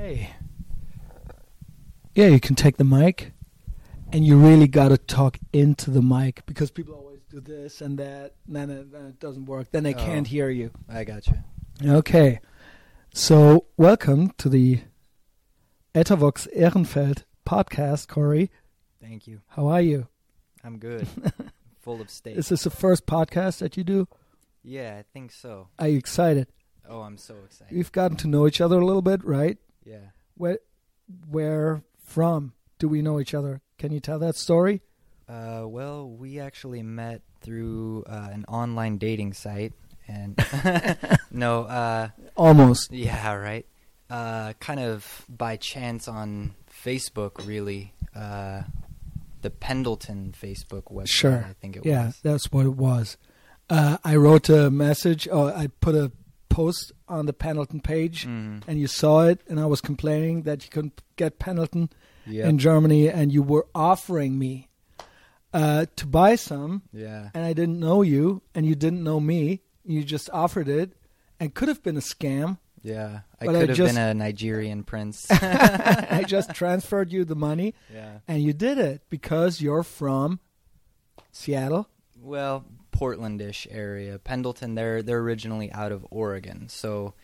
Hey. Yeah, you can take the mic, and you really got to talk into the mic because people always do this and that, and then it, then it doesn't work. Then they Oh. can't hear you. I got you. Okay. So, welcome to the Etavox Ehrenfeld podcast, Corey. Thank you. How are you? I'm good. Full of state. Is this the first podcast that you do? yeah, I think so. Are you excited? Oh, I'm so excited. We've gotten to know each other a little bit, right? Yeah. Where, where from do we know each other? Can you tell that story? Uh, well, we actually met through uh, an online dating site, and no, uh, Almost. yeah, right. Uh, kind of by chance on Facebook, really. Uh, the Pendleton Facebook website. Sure. I think it Yeah, was. Yeah, that's what it was. Uh, I wrote a message, or I put a post on the Pendleton page, Mm, and you saw it, and I was complaining that you couldn't get Pendleton yep. in Germany, and you were offering me uh, to buy some, yeah. and I didn't know you, and you didn't know me. You just offered it, and could have been a scam. Yeah. I But I could have just- been a Nigerian prince. I just transferred you the money, yeah. and you did it because you're from Seattle. Well, Portlandish area. Pendleton, they're they're originally out of Oregon, so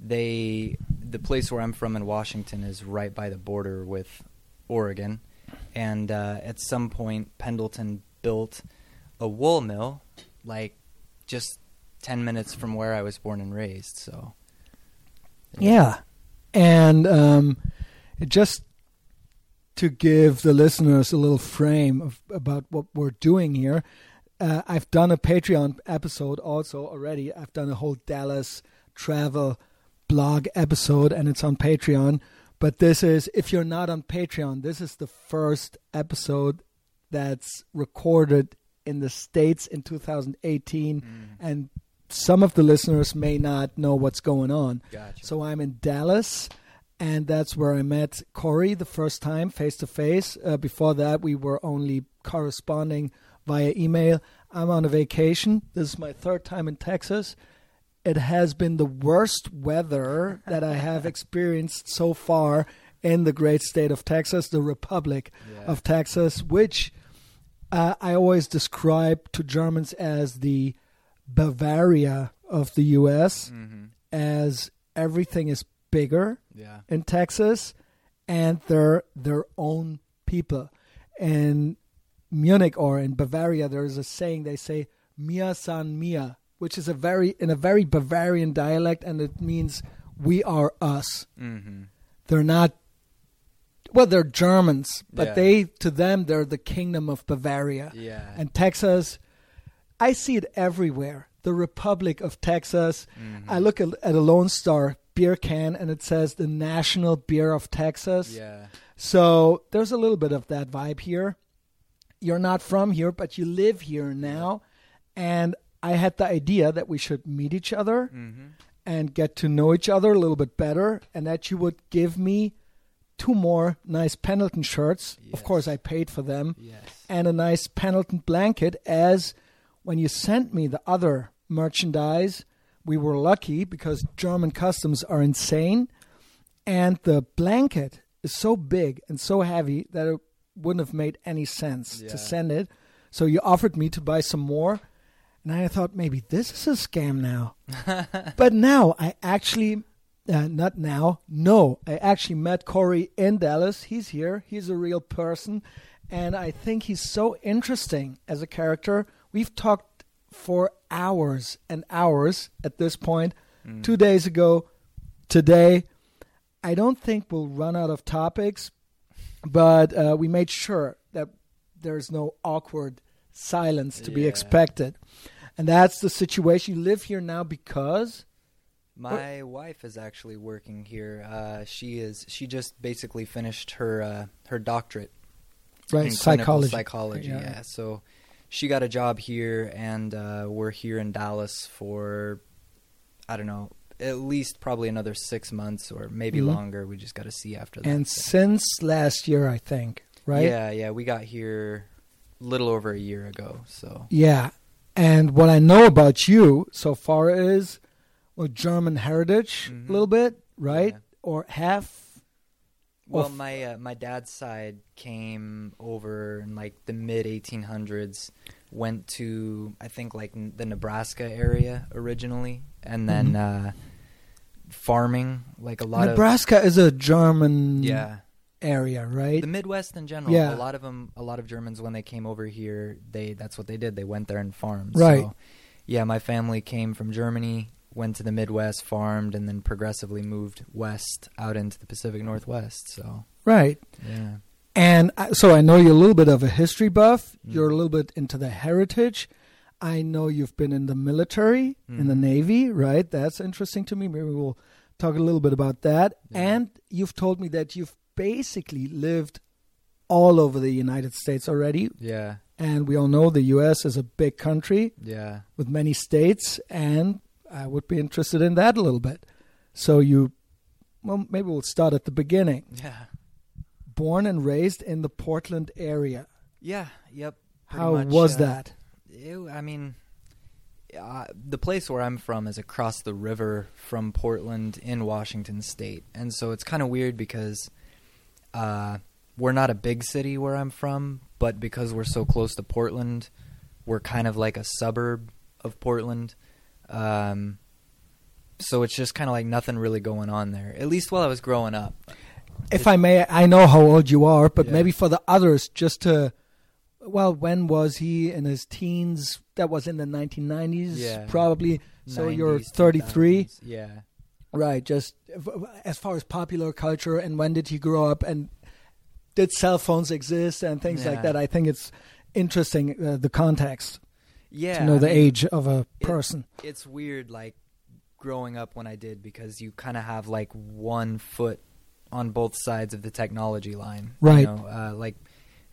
they the place where I'm from in Washington is right by the border with Oregon, and uh, at some point Pendleton built a wool mill, like just ten minutes from where I was born and raised. So Yeah. And um, just to give the listeners a little frame of about what we're doing here, uh, I've done a Patreon episode also already. I've done a whole Dallas travel blog episode, and it's on Patreon. But this is, if you're not on Patreon, this is the first episode that's recorded in the States in 2018. And some of the listeners may not know what's going on. gotcha. So I'm in Dallas, and that's where I met Corey the first time face to face. Uh, Before that, we were only corresponding via email. I'm on a vacation. This is my third time in Texas. It has been the worst weather that I have experienced so far in the great state of Texas, the Republic Yeah. of Texas, which uh, I always describe to Germans as the Bavaria of the U.S Mhm. as everything is bigger Yeah. in Texas and they're their own people. In Munich or in Bavaria, there's a saying they say "Mia san mia," which is a very in a very Bavarian dialect, and it means "we are us." hmm They're not. Well, they're Germans, but Yeah. they to them they're the kingdom of Bavaria. Yeah. And Texas, I see it everywhere. The Republic of Texas. Mhm. I look at, at a Lone Star beer can and it says the National Beer of Texas. Yeah. So there's a little bit of that vibe here. You're not from here, but you live here now. And I had the idea that we should meet each other hmm and get to know each other a little bit better, and that you would give me two more nice Pendleton shirts. Of course, I paid for them Yes. and a nice Pendleton blanket as when you sent me the other merchandise, we were lucky because German customs are insane and the blanket is so big and so heavy that it wouldn't have made any sense Yeah. to send it. So you offered me to buy some more and I thought maybe this is a scam now. but now I actually uh, not now. No, I actually met Corey in Dallas. He's here. He's a real person. And I think he's so interesting as a character. We've talked for hours and hours at this point. Mm. Two days ago, today. I don't think we'll run out of topics, but uh, we made sure that there's no awkward silence to be expected. And that's the situation. You live here now because. My wife is actually working here. Uh, she is. She just basically finished her uh, her doctorate Right, in psychology. Psychology. Yeah. Yeah. So she got a job here, and uh, we're here in Dallas for I don't know, at least probably another six months or maybe Mhm. longer. We just got to see after that. And So- since last year, I think, right? Yeah, yeah. We got here a little over a year ago. So Yeah. And what I know about you so far is well, German heritage, Mhm. a little bit, right? Yeah. Or half Well, my uh, my dad's side came over in like the mid 1800s. Went to I think like n- the Nebraska area originally, and then Mhm. uh, farming like a lot of Nebraska is a German yeah area, right? the Midwest in general. Yeah. A lot of them, a lot of Germans when they came over here, they that's what they did. They went there and farmed. Right. So, yeah, my family came from Germany, went to the Midwest, farmed, and then progressively moved west out into the Pacific Northwest. So right. yeah. And I, so I know you're a little bit of a history buff. Mm. You're a little bit into the heritage. I know you've been in the military, in the Mhm. Navy, right? That's interesting to me. Maybe we'll talk a little bit about that. Yeah. And you've told me that you've basically lived all over the United States already. Yeah. And we all know the U.S. is a big country Yeah. with many states, and I would be interested in that a little bit. So you, well, maybe we'll start at the beginning. Yeah. Born and raised in the Portland area. Yeah. Yep. How much, was uh, that? It, I mean, uh, the place where I'm from is across the river from Portland in Washington State, and so it's kind of weird because uh, we're not a big city where I'm from, but because we're so close to Portland, we're kind of like a suburb of Portland. Um, so it's just kind of like nothing really going on there. At least while I was growing up. If I may, I know how old you are, but Yeah. maybe for the others, just to, well, when was he in his teens? That was in the 1990s, Yeah. probably. So you're 33, 2000s. Yeah. right? Just as far as popular culture, and when did he grow up, and did cell phones exist, and things like that. I think it's interesting uh, the context Yeah. to know I the mean, age of a it- person. it's weird like growing up when I did because you kind of have like one foot on both sides of the technology line. Right. You know, uh, like,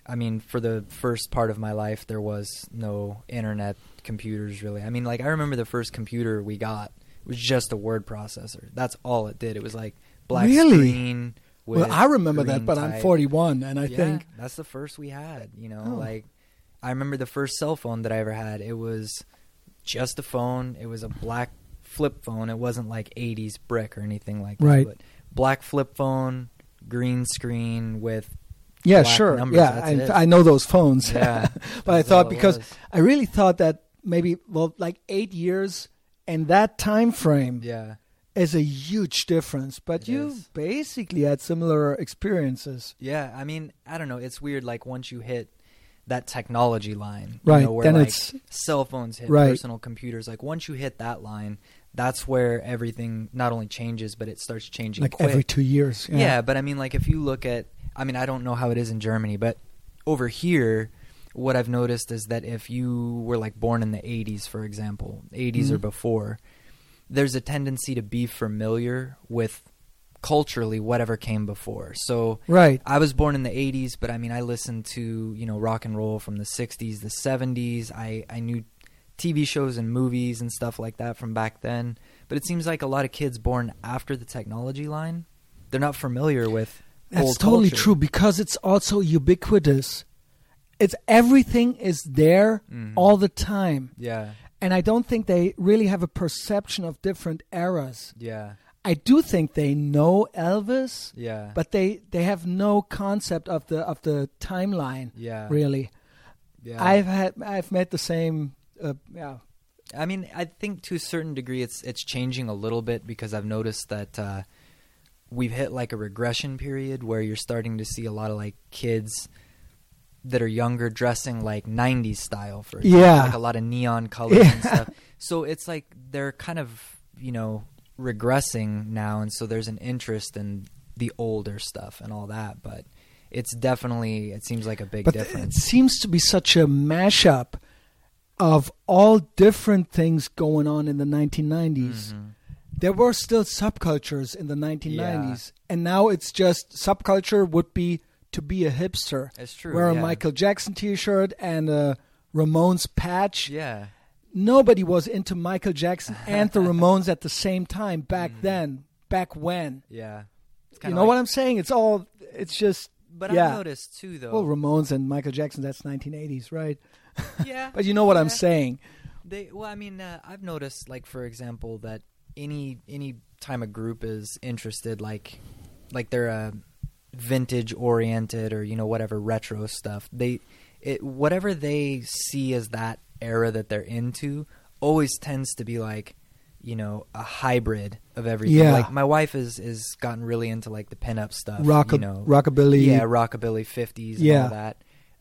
I mean, for the first part of my life, there was no internet computers really. I mean, like, I remember the first computer we got was just a word processor. That's all it did. It was like black Really? screen. With Well, I remember that, but I'm 41, and I yeah, think that's the first we had. You know, Oh. like I remember the first cell phone that I ever had. It was just a phone. It was a black flip phone. It wasn't like '80s brick or anything like that. Right. But black flip phone, green screen with yeah, sure, numbers, yeah. I, I know those phones. yeah. but I thought because was. I really thought that maybe well, like eight years in that time frame yeah, is a huge difference. But It you is. basically had similar experiences, yeah. I mean, I don't know. It's weird. Like once you hit that technology line, you right? know, where then like it's cell phones hit Right. personal computers. Like once you hit that line, that's where everything not only changes, but it starts changing like quick. every two years. Yeah. Yeah, but I mean, like if you look at, I mean, I don't know how it is in Germany, but over here, what I've noticed is that if you were like born in the 80s, for example, 80s or Mhm. before, there's a tendency to be familiar with culturally whatever came before. So right. I was born in the 80s, but I mean, I listened to, you know, rock and roll from the 60s, the 70s. I, I knew TV shows and movies and stuff like that from back then. But it seems like a lot of kids born after the technology line, they're not familiar with That's totally culture. true because it's also ubiquitous. It's everything is there Mhm. all the time, Yeah, and I don't think they really have a perception of different eras. yeah, I do think they know Elvis, yeah. but they they have no concept of the of the timeline yeah, really. yeah. I've had I've met the same. Uh, yeah, I mean, I think to a certain degree, it's it's changing a little bit because I've noticed that uh, we've hit like a regression period where you're starting to see a lot of like kids that are younger dressing like '90s style, for example, Yeah. like a lot of neon colors and stuff. So it's like they're kind of you know regressing now, and so there's an interest in the older stuff and all that, but. It's definitely. It seems like a big but it seems to be such a mashup of all different things going on in the 1990s. Mhm. There were still subcultures in the 1990s, and now it's just subculture would be to be a hipster. It's true. Wear a. Michael Jackson T-shirt and a Ramones patch. Yeah. Nobody was into Michael Jackson and the Ramones at the same time back Mhm. then. Back when, Yeah. You know like- what I'm saying? It's all. It's just But yeah. I noticed too, though. well, Ramones and Michael Jackson. That's 1980s, right? yeah, But you know what I'm saying. they. Well, I mean, uh, I've noticed, like for example, that any any time a group is interested, like like they're a vintage oriented or you know whatever retro stuff. They it whatever they see as that era that they're into always tends to be like you know a hybrid of everything. Yeah. Like my wife is is gotten really into like the pinup stuff. Rock, you know, rockabilly. yeah, rockabilly fifties and Yeah. all that.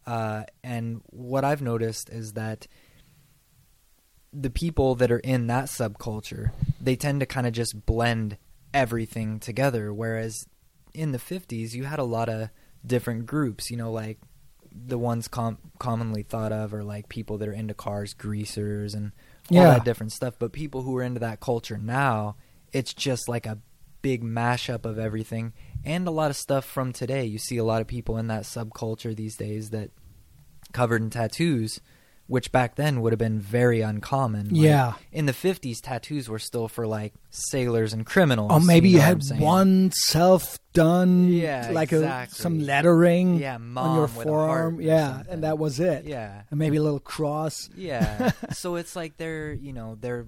Uh, and what I've noticed is that the people that are in that subculture, they tend to kind of just blend everything together. Whereas in the fifties, you had a lot of different groups. You know, like the ones com- commonly thought of are like people that are into cars, greasers, and all Yeah. that different stuff. But people who are into that culture now, it's just like a big mashup of everything and a lot of stuff from today. You see a lot of people in that subculture these days that covered in tattoos, which back then would have been very uncommon. Like, Yeah. in the 50s, tattoos were still for like sailors and criminals. Oh, or maybe you, know I'm had one self done, Yeah, like a, some lettering Yeah, on your mom with a heart forearm. Yeah, something. and that was it. Yeah. And maybe a little cross. Yeah. so it's like they're, you know, they're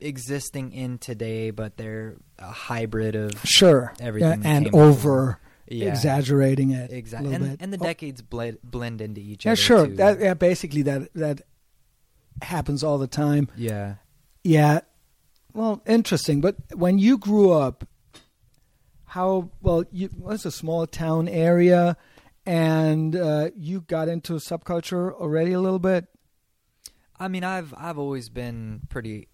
existing in today, but they're a hybrid of Sure. Everything Yeah, and over yeah, exaggerating it. Exactly. A little And, and the Oh, decades blend blend into each other. yeah, other. sure. That yeah, basically that that happens all the time. yeah. Yeah. Well, interesting. But when you grew up, how well you it's a small town area, and uh, you got into subculture already a little bit. I mean, I've I've always been pretty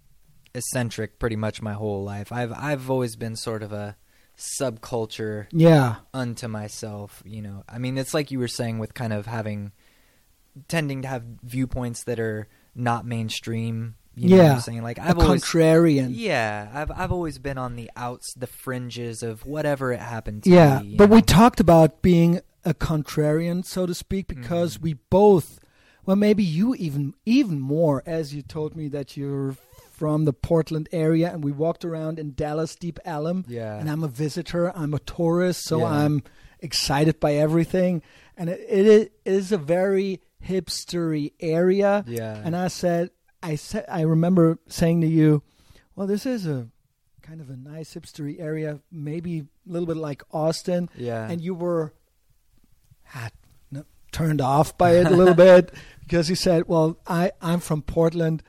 eccentric, pretty much my whole life. I've I've always been sort of a subculture Yeah. unto myself. You know, I mean, it's like you were saying with kind of having tending to have viewpoints that are not mainstream. You know what Yeah. I'm saying? Like I've always contrarian. yeah, I've I've always been on the outs, the fringes of whatever it happened to Yeah, you but know? we talked about being a contrarian, so to speak, because Mhm. we both, well, maybe you even even more, as you told me that you're from the Portland area, and we walked around in Dallas Deep Ellum, yeah, and I'm a visitor, I'm a tourist, so Yeah. I'm excited by everything, and it, it is a very hipstery area. yeah, And I said, I said, I remember saying to you, well, this is a kind of a nice hipstery area, maybe a little bit like Austin, yeah, and you were ah, no, turned off by it a little bit because you said, well, I I'm from Portland.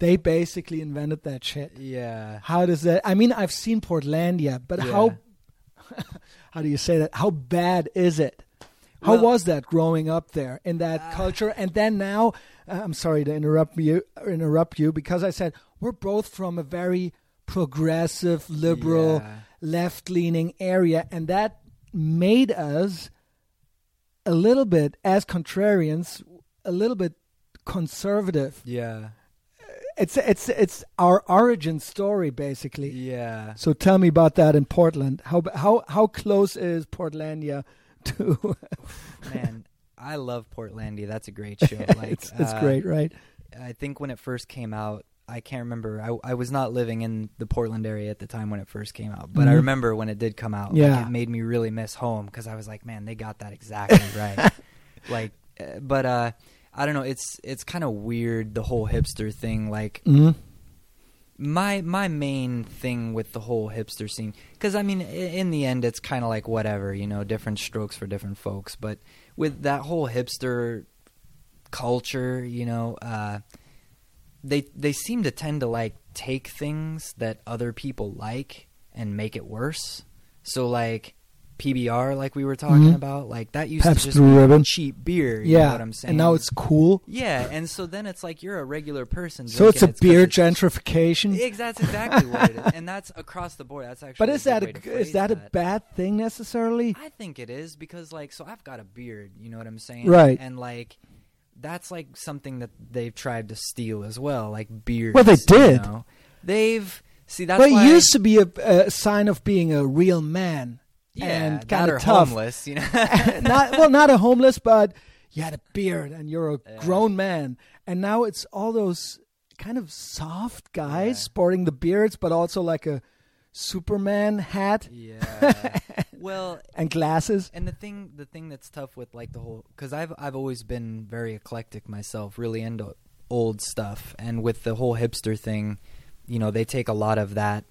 They basically invented that shit. yeah. How does that? I mean, I've seen Portlandia, but Yeah. how? how do you say that? How bad is it? How Well- was that growing up there in that Ah. culture? And then now, uh, I'm sorry to interrupt you, interrupt you, because I said we're both from a very progressive, liberal, Yeah. left-leaning area, and that made us a little bit, as contrarians, a little bit conservative. Yeah, It's it's it's our origin story, basically. yeah. So tell me about that in Portland. How how how close is Portlandia to? Man, I love Portlandia. That's a great show. Like it's it's uh, great, right? I think when it first came out, I can't remember. I, I was not living in the Portland area at the time when it first came out, but I Mhm. remember when it did come out. like, Yeah. it made me really miss home because I was like, man, they got that exactly right. like, uh, but uh, I don't know. It's it's kind of weird the whole hipster thing. Like hmm my my main thing with the whole hipster scene because i mean in the end it's kind of like whatever you know different strokes for different folks but with that whole hipster culture you know uh they they seem to tend to like take things that other people like and make it worse so like PBR like we were talking Mhm. about like that used to just be Ribbon. cheap beer you know Yeah, what I'm saying and now it's cool. yeah and so then it's like you're a regular person So it's a 'cause beer gentrification. Ex- That's exactly what it is, and that's across the board. That's actually. But is that a is phrase that a bad thing necessarily? I think it is because, like, so I've got a beard. You know what I'm saying? Right. And like, that's like something that they've tried to steal as well, like beards. Well, they you did. know? They've see that's well, it used to be a, a sign of being a real man. Yeah, and that kinda tough. homeless. You know. not well, not a homeless, but you had a beard and you're a Yeah. grown man. And now it's all those kind of soft guys Yeah. sporting the beards, but also like a Superman hat yeah. well, and glasses. And the thing, the thing that's tough with like the whole, because I've I've always been very eclectic myself, really into old stuff, and with the whole hipster thing, you know, they take a lot of that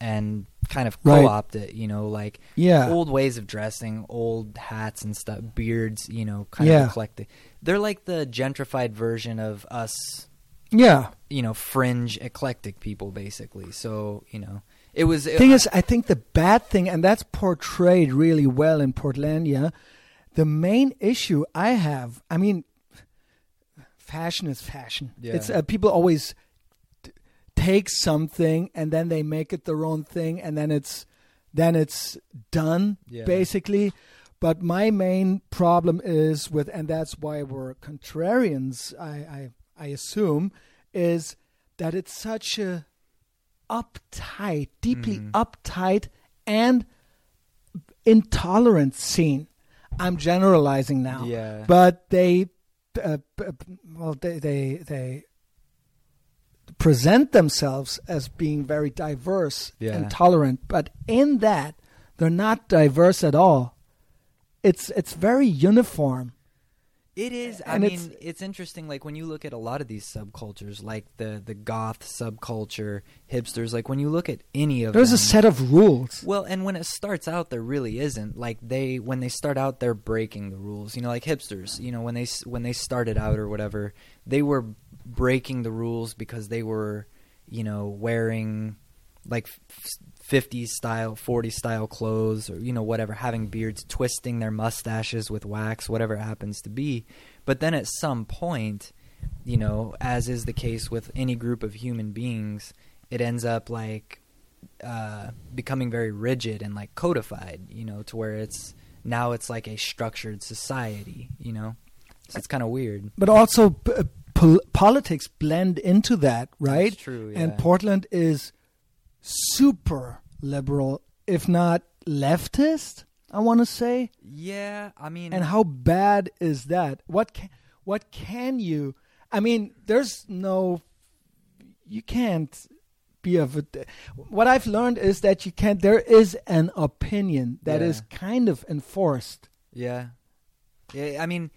and kind of Right. co-opt it. You know, like Yeah. old ways of dressing, old hats and stuff, beards. You know, kind Yeah. of eclectic. They're like the gentrified version of us. yeah. You know, fringe eclectic people, basically. So you know, it was. thing is, I think the bad thing, and that's portrayed really well in Portlandia. The main issue I have, I mean, fashion is fashion. Yeah. It's uh, people always take something and then they make it their own thing, and then it's then it's done Yeah. basically. But my main problem is with, and that's why we're contrarians. I I, I assume is that it's such a uptight, deeply Mhm. uptight and intolerant scene. I'm generalizing now, Yeah. but they, uh, well, they they they present themselves as being very diverse Yeah. and tolerant, but in that they're not diverse at all. It's it's very uniform. It is. I And mean, it's- it's, interesting. Like when you look at a lot of these subcultures, like the the goth subculture, hipsters. Like when you look at any of There's them, a set of rules. Well, and when it starts out, there really isn't. Like they, when they start out, they're breaking the rules. You know, like hipsters. You know, when they when they started out or whatever, they were breaking the rules because they were, you know, wearing like fifties style, forty style clothes, or you know, whatever, having beards, twisting their mustaches with wax, whatever it happens to be. But then at some point, you know, as is the case with any group of human beings, it ends up like uh, becoming very rigid and like codified, you know, to where it's now it's like a structured society, you know. So it's kind of weird. but also p- uh, pol- politics blend into that, right? That's true. Yeah. And. Portland is super liberal, if not leftist. I want to say. yeah, I mean, And how bad is that? What can, what can you? I mean, there's no. You can't be of a. What I've learned is that you can't. There is an opinion that is Yeah. kind of enforced, yeah, yeah. I mean,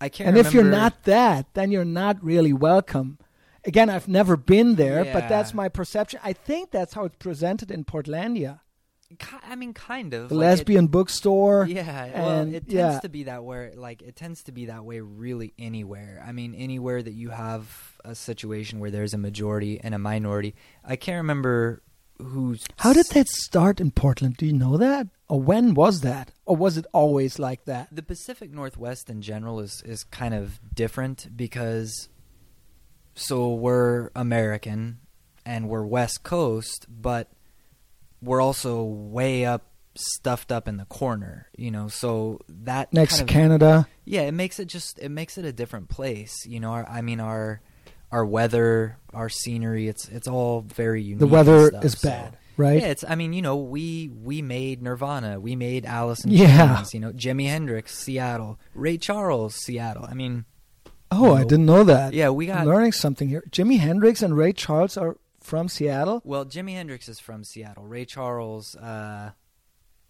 I can't. and if you're not that, then you're not really welcome. Again, I've never been there, but that's my perception. I think that's how it's presented in Portlandia, I mean, kind of the like it- lesbian bookstore. Yeah, well, and- it tends yeah. to be that where like it tends to be that way really anywhere. I mean, anywhere that you have a situation where there's a majority and a minority. I can't remember who's How did that start in Portland? Do you know that? Or when was that? Or was it always like that? the Pacific Northwest in general is is kind of different because so we're American and we're West Coast, but we're also way up stuffed up in the corner, you know. So that Next kind of, Canada. yeah, it makes it just it makes it a different place, you know. Our, I mean our our weather, our scenery, it's it's all very unique. The weather stuff, is so- bad, right? yeah, it's. I mean, you know, we we made Nirvana, we made Alice in Yeah. Chains, you know, Jimi Hendrix, Seattle, Ray Charles, Seattle. I mean, oh, I know. didn't know that. yeah, we got. I'm learning something here. Jimi Hendrix and Ray Charles are from Seattle. Well, Jimi Hendrix is from Seattle. Ray Charles uh,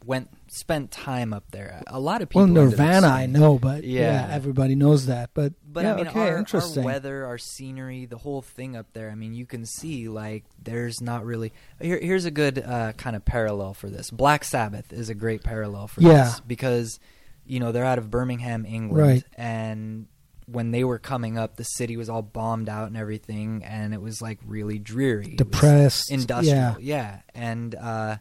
went spent time up there. A lot of people. Well, Nirvana, I know, but yeah. Yeah. everybody knows that. But, But yeah, I mean, okay, our, our interesting. weather, our scenery, the whole thing up there. I mean, you can see like there's not really. Here, here's a good uh, kind of parallel for this. Black Sabbath is a great parallel for Yeah. this because you know they're out of Birmingham, England, Right. and when they were coming up, the city was all bombed out and everything, and it was like really dreary, Depressed. industrial, Yeah. yeah, and uh,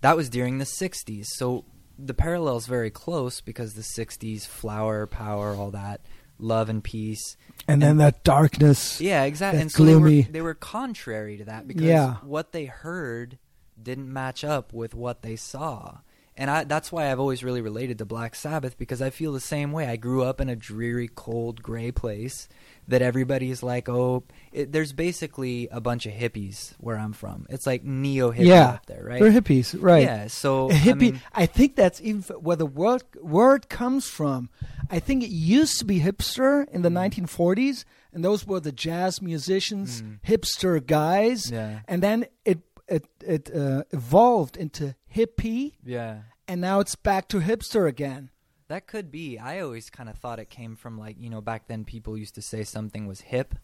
that was during the '60s. So the parallel is very close because the '60s, flower power, all that, love and peace. And then that darkness. Yeah, exactly. And so they gloomy- were, they were contrary to that because Yeah. what they heard didn't match up with what they saw. And I, that's why I've always really related to Black Sabbath because I feel the same way. I grew up in a dreary, cold, gray place that everybody's like, oh, it, there's basically a bunch of hippies where I'm from. It's like neo hippie Yeah. up there, right? They're hippies, right? Yeah, so A hippie. I mean, I think that's even where the word word comes from. I think it used to be hipster in the 1940s, and those were the jazz musicians, Mm. hipster guys. yeah, And then it it it uh, evolved into hippie, yeah. and now it's back to hipster again. That could be. I always kind of thought it came from like you know back then people used to say something was hip.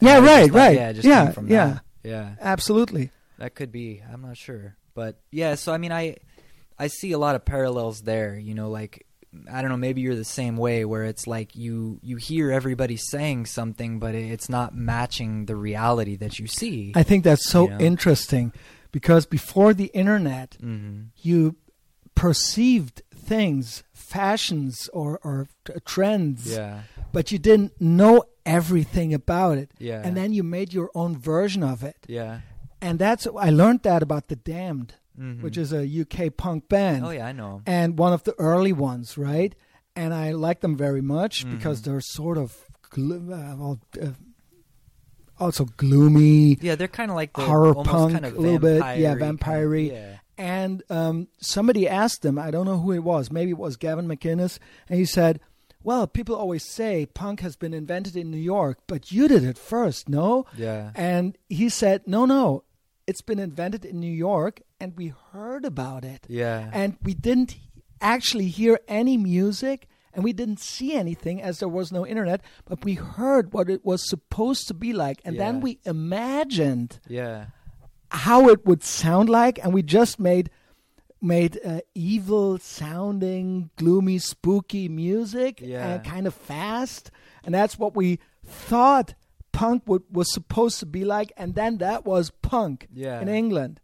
Yeah, right, thought, right. Yeah, it just Yeah, came from yeah. that. Yeah, Absolutely. that could be. I'm not sure. But yeah, so I mean, I I see a lot of parallels there. You know, like I don't know, maybe you're the same way where it's like you you hear everybody saying something, but it's not matching the reality that you see. I think that's so You know? interesting because before the internet, hmm you perceived things, fashions or, or trends, Yeah, but you didn't know everything about it. yeah, And then you made your own version of it. yeah, And that's I learned that about the Damned, hmm which is a UK punk band. oh yeah, I know. and one of the early ones, right? And I like them very much because Mhm. they're sort of uh, well, uh, also gloomy Yeah, they're kind of like the horror almost punk kind of a little bit, yeah, of- yeah. And um, somebody asked him, I don't know who it was, maybe it was Gavin McInnes, and he said, Well, people always say punk has been invented in New York, but you did it first, no? Yeah. And he said, No, no, it's been invented in New York, and we heard about it. Yeah. And we didn't actually hear any music, and we didn't see anything as there was no internet, but we heard what it was supposed to be like, and Yeah. then we imagined yeah. how it would sound like, and we just made made uh, evil sounding, gloomy, spooky music, Yeah. and kind of fast, and that's what we thought punk would, was supposed to be like, and then that was punk Yeah. in England.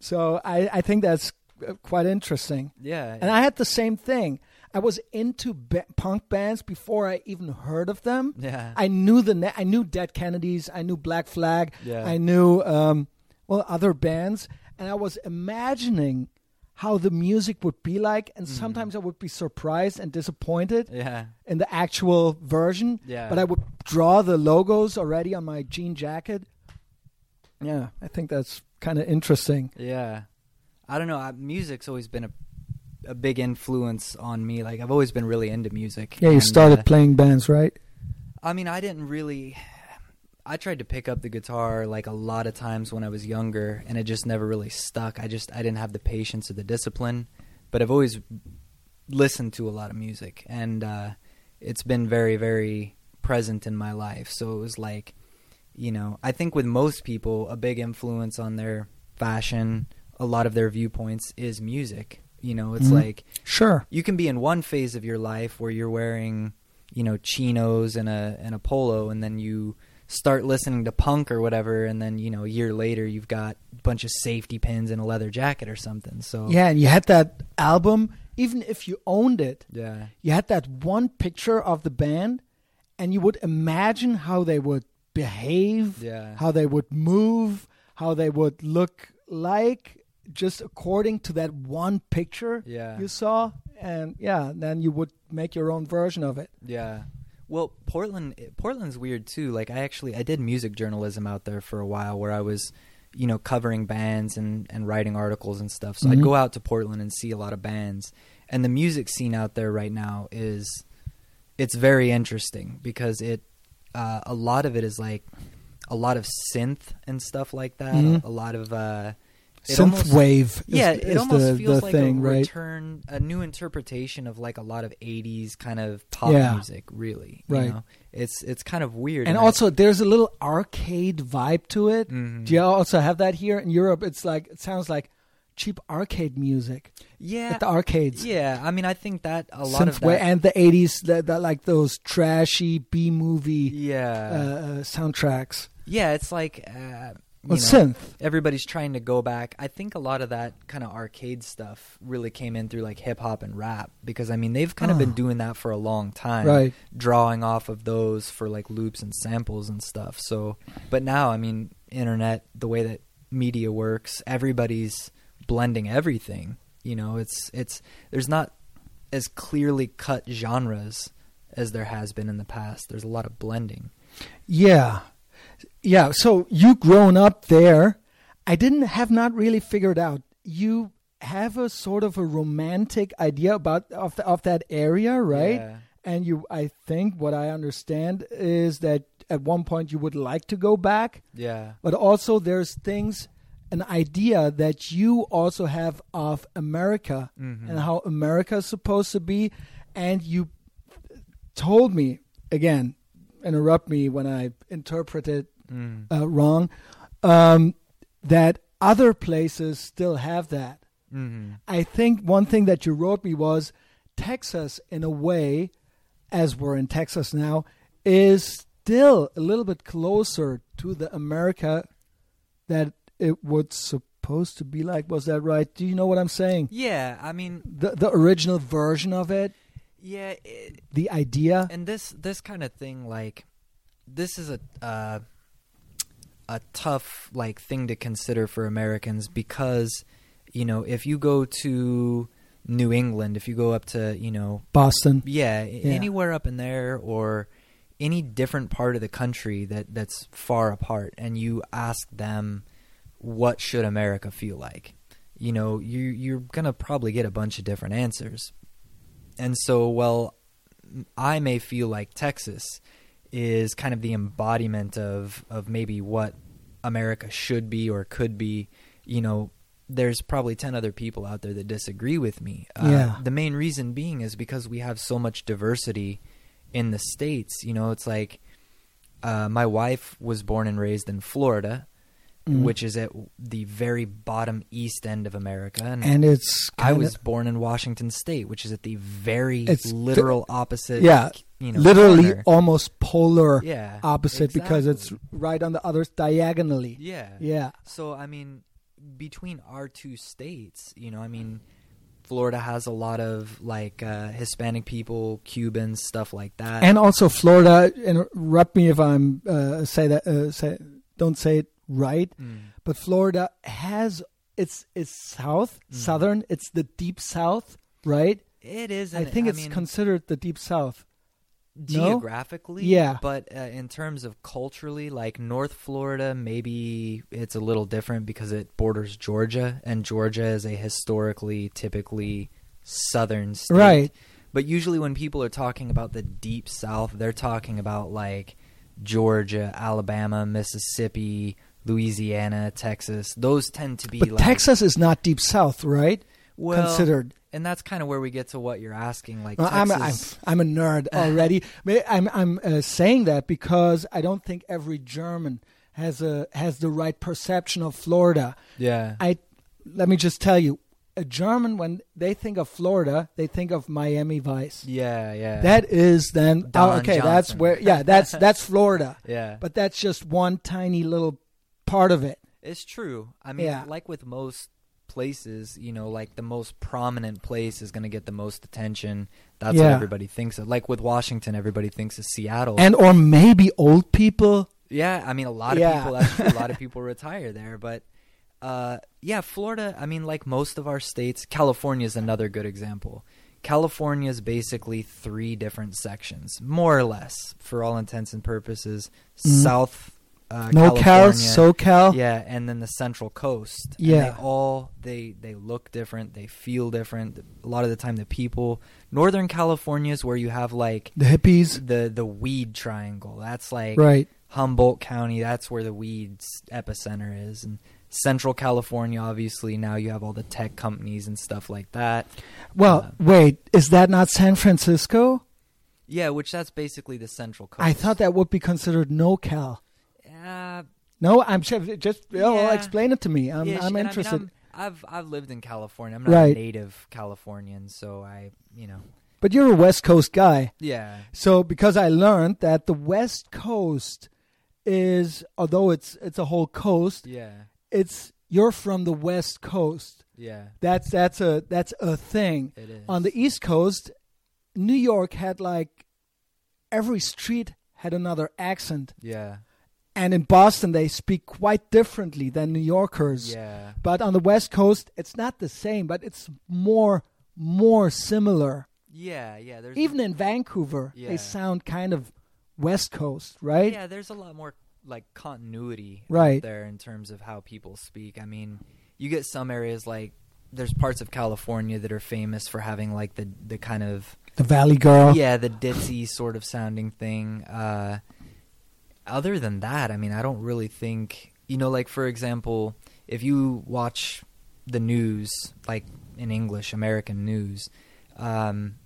So I, I think that's uh, quite interesting. Yeah. And I had the same thing. I was into ba- punk bands before I even heard of them. yeah. I knew the na- I knew Dead Kennedys, I knew Black Flag, Yeah. I knew um, well other bands, and I was imagining how the music would be like, and Mm-hmm. sometimes I would be surprised and disappointed yeah. in the actual version. Yeah. But I would draw the logos already on my jean jacket. Yeah, I think that's kind of interesting. Yeah, I don't know. I, music's always been a a big influence on me. Like I've always been really into music. Yeah, you And, started uh, playing bands, right? I mean, I didn't really. I tried to pick up the guitar like a lot of times when I was younger, and it just never really stuck. I just I didn't have the patience or the discipline. But I've always listened to a lot of music, and uh, it's been very very present in my life. So it was like, you know, I think with most people, a big influence on their fashion, a lot of their viewpoints is music. You know, it's Mhm. like Sure. you can be in one phase of your life where you're wearing, you know, chinos and a and a polo, and then you start listening to punk or whatever, and then you know, a year later you've got a bunch of safety pins and a leather jacket or something. So Yeah, and you had that album, even if you owned it, yeah, you had that one picture of the band, and you would imagine how they would behave, yeah, how they would move, how they would look like, just according to that one picture yeah, you saw. And yeah, then you would make your own version of it. yeah. Well, Portland, Portland's weird too. Like I actually I did music journalism out there for a while, where I was, you know, covering bands and and writing articles and stuff. So Mhm. I'd go out to Portland and see a lot of bands. And the music scene out there right now is, it's very interesting because it, uh, a lot of it is like, a lot of synth and stuff like that. Mhm. A, a lot of uh, It almost- Synthwave is, yeah, it almost the, feels the like thing, a right? return, a new interpretation of like a lot of '80s kind of pop Yeah. music. Really, you Right. know? It's it's kind of weird. And also, there's a little arcade vibe to it. Mhm. Do you also have that here in Europe? It's like it sounds like cheap arcade music yeah, at the arcades. yeah. I mean, I think that a lot of that, and the 80s, that, like those trashy B movie uh, yeah, uh, soundtracks. yeah. It's like uh, know, synth. everybody's trying to go back. I think a lot of that kind of arcade stuff really came in through like hip hop and rap because I mean they've kind of Oh. been ah. doing that for a long time, Right. Drawing off of those for like loops and samples and stuff. So, but now I mean, internet, the way that media works, everybody's blending everything. You know, it's it's there's not as clearly cut genres as there has been in the past. There's a lot of blending. Yeah. Yeah. So you grown up there, I didn't have not really figured out. You have a sort of a romantic idea about of, the, of that area, right? Yeah. And you, I think, what I understand is that at one point you would like to go back, Yeah. but also there's things, an idea that you also have of America Mhm. and how America is supposed to be. And you told me, again, interrupt me when I interpreted Mm. uh, wrong, um, that other places still have that. hmm I think one thing that you wrote me was Texas, in a way, as we're in Texas now, is still a little bit closer to the America that it was supposed to be like. Was that right? Do you know what I'm saying? Yeah, I mean, The the original version of it, yeah, it, the idea. and this this kind of thing, like, this is a uh, a tough like thing to consider for Americans because, you know, if you go to New England, if you go up to you know Boston. Yeah, Yeah. anywhere up in there or any different part of the country that that's far apart and you ask them what should America feel like. You know, you you're going to probably get a bunch of different answers. And so, well, I may feel like Texas is kind of the embodiment of of maybe what America should be or could be, you know, there's probably 10 other people out there that disagree with me. Uh, Yeah. The main reason being is because we have so much diversity in the States. You know, it's like uh, my wife was born and raised in Florida, Mhm. which is at the very bottom east end of America. And, and it's I kinda- was born in Washington State, which is at the very literal opposite. yeah, you know, literally corner. almost polar yeah, opposite because it's right on the other diagonally. yeah, Yeah. So I mean, between our two states, you know, I mean, Florida has a lot of like uh, Hispanic people, Cubans, stuff like that. and also Florida. Interrupt me if I'm uh, say that uh, say don't say it right, Mm. but Florida has it's it's south, Mhm. southern. It's the deep south, right? it is. I think it's mean, considered the deep south. No? geographically, Yeah. But uh, in terms of culturally, like North Florida, maybe it's a little different because it borders Georgia, and Georgia is a historically, typically southern state. Right. But usually, when people are talking about the deep South, they're talking about like Georgia, Alabama, Mississippi, Louisiana, Texas. Those tend to be But like Texas is not deep south, right? well, Considered. and that's kind of where we get to what you're asking. Like Uh, I'm, a, I'm I'm a nerd already. I'm I'm uh, saying that because I don't think every German has a has the right perception of Florida. yeah, I let me just tell you, a German when they think of Florida, they think of Miami Vice. yeah, yeah. That is then oh, okay. That's where yeah. That's that's Florida. yeah. But that's just one tiny little part of it. It's true. I mean, Yeah. like with most places, you know, like the most prominent place is going to get the most attention. That's what everybody thinks of. Like with Washington, everybody thinks of Seattle. And or maybe old people. yeah, I mean, a lot of Yeah. people, actually, a lot of people retire there. But uh, yeah, Florida, I mean, like most of our states, California is another good example. California is basically three different sections, more or less, for all intents and purposes. Mhm. South uh, NoCal, California, SoCal. yeah, and then the Central Coast. And Yeah. they all they they look different. They feel different. A lot of the time, the people. Northern California is where you have like The hippies. the the weed triangle. That's like Right. Humboldt County. That's where the weeds epicenter is. And Central California, obviously, now you have all the tech companies and stuff like that. Well, Uh, wait, is that not San Francisco? Yeah, which that's basically the Central Coast. I thought that would be considered NoCal. Uh, No, I'm sure. Just oh, Yeah. explain it to me. I'm, ish. I'm And I mean, interested. I'm- I've I've lived in California. I'm not Right. a native Californian, so I you know but you're a West Coast guy, yeah so because I learned that the West Coast is, although it's it's a whole coast, yeah it's you're from the West Coast. yeah That's that's a that's a thing. it is On the East Coast, New York had like every street had another accent, yeah and in Boston they speak quite differently than New Yorkers. yeah But on the West Coast, it's not the same, but it's more more similar. yeah yeah there's Even in Vancouver, Yeah. they sound kind of West Coast, right? yeah there's a lot more like continuity Right. out there in terms of how people speak. I mean, you get some areas like there's parts of California that are famous for having like the the kind of The Valley Girl. yeah the ditzy sort of sounding thing. Uh, other than that, I mean, I don't really think you know. Like for example, if you watch the news, like in English, American news, um,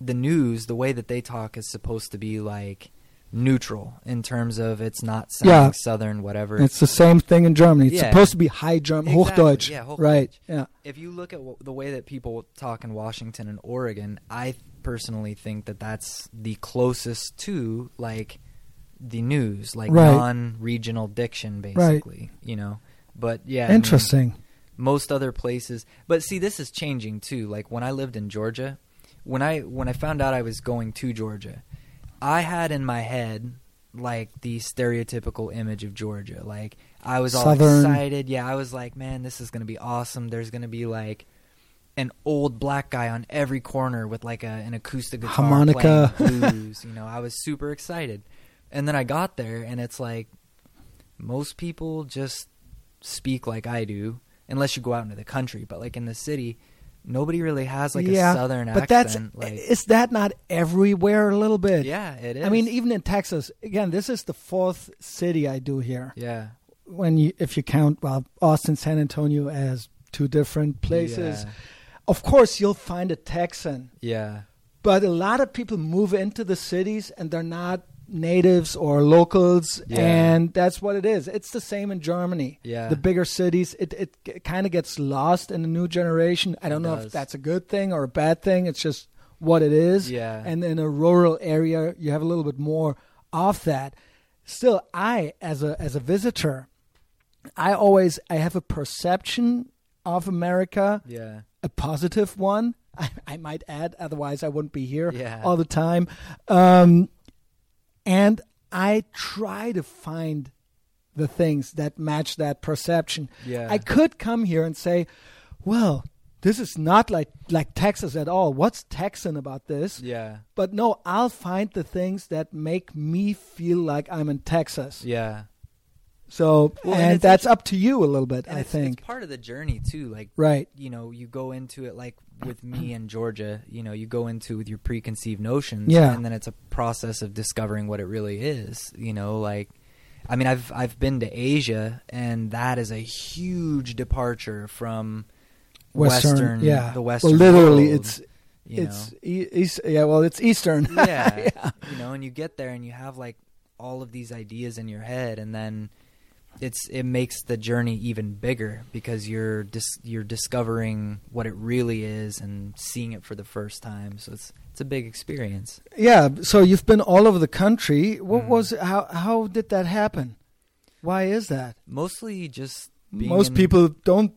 the news, the way that they talk is supposed to be like neutral in terms of it's not Yeah. sounding southern, whatever. It's the same thing in Germany. It's Yeah. supposed to be high German, Exactly, Hochdeutsch. yeah, Hochdeutsch. Right. Yeah. if you look at w- the way that people talk in Washington and Oregon, I personally think that that's the closest to like the news, like Right. non-regional diction, basically. You know, but yeah, I mean, Interesting. most other places, but see, this is changing too. Like when I lived in Georgia, when I when I found out I was going to Georgia, I had in my head like the stereotypical image of Georgia. Like I was all Southern. excited. Yeah, I was like, man, this is gonna be awesome. There's gonna be like an old black guy on every corner with like a, an acoustic guitar Harmonica. playing blues. you know, I was super excited, and then I got there, and it's like most people just speak like I do, unless you go out into the country. But like in the city, nobody really has like yeah, a southern but that's accent. like, is that not everywhere a little bit? yeah, it is. I mean, even in Texas, again, this is the fourth city I do here. yeah, When you, if you count, well, Austin, San Antonio as two different places. Yeah. Of course, you'll find a Texan, yeah, but a lot of people move into the cities and they're not natives or locals, Yeah. and that's what it is. It's the same in Germany. yeah. The bigger cities, it it, kind of gets lost in the new generation. I don't It know does. if that's a good thing or a bad thing. It's just what it is. yeah, And in a rural area, you have a little bit more of that. Still, I as a as a visitor, I always I have a perception of America, yeah, a positive one. I, I might add, otherwise I wouldn't be here Yeah. all the time. Um, and I try to find the things that match that perception. yeah. I could come here and say, well, this is not like like Texas at all. What's Texan about this? yeah, But no, I'll find the things that make me feel like I'm in Texas. yeah. So, Well, and and, that's up to you a little bit, I it's, think. it's part of the journey too. Like right. you know, you go into it like with me and Georgia, you know, you go into with your preconceived notions Yeah. and then it's a process of discovering what it really is, you know, like I mean, I've I've been to Asia and that is a huge departure from Western, yeah. the Western Well, literally, world, it's you it's e- east. Yeah, well, it's Eastern. yeah, Yeah. you know, and you get there and you have like all of these ideas in your head and then it's it makes the journey even bigger because you're dis- you're discovering what it really is and seeing it for the first time. So it's it's a big experience. Yeah. So you've been all over the country. What Mhm. was how how did that happen? Why is that? Mostly just being Most in- people don't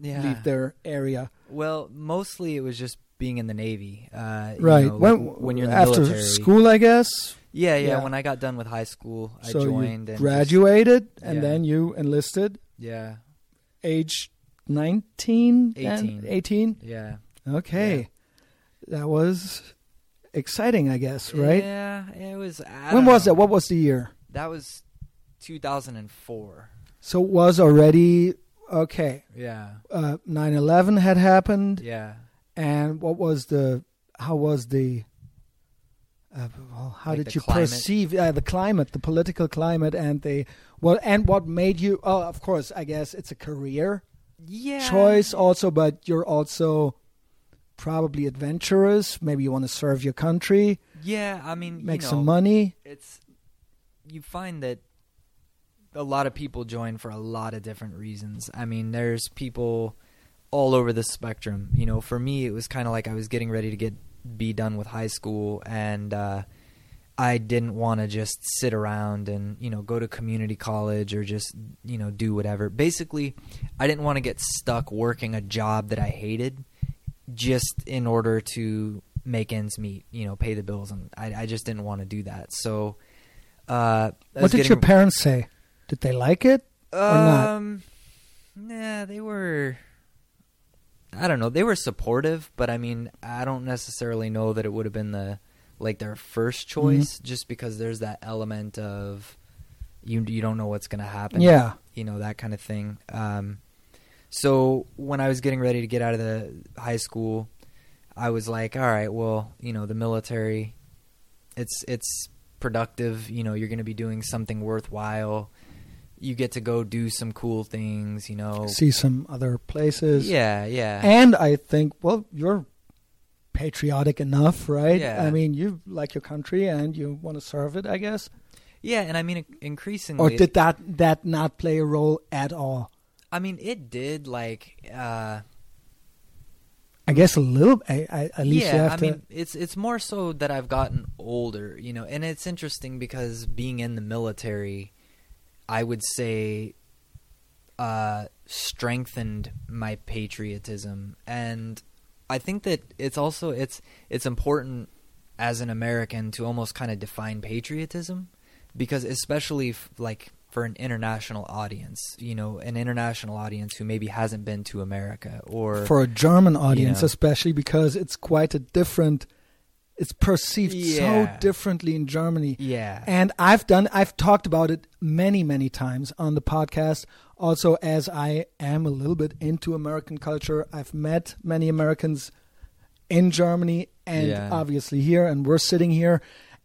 yeah. leave their area. Well, mostly it was just being in the Navy. Uh, you Right. know, when like when you're in the after military. school, I guess. Yeah, yeah, Yeah. When I got done with high school, I so joined you and graduated, and yeah. then you enlisted, yeah, age nineteen, 18. eighteen. yeah. Okay, that was exciting, I guess. Right? Yeah, it was. I when don't was know. that? What was the year? That was 2004. So it was already okay. Yeah, Uh, 9/11 had happened, yeah. and what was the? How was the? Uh, well, how Like did you climate? perceive uh, the climate, the political climate, and the well, and what made you? Oh, of course, I guess it's a career Yeah. choice also, but you're also probably adventurous. Maybe you want to serve your country, Yeah, I mean, make you know, some money. It's you find that a lot of people join for a lot of different reasons. I mean, there's people all over the spectrum. You know, for me, it was kind of like I was getting ready to get be done with high school, and uh, I didn't want to just sit around and you know go to community college or just you know do whatever. Basically, I didn't want to get stuck working a job that I hated just in order to make ends meet, you know, pay the bills, and I, I just didn't want to do that. So, uh, What did your parents say? Did they like it? not? Um, nah, they were. I don't know. They were supportive, but I mean, I don't necessarily know that it would have been the like their first Mm-hmm. choice, just because there's that element of you you don't know what's going to happen. Yeah. you know that kind of thing. Um, so when I was getting ready to get out of the high school, I was like, all right, well, you know, the military, it's it's productive. You know, you're going to be doing something worthwhile. You get to go do some cool things. You know, See some other places. yeah, yeah, And I think, well, you're patriotic enough, right? Yeah. I mean, you like your country and you want to serve it, I guess. Yeah, and I mean increasingly. Or did that that not play a role at all? I mean, it did. Like, uh, I guess a little. I, I, at least you yeah, have I to. mean, it's it's more so that I've gotten older, you know, and it's interesting because being in the military, I would say, uh, strengthened my patriotism, and I think that it's also it's it's important as an American to almost kind of define patriotism because especially f- like for an international audience, you know, an international audience who maybe hasn't been to America or for a German audience, know. especially because it's quite a different. It's perceived so differently in Germany. yeah. And I've done, I've talked about it many, many times on the podcast. Also, as I am a little bit into American culture, I've met many Americans in Germany and Yeah. obviously here, and we're sitting here.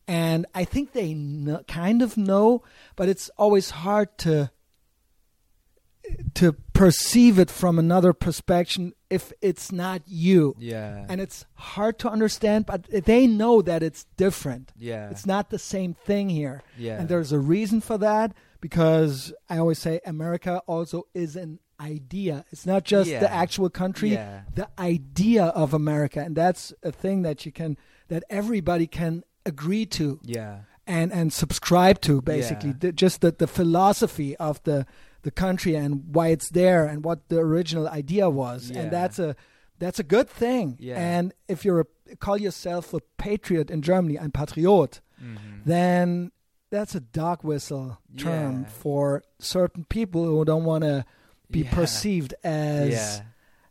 And I think they kn- kind of know, but it's always hard to to perceive it from another perspective if it's not you. yeah. And it's hard to understand, but they know that it's different. yeah. It's not the same thing here. yeah. And there's a reason for that because I always say America also is an idea. It's not just Yeah. the actual country, Yeah. the idea of America. And that's a thing that you can that everybody can agree to Yeah. and and subscribe to basically. Yeah. The, just the, the philosophy of the the country and why it's there and what the original idea was. Yeah. And that's a that's a good thing. Yeah. And if you're a, call yourself a patriot in Germany, ein Patriot, Mhm. then that's a dog whistle term Yeah. for certain people who don't want to be perceived as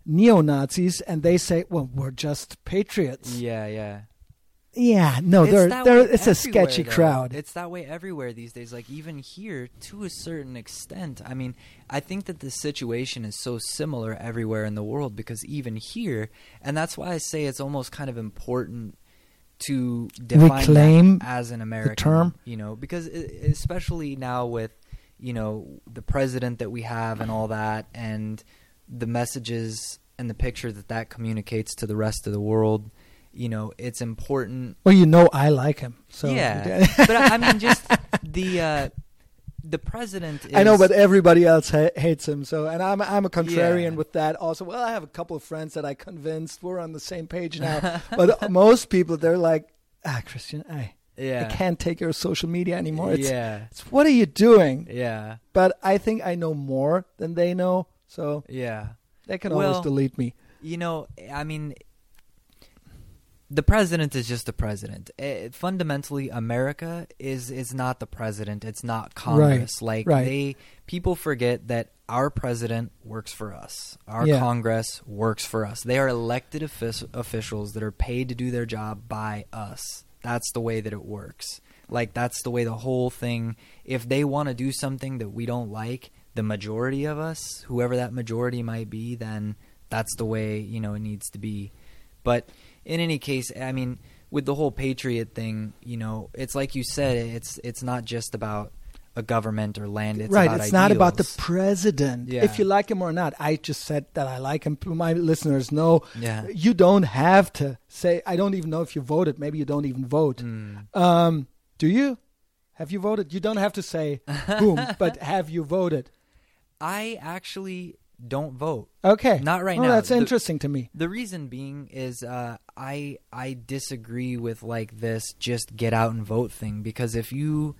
neo Nazis, and they say, "Well, we're just patriots." Yeah, yeah. Yeah, no, It's they're, they're, it's a sketchy though. crowd. It's that way everywhere these days. Like even here, to a certain extent. I mean, I think that the situation is so similar everywhere in the world because even here, and that's why I say it's almost kind of important to define Reclaim as an American term? You know, because especially now with you know the president that we have and all that, and the messages and the picture that that communicates to the rest of the world. You know, it's important well, you know, I like him. So yeah, but I I mean, just the uh, the president. Is, I know, but everybody else ha- hates him. So, and I'm I'm a contrarian Yeah. with that. Also, well, I have a couple of friends that I convinced we're on the same page now. but most people, they're like, ah, Christian, I yeah, I can't take your social media anymore. It's, yeah, it's what are you doing? yeah, But I think I know more than they know, so yeah. they can Well- always delete me. You know, I mean, the president is just the president. Eh, fundamentally, America is is not the president. It's not Congress. Like right. they people forget that our president works for us. Our Yeah. Congress works for us. They are elected offic- officials that are paid to do their job by us. That's the way that it works. Like that's the way the whole thing. If they want to do something that we don't like, the majority of us, whoever that majority might be, then that's the way you know it needs to be. But in any case, I mean, with the whole patriot thing, you know, it's like you said, it's it's not just about a government or land. It's right, it's not about the president. Yeah. If you like him or not, I just said that I like him. My listeners know yeah. you don't have to say. I don't even know if you voted. Maybe you don't even vote. Mm. Um, do you? Have you voted? You don't have to say boom, but have you voted? I actually don't vote. Okay, Not right oh, now. That's The- interesting to me. The reason being is uh, I I disagree with like this just get out and vote thing because if you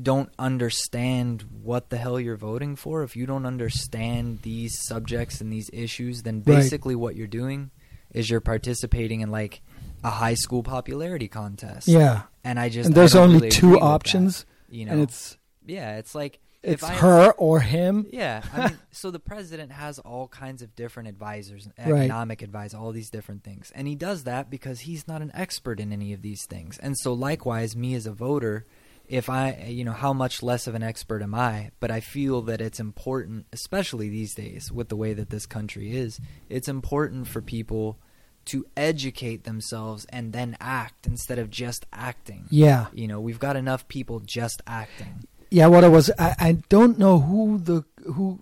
don't understand what the hell you're voting for, if you don't understand these subjects and these issues, then Right. basically what you're doing is you're participating in like a high school popularity contest. Yeah, And I just and there's only really two with that, options, you know. and it's yeah, it's like it's if I her or him. yeah, I mean, so the president has all kinds of different advisors, Right. economic advice, all these different things, and he does that because he's not an expert in any of these things. And so, likewise, me as a voter, if I, you know, how much less of an expert am I? But I feel that it's important, especially these days with the way that this country is, it's important for people to educate themselves and then act instead of just acting. Yeah, You know, we've got enough people just acting. Yeah. What I was, I, I don't know who the who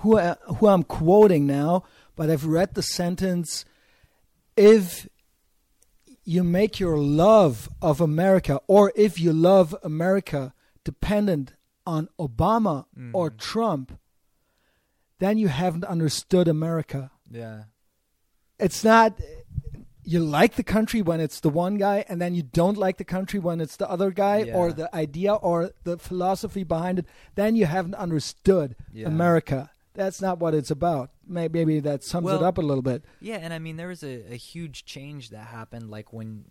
who I, who I'm quoting now, but I've read the sentence: "If you make your love of America, or if you love America dependent on Obama or Mhm. Trump, then you haven't understood America. Yeah. It's not you like the country when it's the one guy and then you don't like the country when it's the other guy or the idea or the philosophy behind it then you haven't understood Yeah. america that's not what it's about May- maybe that sums it up a little bit Yeah, and I mean there was a, a huge change that happened like when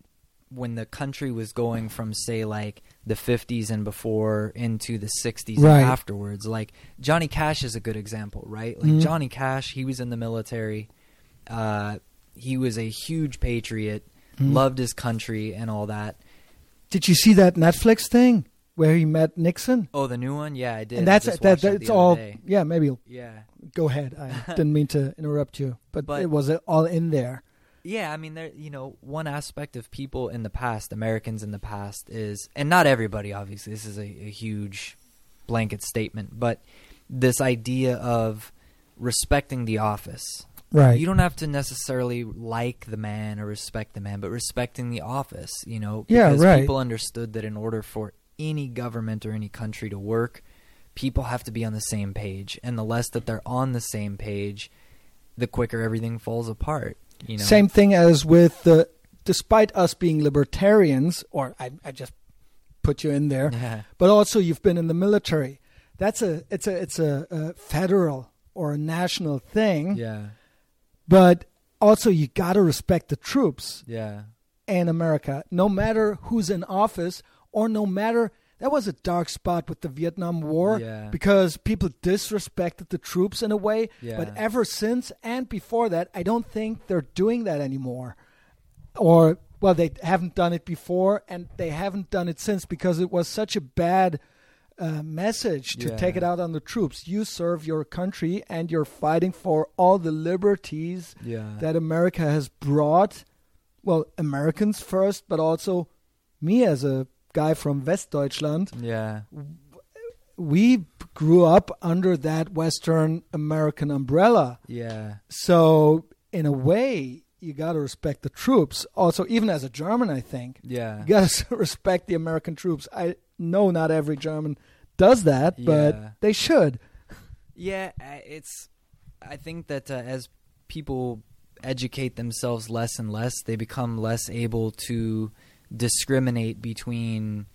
when the country was going from say like the 50s and before into the 60s Right. and afterwards. Like Johnny Cash is a good example, right? Like Mhm. Johnny Cash, he was in the military. Uh he was a huge patriot, Mhm. loved his country and all that. did you see that netflix thing where he met nixon Oh, the new one? Yeah, I did. and that's just that, that's all day. yeah maybe Yeah. go ahead i didn't mean to interrupt you but, But- it was all in there Yeah, I mean, there. You know, one aspect of people in the past, Americans in the past, is, and not everybody, obviously. This is a, a huge blanket statement, but this idea of respecting the office. Right You don't have to necessarily like the man or respect the man, but respecting the office. You know, Yeah, because right. people understood that in order for any government or any country to work, people have to be on the same page, and the less that they're on the same page, the quicker everything falls apart. You know, Same thing as with the. Despite us being libertarians, or I, I just put you in there, Yeah. but also you've been in the military. That's a it's a it's a, a federal or a national thing. Yeah. But also you got to respect the troops Yeah. in America, no matter who's in office or no matter. That was a dark spot with the Vietnam War Yeah. because people disrespected the troops in a way. Yeah. But ever since and before that, I don't think they're doing that anymore. Or, well, they haven't done it before and they haven't done it since because it was such a bad uh, message to Yeah. take it out on the troops. You serve your country and you're fighting for all the liberties Yeah. that America has brought. Well, Americans first, but also me as a guy from Westdeutschland. yeah. We grew up under that Western American umbrella. Yeah. So, in a way, you got to respect the troops. Also, even as a German, I think Yeah. you got to respect the American troops. I know not every German does that, but they should. Yeah, it's. I think that uh, as people educate themselves less and less, they become less able to discriminate between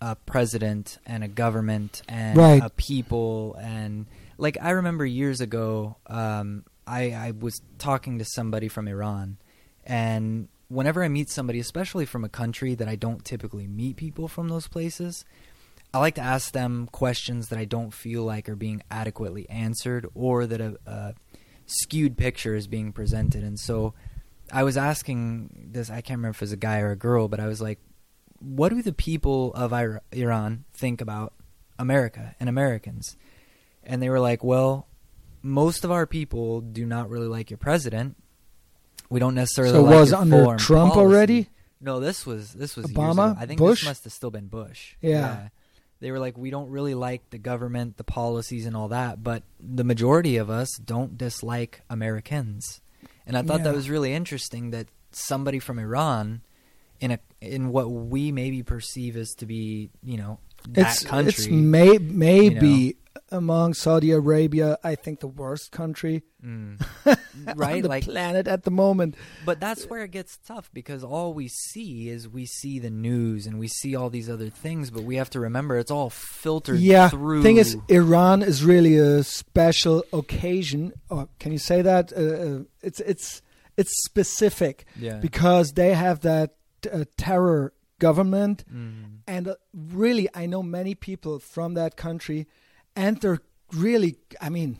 a president and a government and Right. a people and like I remember years ago, um, I, I was talking to somebody from Iran, and whenever I meet somebody, especially from a country that I don't typically meet people from those places, I like to ask them questions that I don't feel like are being adequately answered or that a, a skewed picture is being presented. And so I was asking this, I can't remember if it was a guy or a girl, but I was like, what do the people of Ira- Iran think about America and Americans? And they were like, well, most of our people do not really like your president. We don't necessarily So like was under Trump policy." already? No, this was this was Obama? I think Bush? this must have still been Bush. Yeah. They were like, we don't really like the government, the policies, and all that, but the majority of us don't dislike Americans. And I thought Yeah. that was really interesting that somebody from Iran, in a in what we maybe perceive as to be, you know, that it's country, it's may, maybe among Saudi Arabia, I think the worst country Mm. on right? the Like, planet at the moment. But that's where it gets tough because all we see is we see the news and we see all these other things, but we have to remember it's all filtered Yeah, through. thing is, Iran is really a special occasion. Or can you say that? Uh, uh, it's it's it's specific yeah, because they have that uh, terror government, Mm. and uh, really, I know many people from that country, and they're really, I mean,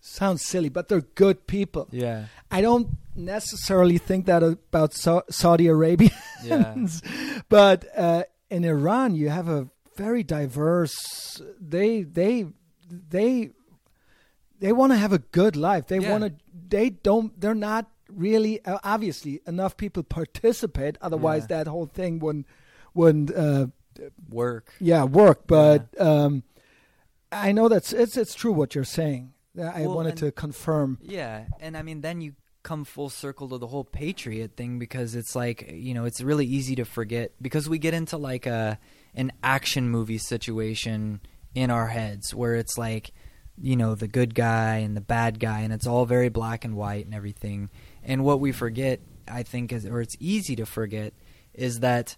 sounds silly, but they're good people. yeah, I don't necessarily think that about Sa- Saudi Arabia. yeah, but uh, in Iran, you have a very diverse. They they they they want to have a good life. They Yeah. want to. They don't. They're not really. Uh, obviously, enough people participate. Otherwise, Yeah. that whole thing wouldn't wouldn't. Uh, work. yeah, work. But um, I know that's it's it's true what you're saying. I Well, wanted and- to confirm. Yeah, and I mean, then you come full circle to the whole patriot thing because it's like you know it's really easy to forget because we get into like a an action movie situation in our heads where it's like you know the good guy and the bad guy and it's all very black and white and everything and what we forget i think is or it's easy to forget is that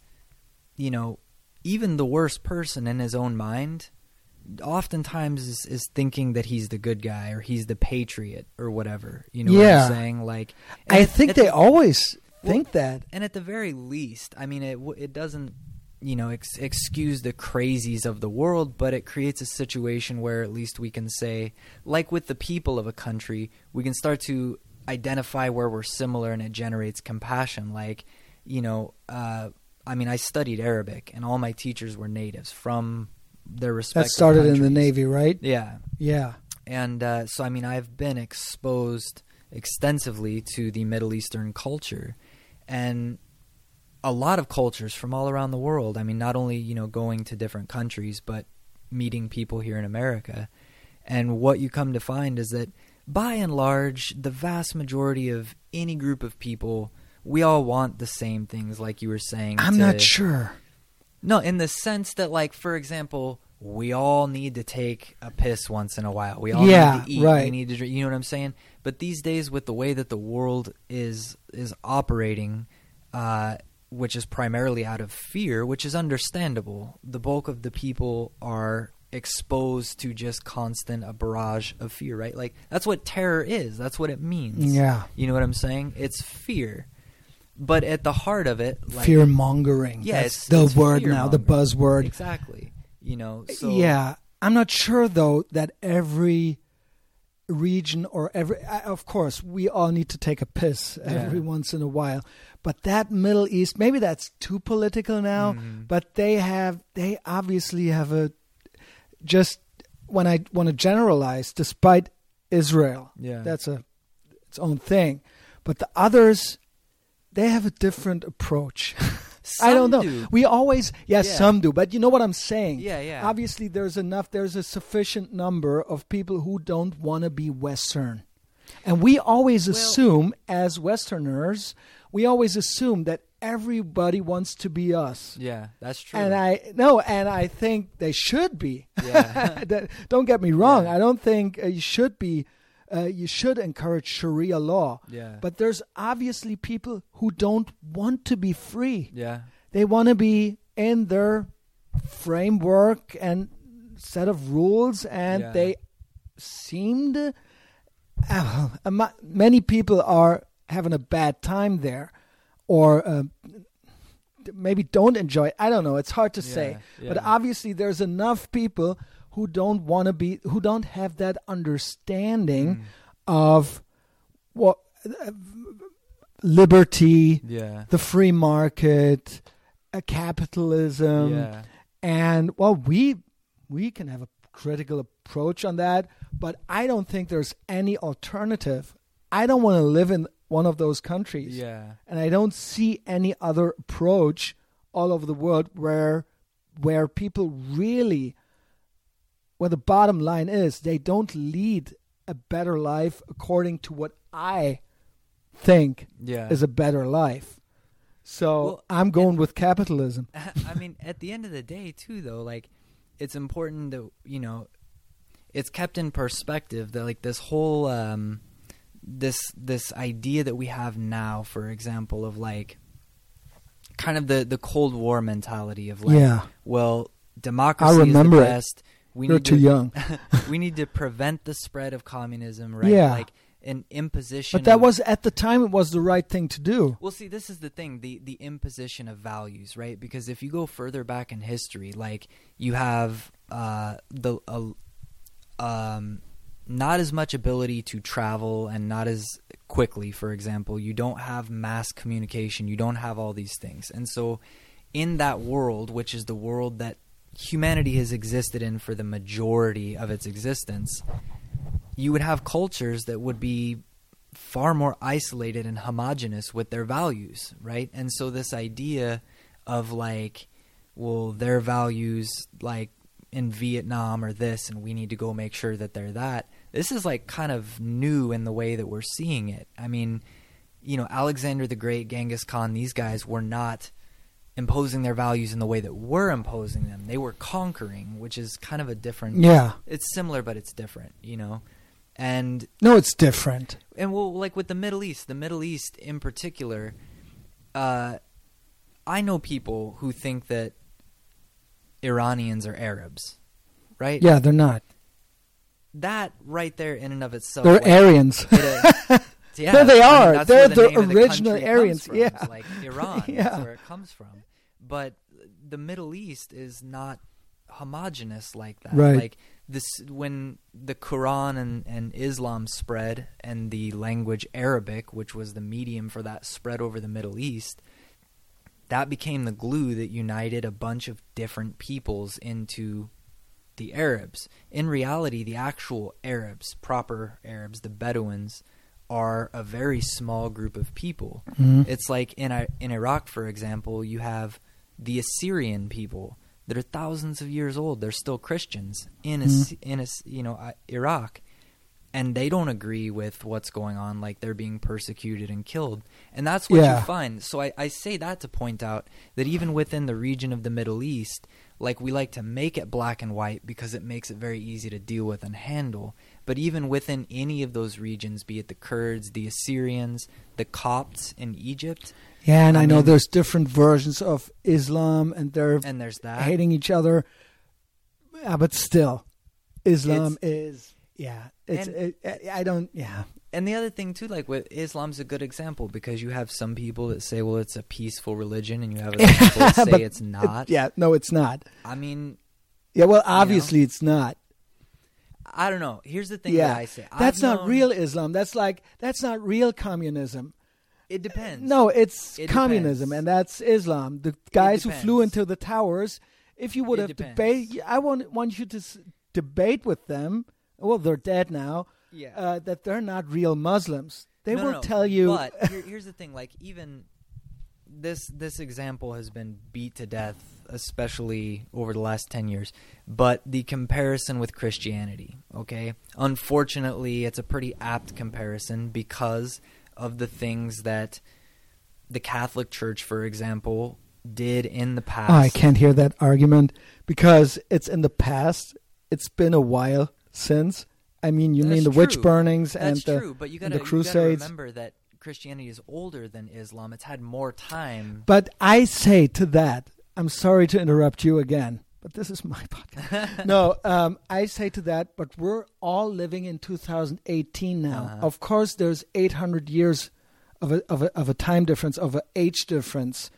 you know even the worst person in his own mind oftentimes is, is thinking that he's the good guy or he's the patriot or whatever. You know Yeah. what I'm saying? Like, I and think at they the- always Well, think that. and at the very least, I mean, it it doesn't you know ex- excuse the crazies of the world, but it creates a situation where at least we can say, like with the people of a country, we can start to identify where we're similar, and it generates compassion. Like, you know, uh, I mean, I studied Arabic, and all my teachers were natives from their. That started in the. Navy, right? Yeah, Yeah. and uh, so I mean I've been exposed extensively to the Middle Eastern culture, and a lot of cultures from all around the world. I mean, not only you know going to different countries, but meeting people here in America. And what you come to find is that by and large, the vast majority of any group of people, we all want the same things, like you were saying. I'm to- not sure. No, in the sense that, like, for example, we all need to take a piss once in a while. We all Yeah, need to eat. We right. need to drink. You know what I'm saying? But these days, with the way that the world is is operating, uh, which is primarily out of fear, which is understandable. The bulk of the people are exposed to just constant a barrage of fear, right? Like that's what terror is. That's what it means. Yeah. You know what I'm saying? It's fear. But at the heart of it, like, fear mongering. Yeah, That's it's- the it's word now, the buzzword. Exactly. You know. So yeah, I'm not sure though that every region or every of course we all need to take a piss every Yeah. once in a while but that middle east maybe that's too political now Mhm. but they have they obviously have a just when i want to generalize despite israel Yeah. that's a its own thing but the others they have a different approach I don't know. Do. We always, yes, Yeah. some do, but you know what I'm saying. Yeah, yeah. Obviously, there's enough. There's a sufficient number of people who don't want to be Western, and we always Well- assume, as Westerners, we always assume that everybody wants to be us. Yeah, that's true. And I no, and I think they should be. Yeah. Don't get me wrong. Yeah. I don't think uh, you should be. Uh, you should encourage Sharia law. Yeah. But there's obviously people who don't want to be free. yeah. They want to be in their framework and set of rules, and Yeah. they seemed. Uh, many people are having a bad time there, or uh, maybe don't enjoy. it. I don't know. It's hard to say, Yeah, but obviously there's enough people who don't want to be, who don't have that understanding Mm. of what uh, liberty, Yeah. the free market, uh, capitalism, yeah. and well, we we can have a critical approach on that, but I don't think there's any alternative. I don't want to live in one of those countries, Yeah. and I don't see any other approach all over the world where where people really where the bottom line is they don't lead a better life according to what I think Yeah. is a better life. So Well, I'm going with capitalism. I mean, at the end of the day, too, though, like it's important that you know it's kept in perspective that like this whole um, this this idea that we have now, for example, of like kind of the the Cold War mentality of like, Yeah. well, democracy I remember is the best. We You're need too to, young. we need to prevent the spread of communism, right? Yeah. like an imposition. But that of- was at the time it was the right thing to do. well, see, this is the thing the the imposition of values, right? Because if you go further back in history, like you have uh, the uh, um, not as much ability to travel and not as quickly. For example, you don't have mass communication. You don't have all these things, and so in that world, which is the world that humanity has existed in for the majority of its existence, you would have cultures that would be far more isolated and homogenous with their values, right? And so this idea of like, well, their values like in Vietnam or this, and we need to go make sure that they're that. this is like kind of new in the way that we're seeing it. I mean, you know, Alexander the Great, Genghis Khan, these guys were not imposing their values in the way that we're imposing them. They were conquering, which is kind of a different. Yeah. It's similar, but it's different, you know? And No, it's different. and well, like with the Middle East, the Middle East in particular, uh, I know people who think that Iranians are Arabs, right? Yeah, they're not. That right there, in and of itself, They're like, Aryans. it, yeah, No, they I mean, are. They're the, the the original country Aryans, from. yeah. Like Iran. Yeah. That's where it comes from. But the Middle East is not homogenous like that. Right. Like this, when the Quran and, and Islam spread, and the language Arabic, which was the medium for that, spread over the Middle East. That became the glue that united a bunch of different peoples into the Arabs. In reality, the actual Arabs, proper Arabs, the Bedouins, are a very small group of people. Mhm. It's like in I- in Iraq, for example, you have the Assyrian people that are thousands of years old. They're still Christians in As- in As- you know Iraq, and they don't agree with what's going on. Like they're being persecuted and killed, and that's what Yeah. you find. So I, I say that to point out that even within the region of the Middle East, like we like to make it black and white because it makes it very easy to deal with and handle. But even within any of those regions, be it the Kurds, the Assyrians, the Copts in Egypt, Yeah, and I, I know mean- there's different versions of Islam, and they're and there's that. hating each other. Yeah, but still, Islam is yeah. It's And- it, I don't yeah. And the other thing too, like with Islam's a good example because you have some people that say, well, it's a peaceful religion, and you have other people that say it's it- not. yeah, no, it's not. I mean, Yeah, well, obviously it's not. I don't know. Here's the thing yeah, that I say. that's I've not known- real Islam. That's like that's not real communism. It depends. No, it's It communism, depends. and that's Islam. The guys who flew into the towers. If you would It have debate, I want want you to s- debate with them. Well, they're dead now. Yeah. Uh, that they're not real Muslims. They No, will no, tell you. But here, here's the thing: like even this this example has been beat to death, especially over the last ten years. But the comparison with Christianity, okay, unfortunately, it's a pretty apt comparison because of the things that the Catholic Church, for example, did in the past. I can't hear that argument because it's in the past. It's been a while since. I mean, you mean That's the witch true. burnings That's and the, true, but you gotta, the you Crusades. gotta remember that Christianity is older than Islam. It's had more time. But I say to that, I'm sorry to interrupt you again, but this is my podcast. no, um, I say to that, but we're all living in 2018 now. Uh-huh. Of course, there's 800 years of a, of a of a time difference, of an age difference.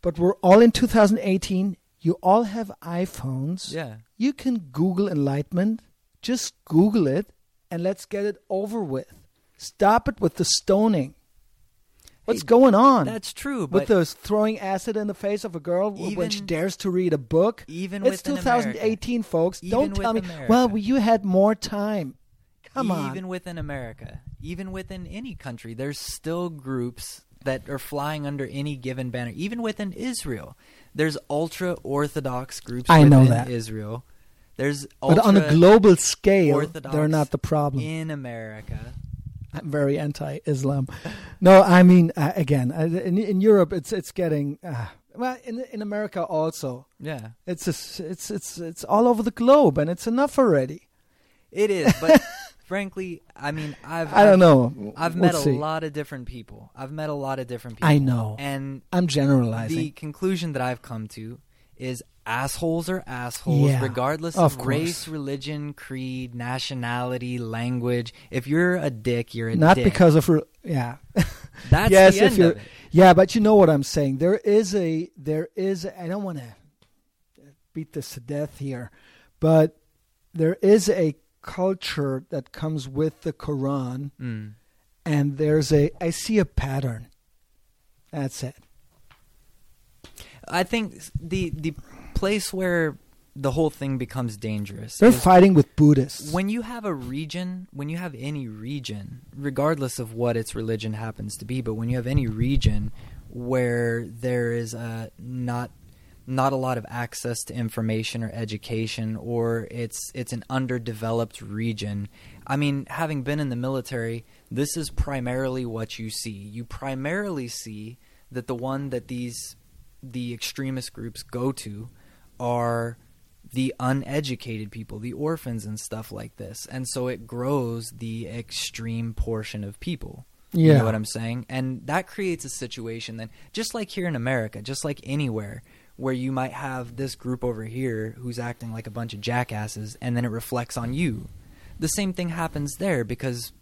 But we're all in 2018. You all have iPhones. Yeah. You can Google enlightenment. Just Google it, and let's get it over with. Stop it with the stoning. What's Hey, going on? That's true, with but those throwing acid in the face of a girl w- when she dares to read a book. even It's within 2018, folks. Even Don't tell me. America. Well, you had more time. Come even on. Even within America, even within any country, there's still groups that are flying under any given banner. Even within Israel, there's ultra orthodox groups I within know that. Israel. There's But on a global scale, they're not the problem. in America. I'm very anti-Islam. no, I mean uh, again, uh, in, in Europe, it's it's getting uh, well. In in America also, Yeah, it's just, it's it's it's all over the globe, and it's enough already. it is. But frankly, I mean, I've I don't I've- know. I've We'll met a see. lot of different people. I've met a lot of different people. I know. and I'm generalizing. the conclusion that I've come to is assholes are assholes Yeah, regardless of of, race, religion, creed, nationality, language. If you're a dick, you're a dick. not dick. because of re- yeah. that's yes, the if end you're of it. yeah, but you know what I'm saying. There is a there is I I don't want to beat this to death here, but there is a culture that comes with the Quran, Mm. and there's a I see a pattern. That's it. I think the the place where the whole thing becomes dangerous They're fighting with Buddhists. when you have a region, when you have any region, regardless of what its religion happens to be, but when you have any region where there is a not not a lot of access to information or education or it's it's an underdeveloped region. I mean, having been in the military, this is primarily what you see. You primarily see that the one that these the extremist groups go to are the uneducated people, the orphans and stuff like this. And so it grows the extreme portion of people. You Yeah. know what I'm saying? And that creates a situation then, just like here in America, just like anywhere, where you might have this group over here who's acting like a bunch of jackasses, and then it reflects on you. The same thing happens there because,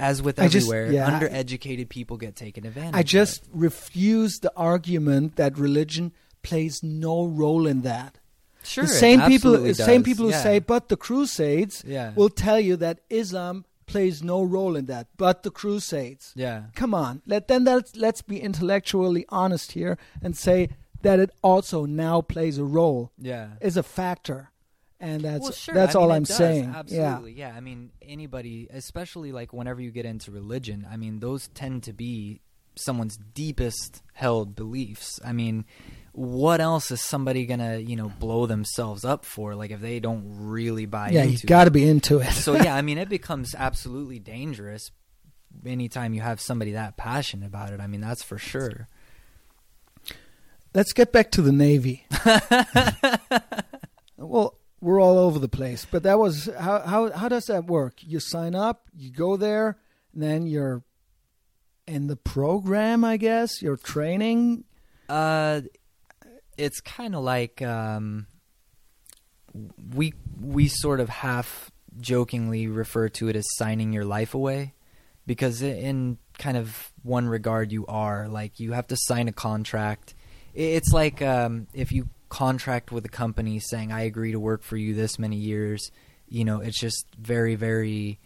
as with I just- everywhere, yeah, I- undereducated people get taken advantage I of. just refuse the argument that religion plays no role in that. Sure, the same people, the same people who Yeah. say, "But the Crusades," Yeah. will tell you that Islam plays no role in that. But the Crusades. Yeah. Come on, let then let's let's be intellectually honest here and say that it also now plays a role, Yeah. is a factor, and that's well, sure. that's I all it I'm saying. Yeah. Absolutely. Yeah. I mean, anybody, especially like whenever you get into religion, I mean, those tend to be someone's deepest held beliefs. I mean, what else is somebody gonna, you know, blow themselves up for? Like if they don't really buy into, Yeah, you got to be into it. so yeah, I mean, it becomes absolutely dangerous anytime you have somebody that passionate about it. I mean, that's for sure. Let's get back to the Navy. well, we're all over the place, but that was how how how does that work? You sign up, you go there, and then you're in the program, I guess. You're training. Uh, it's kind of like um, we we sort of half jokingly refer to it as signing your life away, because in kind of one regard you are like you have to sign a contract. It's like um, if you contract with a company saying I agree to work for you this many years. You know, it's just very very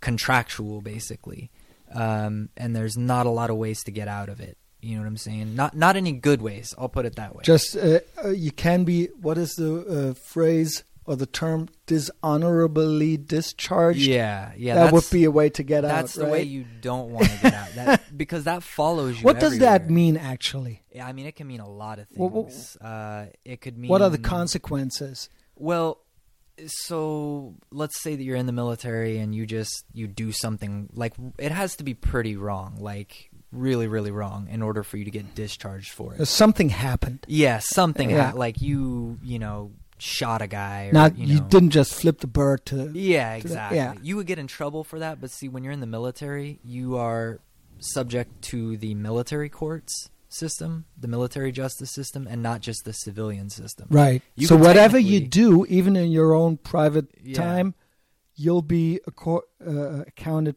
contractual basically, um, and there's not a lot of ways to get out of it. You know what I'm saying? Not not any good ways. I'll put it that way. Just uh, uh, you can be. What is the uh, phrase or the term? Dishonorably discharged. yeah, yeah. that would be a way to get out. That's the way you don't want to get out. That because that follows you. What does that mean, actually? Yeah, I mean, it can mean a lot of things. uh, it could mean What are the consequences? Well, so let's say that you're in the military and you just you do something like it has to be pretty wrong, like really, really wrong, in order for you to get discharged for it. Something happened. Yeah, something Yeah. ha- like you, you know, shot a guy. Or, Not you, you, didn't just flip the bird to. Yeah, to the- exactly. yeah. You would get in trouble for that, but see, when you're in the military, you are subject to the military courts system, the military justice system, and not just the civilian system. Right. You so whatever you do, even in your own private Yeah. time, you'll be acco- uh, accounted.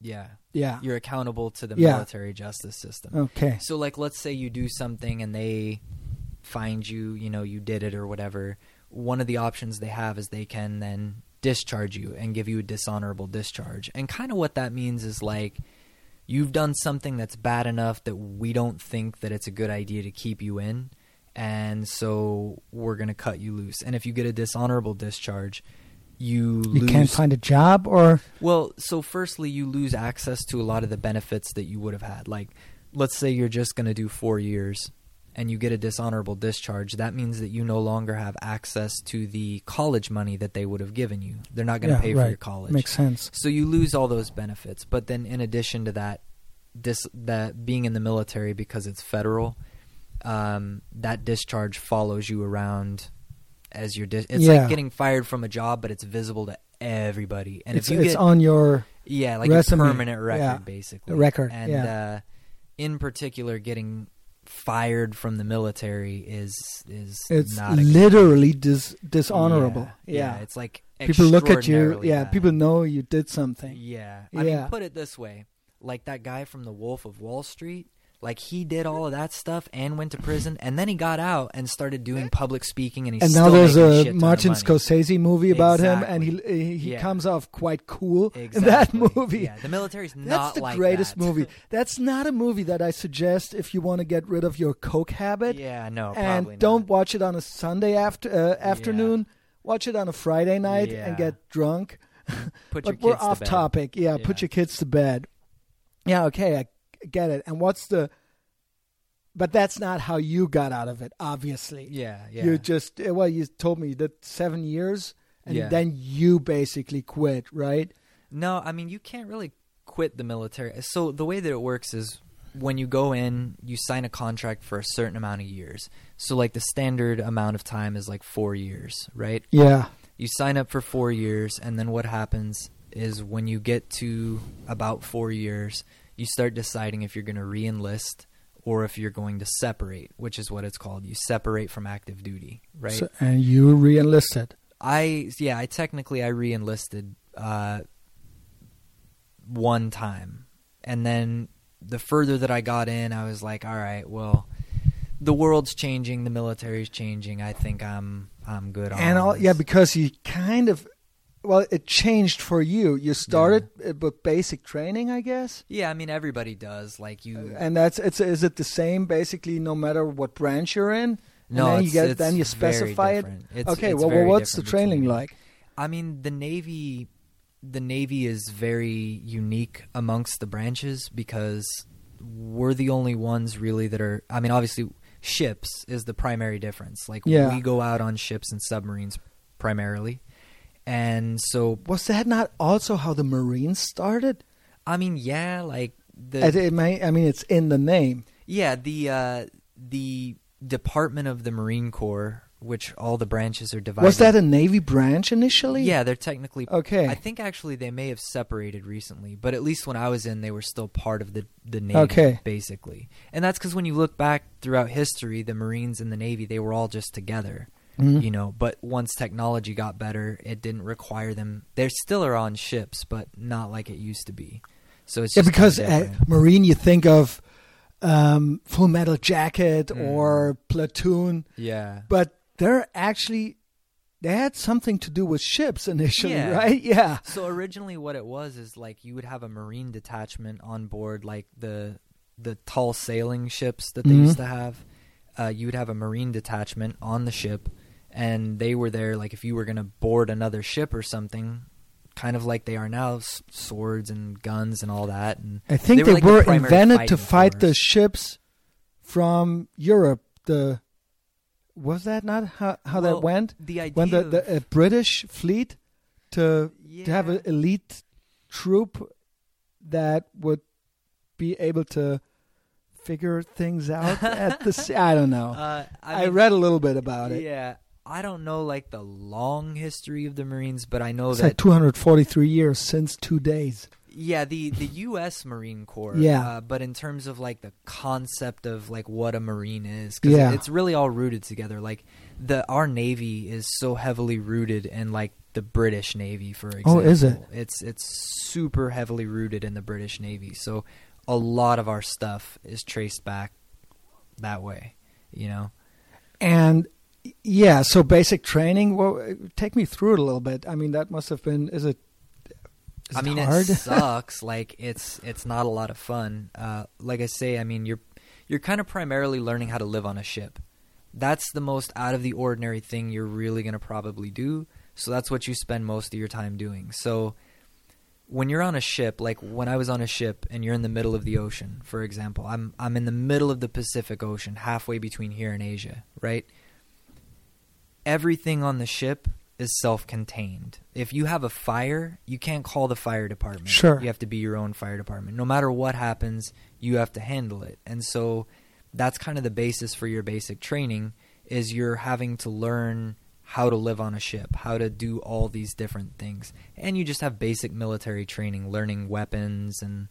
Yeah, Yeah. you're accountable to the Yeah. military justice system. Okay. So, like, let's say you do something and they find you, you know, you did it or whatever. One of the options they have is they can then discharge you and give you a dishonorable discharge. And kind of what that means is like you've done something that's bad enough that we don't think that it's a good idea to keep you in. And so we're going to cut you loose. And if you get a dishonorable discharge, you, You lose can't find a job, or well, so firstly, you lose access to a lot of the benefits that you would have had. Like, let's say you're just going to do four years and you get a dishonorable discharge. That means that you no longer have access to the college money that they would have given you. They're not going to Yeah, pay right. for your college. makes sense. So you lose all those benefits. But then, in addition to that, dis- that being in the military because it's federal, um, that discharge follows you around as your. Dis- it's Yeah. like getting fired from a job, but it's visible to everybody. And it's if you it's get on your yeah, like resume. a permanent record, Yeah. basically. record, And yeah. uh, in particular, getting fired from the military is is it's not literally dis- dishonorable. Yeah, Yeah. it's like people look at you. Yeah, bad. people know you did something. Yeah, I Yeah. mean, put it this way: like that guy from The Wolf of Wall Street. Like he did all of that stuff and went to prison, and then he got out and started doing public speaking, and he's and still now there's a shit ton Martin. Scorsese movie about him, and he he, he Yeah. comes off quite cool in Exactly. that movie. Yeah, the military's not That's the like greatest that. movie. That's not a movie that I suggest if you want to get rid of your coke habit. yeah, no, and probably don't not. watch it on a Sunday after uh, afternoon. Watch it on a Friday night Yeah. and get drunk. Put your but we're kids to off bed. topic. Yeah, put your kids to bed. Yeah, okay, I get it. And what's the but that's not how you got out of it. Obviously, Yeah, yeah. you just uh, well, you told me that seven years, and Yeah. then you basically quit, right? No, I mean you can't really quit the military. So the way that it works is when you go in, you sign a contract for a certain amount of years. So like the standard amount of time is like 4 years, right? Yeah. You sign up for 4 years and then what happens is when you get to about 4 years, you start deciding if you're going to re-enlist or if you're going to separate, which is what it's called. You separate from active duty, right? So, and you re-enlisted. I yeah, I technically I re-enlisted uh, one time, and then the further that I got in, I was like, all right, well, the world's changing, the military's changing. I think I'm I'm good on and all, yeah, because you kind of, well, it changed for you. You started uh, with basic training, I guess, yeah, I mean everybody does. Like you, and that's it's. Is it the same basically, no matter what branch you're in? no, and then you get then you specify it. It's, okay, it's well, well, what's the training between- like? I mean, the Navy, the Navy is very unique amongst the branches because we're the only ones really that are. I mean, obviously, ships is the primary difference. Like Yeah. we go out on ships and submarines primarily, and so Was that not also how the Marines started? I mean, yeah, like the It, it may, I mean, it's in the name. yeah the uh, the Department of the Marine Corps, which all the branches are divided. Was that a Navy branch initially? Yeah, they're technically Okay. I think actually they may have separated recently, but at least when I was in, they were still part of the the Navy, Okay. basically. And that's because when you look back throughout history, the Marines and the Navy they were all just together, Mhm. you know. But once technology got better, it didn't require them. They still are on ships, but not like it used to be. So it's Yeah, because uh. Marine, you think of um, Full Metal Jacket Mm. or Platoon, yeah, but they're actually they had something to do with ships initially, Yeah. right? Yeah. So originally, what it was is like you would have a marine detachment on board, like the the tall sailing ships that they Mhm. used to have. Uh, you would have a marine detachment on the ship, and they were there. Like if you were going to board another ship or something, kind of like they are now, s- swords and guns and all that. And I think They they, were like were primary invented to fighting fight the ships from Europe. The was that not how, how Well, that went? the idea When the, the uh, British fleet to yeah, to have an elite troop that would be able to figure things out at the sea. I don't know. uh, I, mean, read a little bit about it. Yeah, I don't know like the long history of the Marines, but I know It's that like 243 years since two days. Yeah, the the U.S. Marine Corps. Yeah. uh, but in terms of like the concept of like what a Marine is, 'cause Yeah. it's really all rooted together. Like the our Navy is so heavily rooted in like the British Navy, for example. Oh, is it? It's it's super heavily rooted in the British Navy. So a lot of our stuff is traced back that way. You know. And yeah, so basic training. Well, take me through it a little bit. I mean, that must have been. Is it? Is I mean, it hard? it sucks. like it's it's not a lot of fun. Uh, like I say, I mean, you're you're kind of primarily learning how to live on a ship. That's the most out of the ordinary thing you're really gonna probably do. So that's what you spend most of your time doing. So when you're on a ship, like when I was on a ship and you're in the middle of the ocean, for example, I'm I'm in the middle of the Pacific Ocean, halfway between here and Asia, right? Everything on the ship is self-contained. If you have a fire, you can't call the fire department. Sure. You have to be your own fire department. No matter what happens, you have to handle it. And so that's kind of the basis for your basic training is you're having to learn how to live on a ship, how to do all these different things. And you just have basic military training, learning weapons and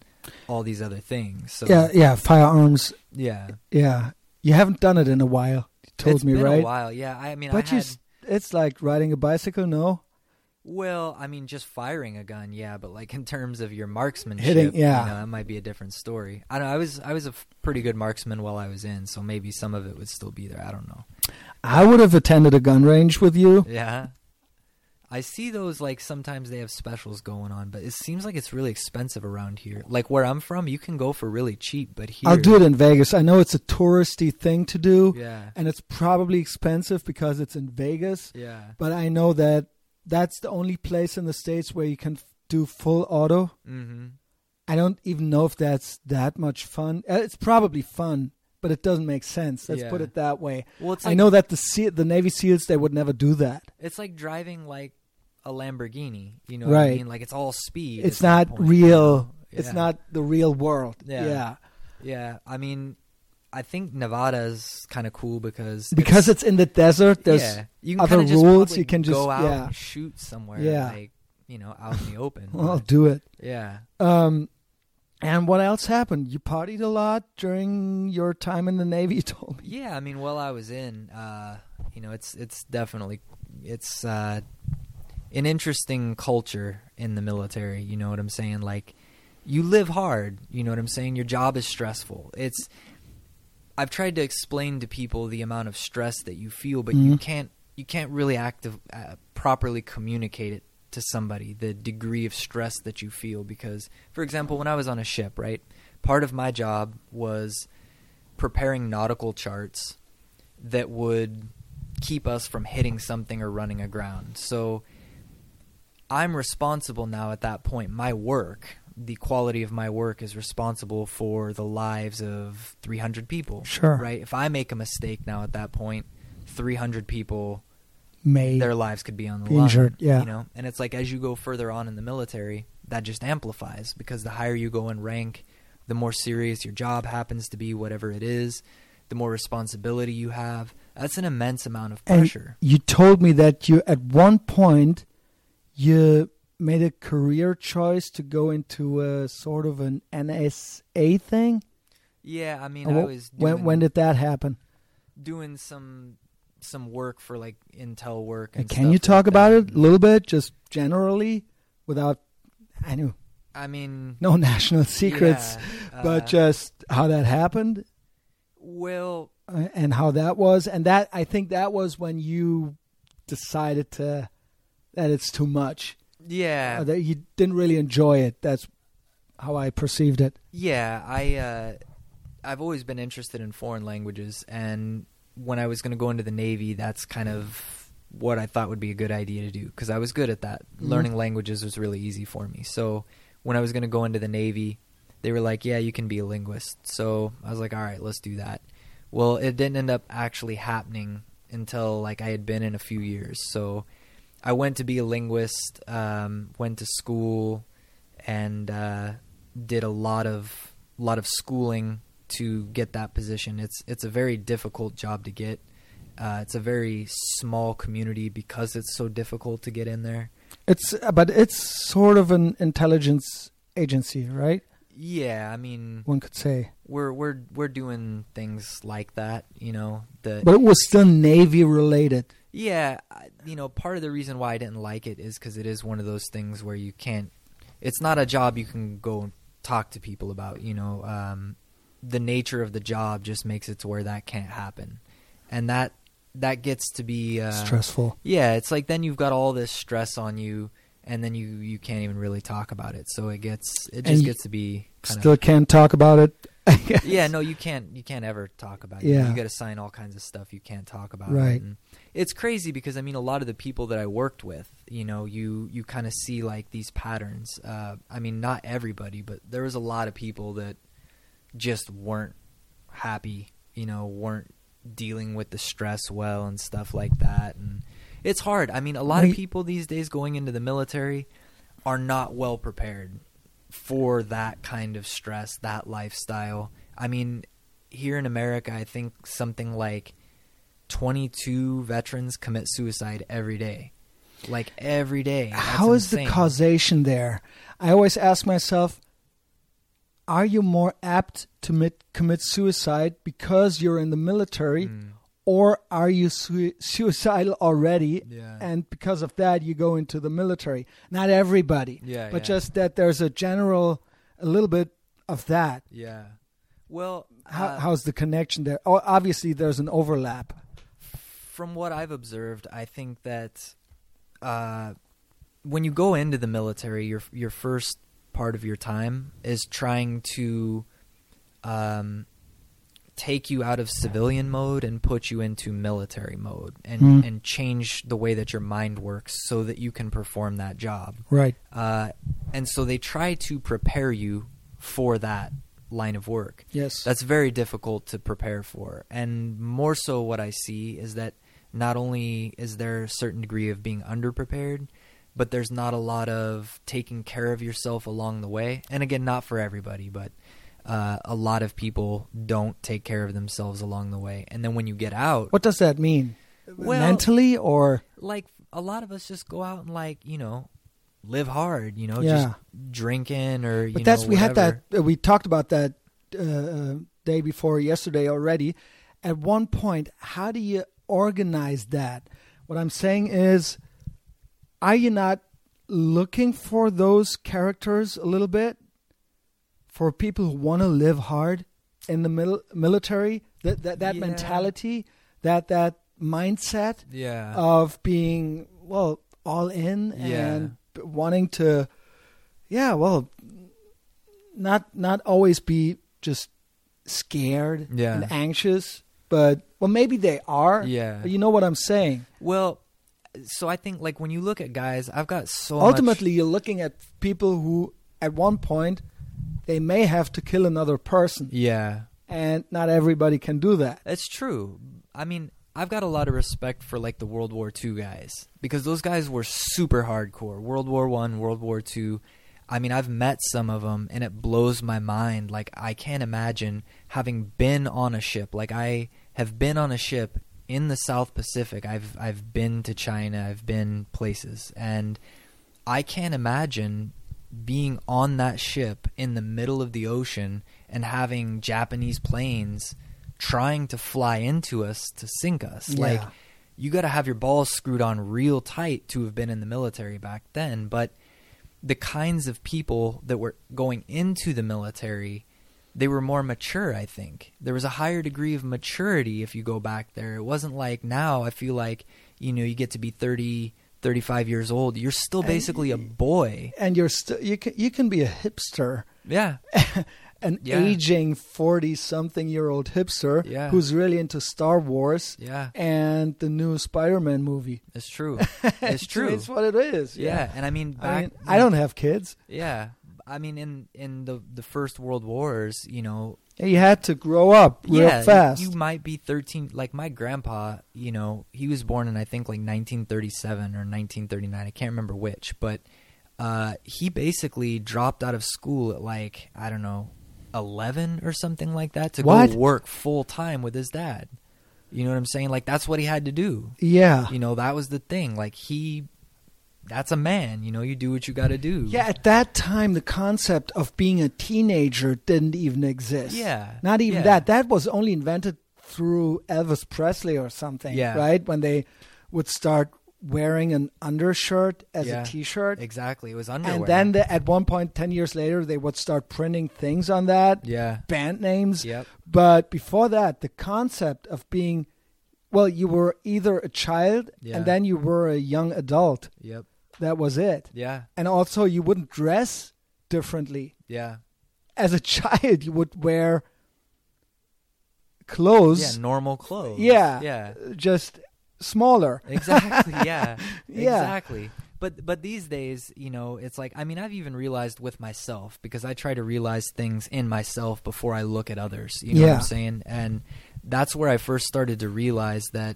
all these other things. So yeah, yeah, firearms. yeah. Yeah, you haven't done it in a while. You told It's me been right. a while. Yeah, I mean But I you, had, s it's like riding a bicycle. No, Well, I mean, just firing a gun, yeah, but like in terms of your marksmanship, Hitting- yeah. you know, that might be a different story. I don't. know, I was I was a f- pretty good marksman while I was in, so maybe some of it would still be there. I don't know. I would have attended a gun range with you. Yeah, I see those like sometimes they have specials going on, but it seems like it's really expensive around here. Like where I'm from, you can go for really cheap, but here, I'll do it in Vegas. I know it's a touristy thing to do, Yeah, and it's probably expensive because it's in Vegas. yeah. But I know that that's the only place in the states where you can f- do full auto. Mm-hmm. I don't even know if that's that much fun. Uh, It's probably fun but it doesn't make sense. Let's Yeah. put it that way. Well, it's I know that the sea, the Navy SEALs they would never do that. it's like driving like a Lamborghini. You know what I Right. mean? Like it's all speed. It's not real. know? It's not the real world. Yeah. yeah. Yeah, I mean, I think Nevada is kind of cool because Because it's in the desert. There's yeah, you can other rules, you can just- go out yeah. and shoot somewhere. Yeah. like you know, out in the open. well, I'll do it. yeah, Um, and what else happened? You partied a lot during your time in the Navy. You told me. yeah. I mean, while I was in, uh, you know, it's it's definitely it's uh, an interesting culture in the military. You know what I'm saying? Like, you live hard. You know what I'm saying? Your job is stressful. It's I've tried to explain to people the amount of stress that you feel, but you Mhm. can't you can't really active uh, properly communicate it to somebody the degree of stress that you feel because for example when I was on a ship right part of my job was preparing nautical charts that would keep us from hitting something or running aground so I'm responsible now at that point my work the quality of my work is responsible for the lives of 300 people Sure. right if I make a mistake now at that point 300 people May their lives could be on the Be line. injured, yeah. You know, and it's like as you go further on in the military, that just amplifies because the higher you go in rank, the more serious your job happens to be, whatever it is, the more responsibility you have. That's an immense amount of And pressure. you told me that you at one point you made a career choice to go into a sort of an NSA thing. yeah, I mean, I was doing, when when did that happen? doing some some work for like intel work. And Can you talk like about it a little bit, just generally, without I know I mean, no national secrets, yeah, but uh, just how that happened well, and how that was, and that I think that was when you decided to that it's too much, yeah, uh, that you didn't really enjoy it. That's how I perceived it. Yeah, I uh, I've always been interested in foreign languages, and when I was going to go into the Navy, that's kind of what I thought would be a good idea to do because I was good at that. Mhm. Learning languages was really easy for me. So when I was going to go into the Navy, they were like, "Yeah, you can be a linguist." So I was like, "All right, let's do that." Well, it didn't end up actually happening until like I had been in a few years. So I went to be a linguist, um, went to school, and uh, did a lot of lot of schooling to get that position. It's it's a very difficult job to get. Uh, it's a very small community because it's so difficult to get in there. It's uh, but it's sort of an intelligence agency, right? Yeah, I mean, One could say, we're we're we're doing things like that, you know. The but it was still Navy related. Yeah, you know, part of the reason why I didn't like it is because it is one of those things where you can't. It's not a job you can go and talk to people about. You know, um, the nature of the job just makes it to where that can't happen, and that that gets to be uh, Stressful. Yeah, it's like then you've got all this stress on you, and then you you can't even really talk about it. So it gets it just gets to be kind Still can't talk about it. Of yeah. No, you can't you can't ever talk about it. Yeah. you got to sign all kinds of stuff you can't talk about. Right. And it's crazy because I mean a lot of the people that I worked with, you know, you you kind of see like these patterns. Uh, I mean, not everybody, but there was a lot of people that just weren't happy. You know, weren't dealing with the stress well and stuff like that. And it's hard. I mean, a lot Well, of people these days going into the military are not well prepared for that kind of stress, that lifestyle. I mean, here in America, I think something like 22 veterans commit suicide every day. Like every day. That's How is insane. the causation there? I always ask myself, are you more apt to mit- commit suicide because you're in the military, Mm. or are you sui- suicidal already? Yeah. And because of that, you go into the military. Not everybody, Yeah, but yeah. just that there's a general, a little bit of that. Yeah. Well, How, uh, how's the connection there? Oh, obviously, there's an overlap. From what I've observed, I think that uh, when you go into the military, your your first part of your time is trying to um, take you out of civilian mode and put you into military mode, and Hmm. and change the way that your mind works so that you can perform that job. Right. Uh, and so they try to prepare you for that line of work. Yes. That's very difficult to prepare for. And more so, what I see is that not only is there a certain degree of being underprepared, but there's not a lot of taking care of yourself along the way. And again, not for everybody, but uh, a lot of people don't take care of themselves along the way. And then when you get out, what does that mean? Well- Mentally or like a lot of us just go out and like you know live hard, you know, Yeah. just drinking or you but that's know, we had that uh, we talked about that uh, uh, day before yesterday already at one point how do you organize that what i'm saying is are you not looking for those characters a little bit for people who want to live hard in the mil- military that that, that Yeah. mentality that that mindset Yeah. of being well all in Yeah. and wanting to yeah well not not always be just scared Yeah. and anxious but well maybe they are Yeah. but you know what i'm saying Well, so I think like when you look at guys, I've got so much- ultimately you're looking at people who at one point they may have to kill another person yeah, and not everybody can do that it's true. I mean, I've got a lot of respect for like the World War II guys because those guys were super hardcore. World War One, World War Two. I mean, I've met some of them, and it blows my mind. Like, I can't imagine having been on a ship. Like, I have been on a ship in the South Pacific. I've I've been to China. I've been places, and I can't imagine being on that ship in the middle of the ocean and having Japanese planes trying to fly into us to sink us. Yeah. Like you got to have your balls screwed on real tight to have been in the military back then, but the kinds of people that were going into the military they were more mature i think. There was a higher degree of maturity if you go back there. It wasn't like now i feel like you know you get to be 30 35 years old. You're still And- basically a boy. and you're still you can you can be a hipster. Yeah. An Yeah. aging 40 something year old hipster Yeah. who's really into Star Wars yeah. and the new Spider Man movie. it's true. It's true. It's what it is. yeah. And i mean back I mean, I don't have kids. yeah i mean in in the the first world wars you know You had to grow up real yeah, you- fast. You, might be 13. Like my grandpa, you know, he was born in I think like 1937 or 1939. I can't remember which, but uh, he basically dropped out of school at like I don't know, 11 or something like that to What? go work full time with his dad. You know what I'm saying? Like that's what he had to do. yeah. You know, that was the thing. Like he, that's a man. You know, you do what you got to do. Yeah, at that time, the concept of being a teenager didn't even exist. Yeah, Not even yeah. that. That was only invented through Elvis Presley or something. Yeah. Right? When they would start wearing an undershirt as Yeah. a t shirt. Exactly. It was underwear. And then the, at one point, 10 years later, they would start printing things on that, yeah. band names. Yep. But before that, the concept of being, well, you were either a child Yeah. and then you were a young adult. Yep. That was it. Yeah. And also, you wouldn't dress differently. Yeah. As a child, you would wear clothes Yeah, normal clothes. Yeah. Yeah. just smaller. Exactly. Yeah. Yeah. Exactly. But but these days, you know, it's like I mean, I've even realized with myself because I try to realize things in myself before I look at others. You know what I'm saying? And that's where I first started to realize that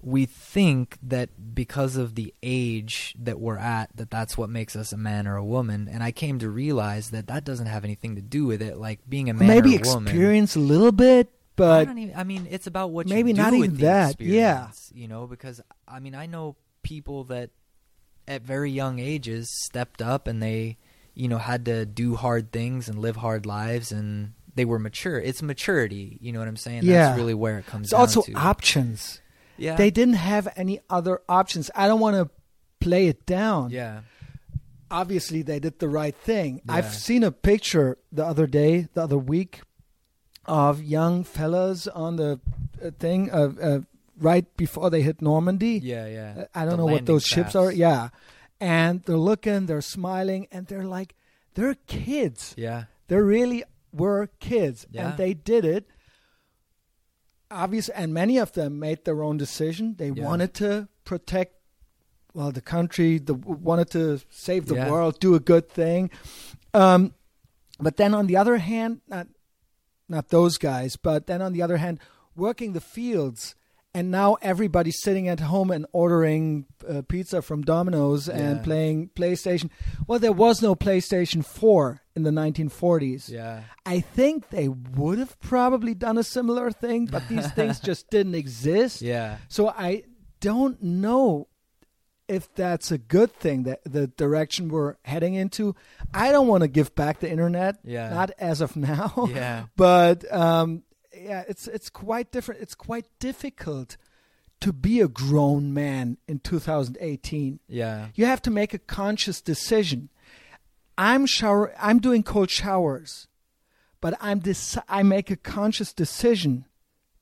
we think that because of the age that we're at that that's what makes us a man or a woman and i came to realize that that doesn't have anything to do with it like being a man Maybe or a woman experience a little bit, I but don't even. I mean, it's about what maybe you do not even that, yeah. You know, because I mean, I know people that at very young ages stepped up and they, you know, had to do hard things and live hard lives and they were mature. It's maturity. You know what I'm saying? Yeah. That's really where it comes it's down also to. options. Yeah. They didn't have any other options. I don't want to play it down. yeah. Obviously, they did the right thing. Yeah. I've seen a picture the other day, the other week, of young fellas on the uh, thing uh, uh, right before they hit Normandy. Yeah. Yeah. Uh, I don't The know what those ships are. Yeah. And they're looking, they're smiling, and they're like, they're kids. Yeah. They really were kids. Yeah. And they did it. Obviously, and many of them made their own decision. They Yeah. wanted to protect, well, the country, the, wanted to save the Yeah. world, do a good thing. Um, but then on the other hand, not not those guys, but then on the other hand, working the fields. And now everybody's sitting at home and ordering uh, pizza from Domino's and Yeah. playing PlayStation. Well, there was no PlayStation 4 in the 1940s. Yeah. I think they would have probably done a similar thing, but these things just didn't exist. Yeah. So I don't know if that's a good thing that the direction we're heading into. I don't want to give back the internet, Yeah. not as of now. Yeah. But um, yeah, it's it's quite different. It's quite difficult to be a grown man in 2018 Yeah. you have to make a conscious decision. I'm shower. I'm doing cold showers, but I'm deci- I make a conscious decision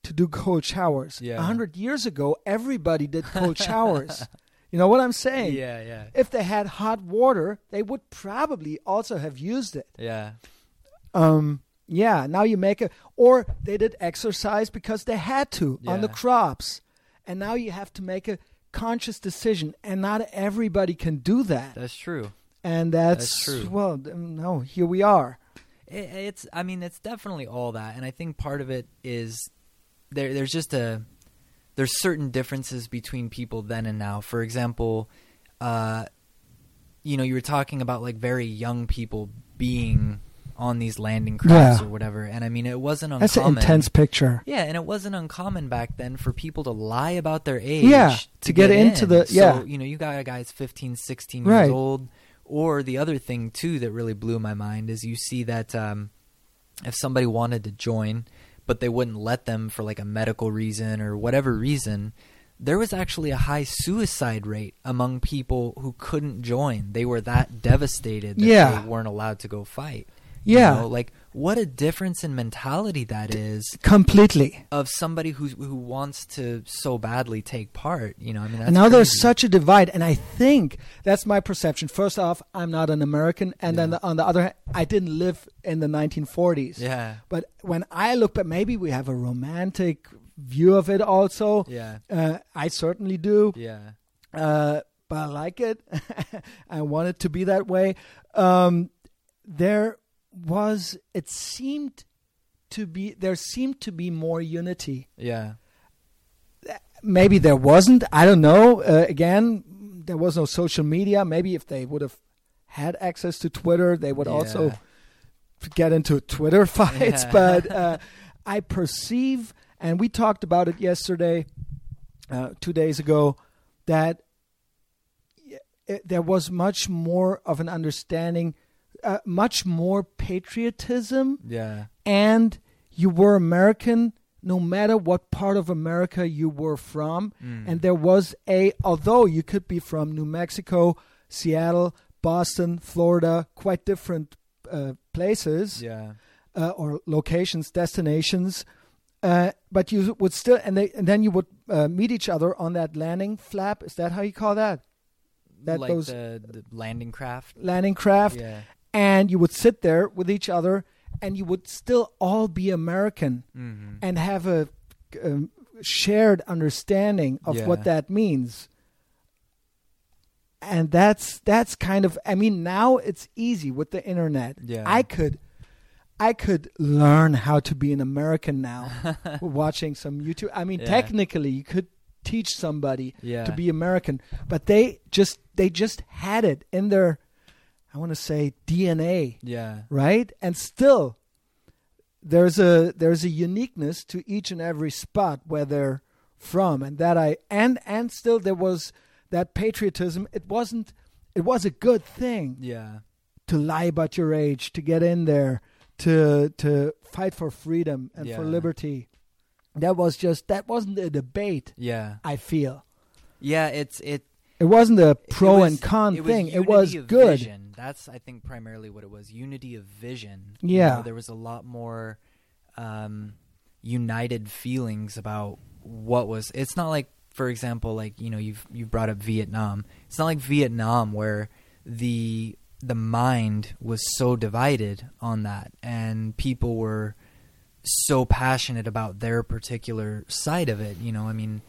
to do cold showers. Yeah. A hundred years ago, everybody did cold showers. You know what I'm saying? Yeah. Yeah. If they had hot water, they would probably also have used it. Yeah. Um, yeah. Now you make a, or they did exercise because they had to on the crops, and now you have to make a conscious decision, and not everybody can do that That's true. And that's, That's well um, no here we are It, it's I mean it's definitely all that, and I think part of it is there. There's just a there's certain differences between people then and now. For example, uh, you know, you were talking about like very young people being on these landing crafts Yeah. or whatever, and I mean it wasn't uncommon. that's an intense picture Yeah, and it wasn't uncommon back then for people to lie about their age Yeah, to get into in. the- yeah. So, you know, you got a guys 15, 16 Right. years old. Or the other thing, too, that really blew my mind is you see that um, if somebody wanted to join, but they wouldn't let them for like a medical reason or whatever reason, there was actually a high suicide rate among people who couldn't join. They were that devastated that Yeah. they weren't allowed to go fight. You yeah know, like what a difference in mentality that is completely of somebody who who wants to so badly take part. You know, I mean, now there's such a divide and i think that's my perception first off i'm not an american and then Yeah. the, on the other hand i didn't live in the 1940s yeah, but when i look back maybe we have a romantic view of it also yeah, uh, i certainly do yeah, uh, but I like it. I want it to be that way. Um, there was, it seemed to be, there seemed to be more unity. yeah, Maybe there wasn't. I don't know. Uh, again, there was no social media. Maybe if they would have had access to Twitter, they would also get into Twitter fights. Yeah. But uh, I perceive, and we talked about it yesterday, uh, two days ago, that it, there was much more of an understanding, uh, much more patriotism, yeah, and you were American no matter what part of America you were from. Mm. And there was a, although you could be from New Mexico, Seattle, Boston, Florida, quite different uh, places yeah, uh, or locations, destinations. Uh, but you would still, and, they, and then you would uh, meet each other on that landing flap. Is that how you call that? That like those the, the landing craft. landing craft. Yeah, And you would sit there with each other, and you would still all be American mm-hmm. and have a um, shared understanding of Yeah. what that means. And that's that's kind of I mean now it's easy with the internet. Yeah. I could I could learn how to be an American now watching some YouTube. I mean Yeah. technically you could teach somebody yeah, to be American, but they just they just had it in their I want to say DNA yeah, right? And still, there's a there's a uniqueness to each and every spot where they're from, and that I and and still there was that patriotism. It wasn't. It was a good thing yeah, to lie about your age, to get in there, to to fight for freedom and for liberty. That was just that wasn't a debate. yeah, I feel yeah. It's it. it wasn't a pro was- and con it thing. It was good. Vision. That's I think primarily what it was. Unity of vision. Yeah. You know, there was a lot more um, united feelings about what was. It's not like, for example, like you know you've you've brought up Vietnam. It's not like Vietnam where the the mind was so divided on that, and people were so passionate about their particular side of it. You know, I mean,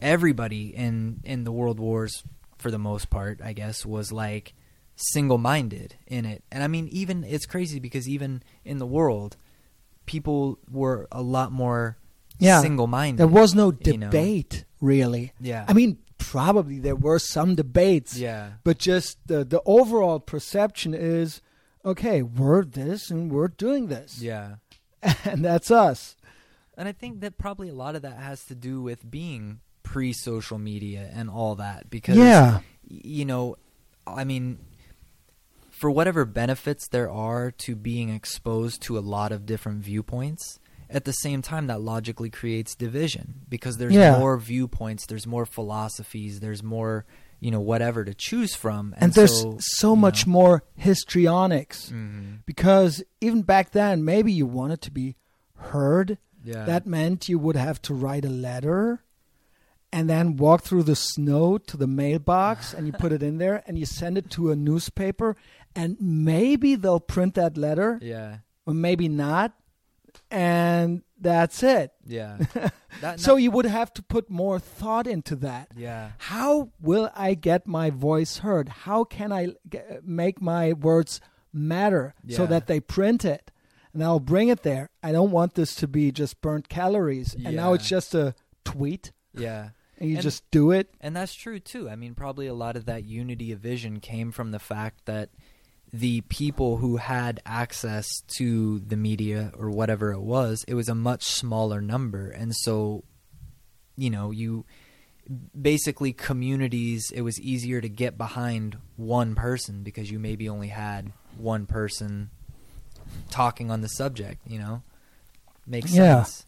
everybody in in the world wars, for the most part, I guess, was like single-minded in it. And I mean even it's crazy because even in the world people were a lot more Yeah. single-minded. There was no you know? debate, really. Yeah. I mean, probably there were some debates, yeah. but just the, the overall perception is okay, we're this and we're doing this. Yeah. And that's us. And I think that probably a lot of that has to do with being pre social media and all that because Yeah. you know, I mean for whatever benefits there are to being exposed to a lot of different viewpoints, at the same time that logically creates division because there's Yeah. more viewpoints, there's more philosophies, there's more, you know, whatever to choose from. And, there's so, so, much know, more histrionics mhm. because even back then, maybe you wanted to be heard. Yeah. That meant you would have to write a letter and then walk through the snow to the mailbox and you put it in there and you send it to a newspaper and maybe they'll print that letter yeah. or maybe not and that's it. Yeah. That, So you would have to put more thought into that. yeah. How will I get my voice heard? How can I g- make my words matter so that they print it? And I'll bring it there. I don't want this to be just burnt calories. Yeah. And now it's just a tweet Yeah. and you And- just do it. And that's true too. I mean, probably a lot of that unity of vision came from the fact that the people who had access to the media or whatever it was, it was a much smaller number. And so, you know, you basically communities, it was easier to get behind one person because you maybe only had one person talking on the subject, you know? Makes Yeah. sense.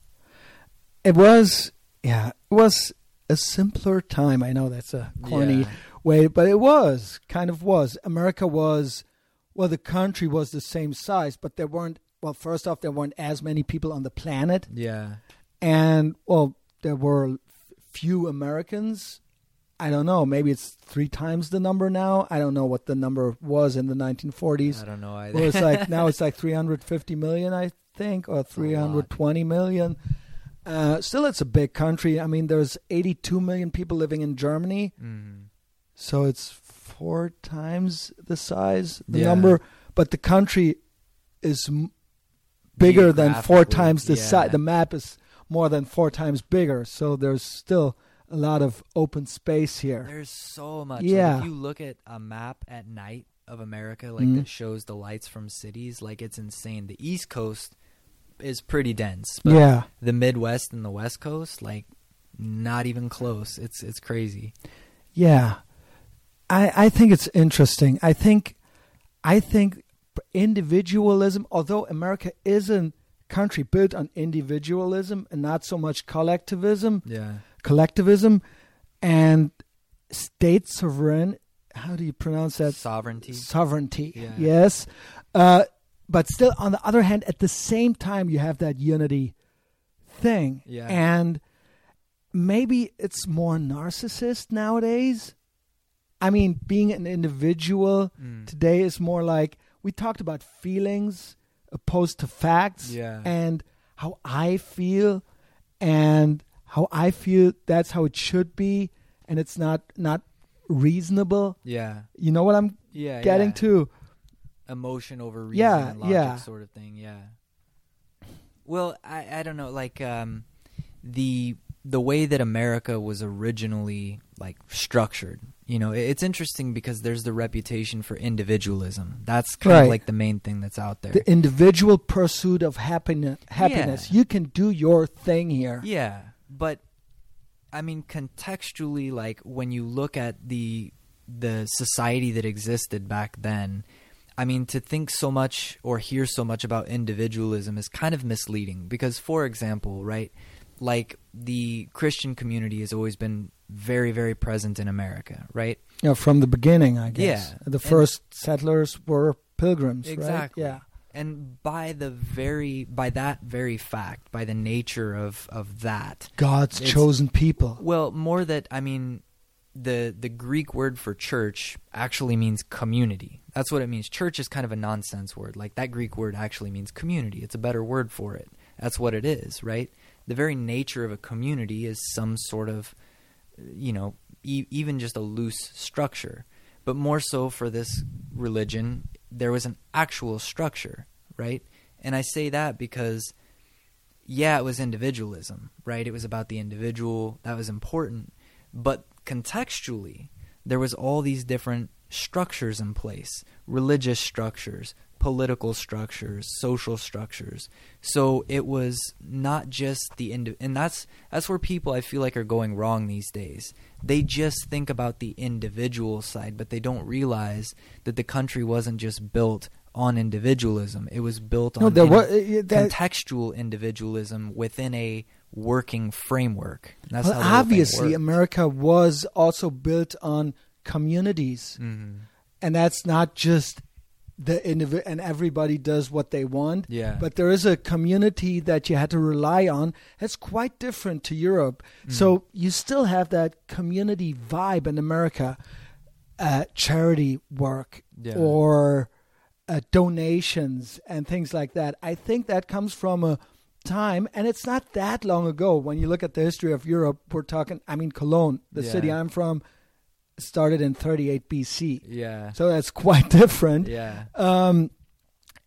It was, yeah, it was a simpler time. I know that's a corny Yeah. way, but it was, kind of was. America was, well, the country was the same size, but there weren't, well, first off, there weren't as many people on the planet. Yeah. and well there were few americans i don't know maybe it's three times the number now i don't know what the number was in the 1940s I don't know either. well, it's like now it's like 350 million i think or 320 million uh, still it's a big country i mean there's 82 million people living in germany Mhm. so it's four times the size the Yeah. number but the country is m- bigger than four times the yeah. size the map is more than four times bigger so there's still a lot of open space here There's so much. Like, Yeah. if you look at a map at night of America, like Mhm. that shows the lights from cities, like it's insane. The East Coast is pretty dense, but yeah the Midwest and the West Coast, like not even close. It's it's crazy. Yeah, I I think it's interesting. I think I think individualism, although America is a country built on individualism and not so much collectivism, Yeah. collectivism, and state sovereign. How do you pronounce that? Sovereignty. Sovereignty. Yeah. Yes, uh, but still, on the other hand, at the same time, you have that unity thing, Yeah. and maybe it's more narcissist nowadays. I mean, being an individual Mm. today is more like we talked about feelings opposed to facts Yeah. and how I feel and how I feel that's how it should be and it's not not reasonable. Yeah. You know what I'm Yeah. getting yeah. to? emotion over reason Yeah, and logic yeah. sort of thing yeah well i i don't know like um the the way that america was originally like structured you know it's interesting because there's the reputation for individualism that's kind Right. of like the main thing that's out there The individual pursuit of happiness happiness. Yeah. You can do your thing here. Yeah, but I mean contextually like when you look at the the society that existed back then, I mean to think so much or hear so much about individualism is kind of misleading because for example, right? Like the Christian community has always been very very present in America, right? You know, from the beginning, I guess. Yeah. The And- first settlers were pilgrims, right? Exactly. Yeah. And by the very by that very fact, by the nature of of that, God's chosen people. Well, more that I mean, the the Greek word for church actually means community. That's what it means. Church is kind of a nonsense word. Like that Greek word actually means community. It's a better word for it. That's what it is, right? The very nature of a community is some sort of, you know, e- even just a loose structure. but more so for this religion, there was an actual structure, right? And I say that because, yeah, it was individualism, right? It was about the individual. That was important. But contextually, there was all these different structures in place religious structures, political structures, social structures. So it was not just the indi- and that's that's where people I feel like are going wrong these days. They just think about the individual side, but they don't realize that the country wasn't just built on individualism. It was built on No, there in- was uh, that, contextual individualism within a working framework. That's well, how the whole thing obviously. America was also built on communities. Mhm. and that's not just the individual and everybody does what they want Yeah. but there is a community that you had to rely on that's quite different to europe Mm. so you still have that community vibe in america uh, charity work Yeah. or uh, donations and things like that i think that comes from a time and it's not that long ago when you look at the history of europe we're talking i mean cologne the Yeah. city i'm from started in 38 bc yeah. so that's quite different. Yeah. Um,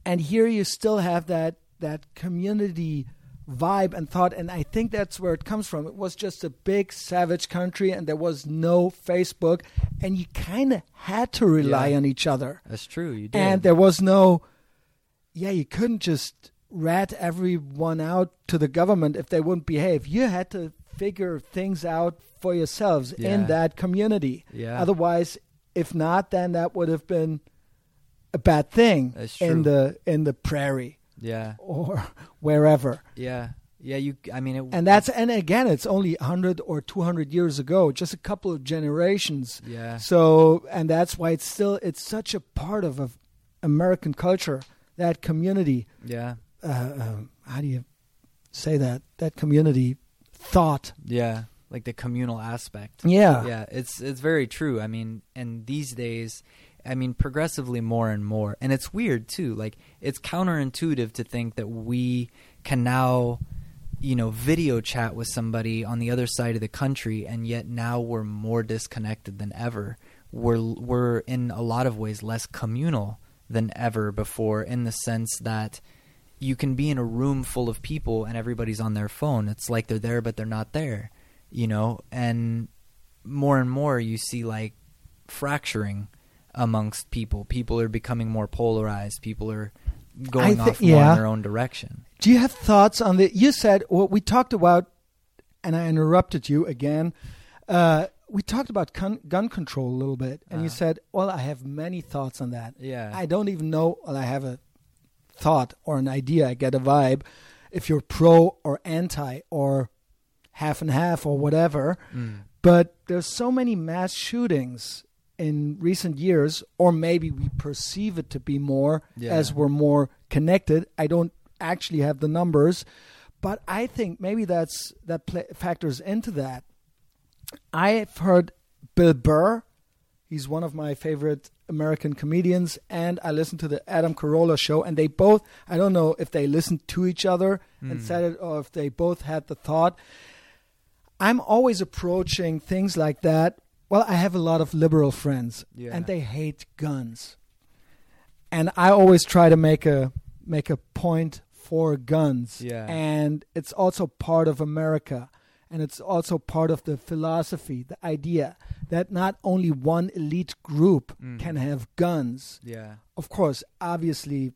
and here you still have that that community vibe and thought, and I think that's where it comes from. It was just a big savage country, and there was no Facebook, and you kind of had to rely Yeah. on each other, That's true. You did. and there was no, yeah, you couldn't just rat everyone out to the government if they wouldn't behave. You had to figure things out for yourselves Yeah. in that community. yeah. Otherwise, if not, then that would have been a bad thing in the in the prairie yeah. or wherever. Yeah. Yeah. You. I mean, it. And that's and again, it's only hundred or two hundred years ago, just a couple of generations. yeah. So, and that's why it's still it's such a part of, of American culture that community. Yeah. Uh, um, how do you say that? That community thought. Yeah. Like the communal aspect. Yeah. yeah it's it's very true i mean and these days i mean progressively more and more and it's weird too like it's counterintuitive to think that we can now you know video chat with somebody on the other side of the country and yet now we're more disconnected than ever we're we're in a lot of ways less communal than ever before in the sense that you can be in a room full of people and everybody's on their phone it's like they're there but they're not there you know and more and more you see like fracturing amongst people people are becoming more polarized people are going thi- off more yeah. in their own direction Do you have thoughts on the? You said what we talked about, and I interrupted you again. Uh, we talked about con- gun control a little bit, and you Uh-huh. said, "Well, I have many thoughts on that. yeah I don't even know. Well, I have a thought or an idea. I get a vibe. If you're pro or anti or half and half or whatever, Mm. but there's so many mass shootings in recent years, or maybe we perceive it to be more Yeah. as we're more connected. I don't actually have the numbers, but I think maybe that's that pla factors into that. I've heard Bill Burr. He's one of my favorite American comedians, and I listened to the Adam Carolla show, and they both, I don't know if they listened to each other and Mm. said it or if they both had the thought. I'm always approaching things like that. Well, I have a lot of liberal friends, Yeah. and they hate guns. And I always try to make a make a point for guns. Yeah. And it's also part of America. And it's also part of the philosophy, the idea that not only one elite group Mhm. can have guns. yeah Of course, obviously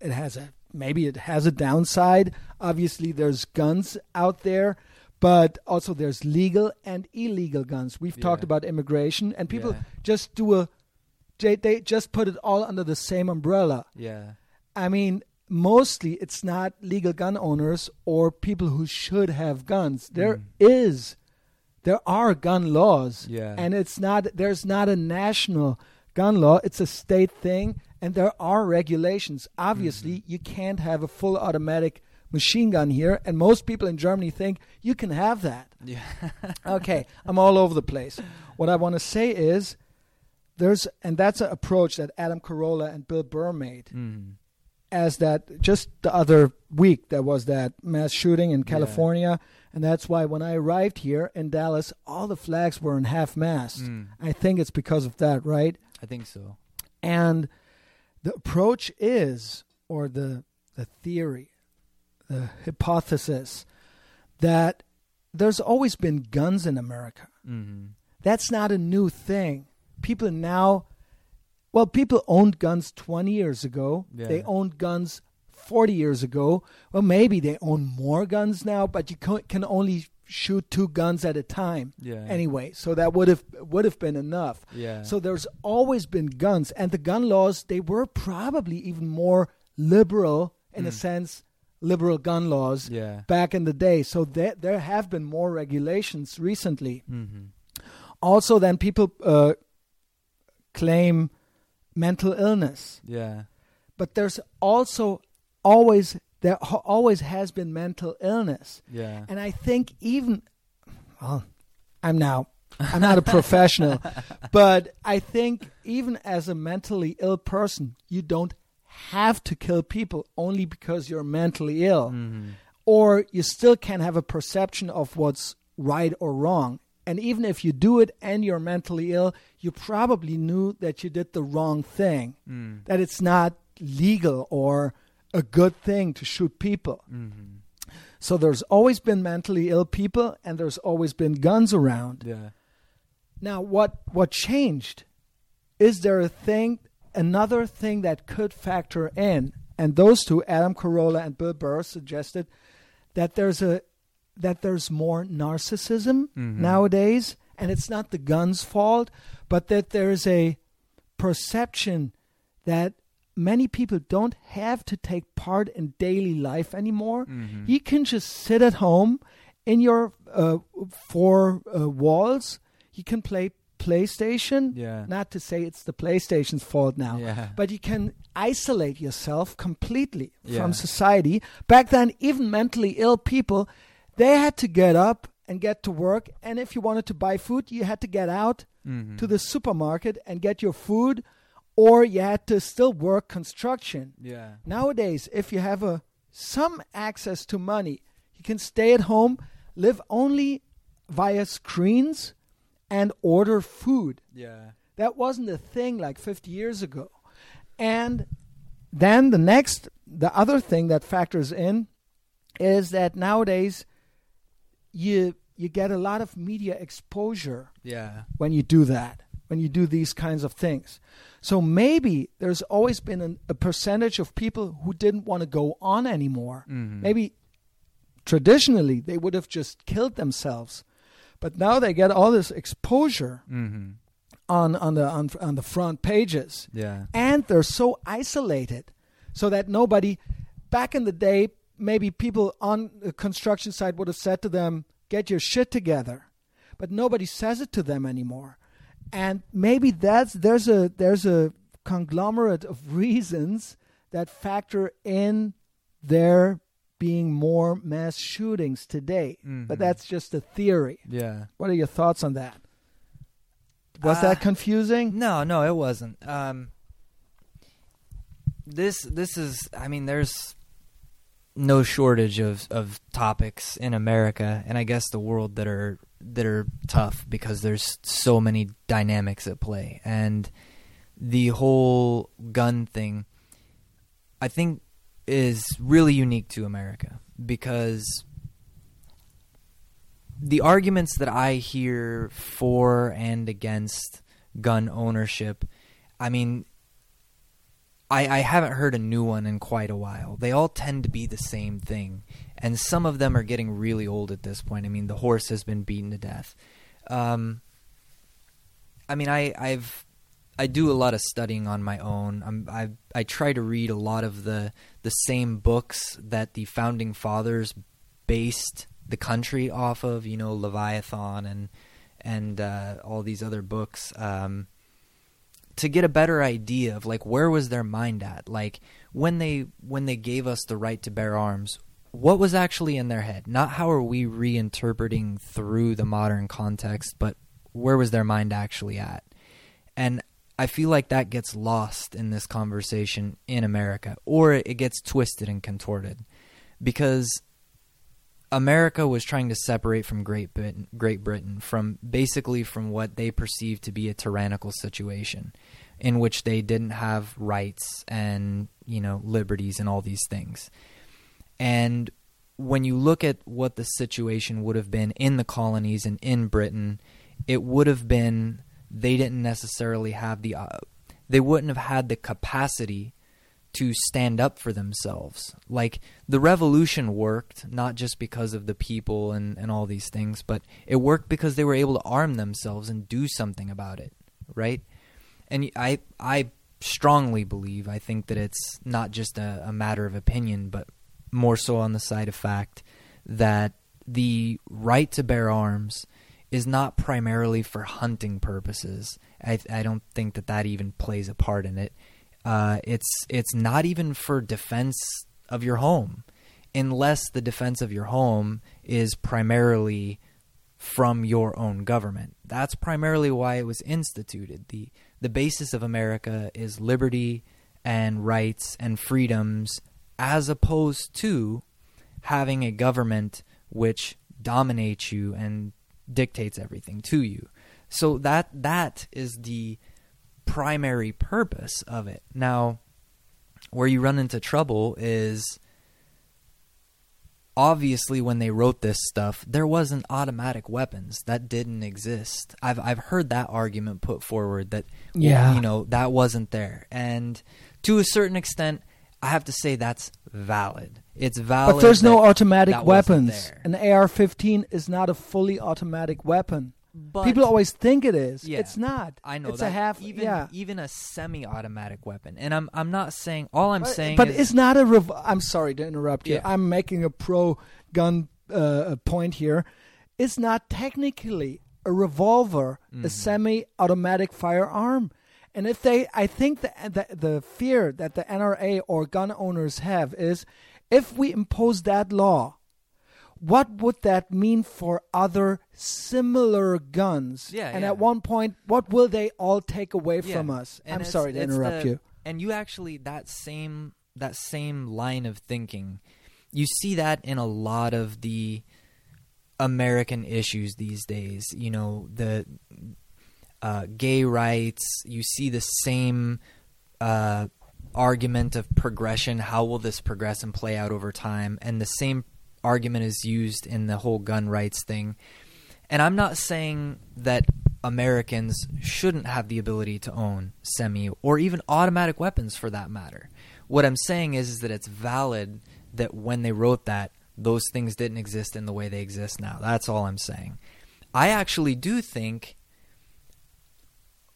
it has a maybe it has a downside. Obviously there's guns out there, but also there's legal and illegal guns. We've talked about immigration and people Yeah. just do a they, they just put it all under the same umbrella. yeah I mean, mostly it's not legal gun owners or people who should have guns. There Mm. is, there are gun laws, Yeah. and it's not. There's not a national gun law. It's a state thing, and there are regulations. Obviously, Mm-hmm. you can't have a full automatic machine gun here, and most people in Germany think you can have that yeah okay, I'm all over the place. What I want to say is there's and that's an approach that Adam Carolla and Bill Burr made. mm. As that just the other week there was that mass shooting in California, and that's why when I arrived here in Dallas, all the flags were in half mast. Mm, I think it's because of that, right? I think so. And the approach is, or the the theory, the hypothesis, that there's always been guns in America. hmm That's not a new thing. People now, well, people owned guns 20 years ago. Yeah. They owned guns 40 years ago. Well, maybe they own more guns now, but you can can only shoot two guns at a time Yeah. anyway. So that would have would have been enough. Yeah. So there's always been guns, and the gun laws they were probably even more liberal in a Mm. sense, liberal gun laws yeah. back in the day. So there there have been more regulations recently. hmm Also, then people uh, claim mental illness, Yeah. but there's also always there always has been mental illness, Yeah. and I think even well, I'm now I'm not a professional, but I think even as a mentally ill person, you don't have to kill people only because you're mentally ill hmm or you still can have a perception of what's right or wrong. And even if you do it and you're mentally ill, you probably knew that you did the wrong thing, Mm. that it's not legal or a good thing to shoot people. hmm So there's always been mentally ill people and there's always been guns around. Yeah. Now, what what changed? Is there a thing, another thing that could factor in? And those two, Adam Carolla and Bill Burr, suggested that there's a that there's more narcissism Mhm. nowadays, and it's not the gun's fault, but that there's a perception that many people don't have to take part in daily life anymore. Mhm. You can just sit at home in your uh, four uh, walls. You can play PlayStation. Yeah. Not to say it's the PlayStation's fault now, Yeah. but you can isolate yourself completely Yeah. from society. Back then, even mentally ill people, they had to get up and get to work. And if you wanted to buy food, you had to get out Mhm. to the supermarket and get your food, or you had to still work construction. Yeah. Nowadays, if you have a some access to money, you can stay at home, live only via screens, and order food. Yeah. That wasn't a thing like 50 years ago. And then the next, the other thing that factors in is that nowadays you you get a lot of media exposure Yeah. when you do that, when you do these kinds of things. So maybe there's always been an, a percentage of people who didn't want to go on anymore. Mhm. Maybe traditionally they would have just killed themselves, but now they get all this exposure hmm on on the on, on the front pages, Yeah. and they're so isolated, so that nobody. Back in the day, maybe people on the construction site would have said to them, "Get your shit together," but nobody says it to them anymore, and maybe that's there's a there's a conglomerate of reasons that factor in there being more mass shootings today. But Mhm. that's just a theory. Yeah. What are your thoughts on that? Was Uh, that confusing? No, no, it wasn't. Um, this this is. I mean, there's no shortage of of topics in America, and I guess the world that are that are tough because there's so many dynamics at play, and the whole gun thing, I think, is really unique to America because the arguments that I hear for and against gun ownership, I mean, I, I haven't heard a new one in quite a while. They all tend to be the same thing, and some of them are getting really old at this point. I mean, the horse has been beaten to death. Um, I mean, I, I've I do a lot of studying on my own. I'm, I I try to read a lot of the the same books that the founding fathers based the country off of. You know, Leviathan and and uh, all these other books. Um, to get a better idea of like where was their mind at? Like when they when they gave us the right to bear arms what was actually in their head? Not how are we reinterpreting through the modern context but where was their mind actually at? And I feel like that gets lost in this conversation in America, or it gets twisted and contorted, because America was trying to separate from Great Britain, Great Britain from basically from what they perceived to be a tyrannical situation, in which they didn't have rights and you know liberties and all these things, and when you look at what the situation would have been in the colonies and in Britain, it would have been they didn't necessarily have the uh, they wouldn't have had the capacity to stand up for themselves. Like the revolution worked not just because of the people and, and all these things, but it worked because they were able to arm themselves and do something about it, right? And I I strongly believe I think that it's not just a, a matter of opinion, but more so on the side of fact that the right to bear arms is not primarily for hunting purposes. I, I don't think that that even plays a part in it. Uh, it's it's not even for defense of your home, unless the defense of your home is primarily from your own government. That's primarily why it was instituted. the The basis of America is liberty and rights and freedoms as opposed to having a government which dominates you and dictates everything to you. So that that is the primary purpose of it. Now, where you run into trouble is obviously when they wrote this stuff, there wasn't automatic weapons that didn't exist. I've I've heard that argument put forward that yeah, you know, that wasn't there. And to a certain extent, I have to say that's valid. It's valid. But there's no automatic weapons. there. An AR-15 is not a fully automatic weapon. But People always think it is. Yeah. It's not. I know it's that a half. even yeah. even a semi-automatic weapon. And I'm I'm not saying all I'm but, saying but is it's not a. Rev- I'm sorry to interrupt you. Yeah. I'm making a pro-gun uh, point here. It's not technically a revolver, Mm-hmm. a semi-automatic firearm. And if they, I think the, the the fear that the NRA or gun owners have is, if we impose that law, what would that mean for other similar guns? Yeah, And yeah. at one point, what will they all take away Yeah. from us? And I'm sorry to interrupt the- you. And you actually that same that same line of thinking, you see that in a lot of the American issues these days. You know the uh, gay rights. You see the same uh, argument of progression. How will this progress and play out over time? And the same argument is used in the whole gun rights thing. And I'm not saying that Americans shouldn't have the ability to own semi or even automatic weapons for that matter. What I'm saying is, is that it's valid that when they wrote that, those things didn't exist in the way they exist now. That's all I'm saying. I actually do think,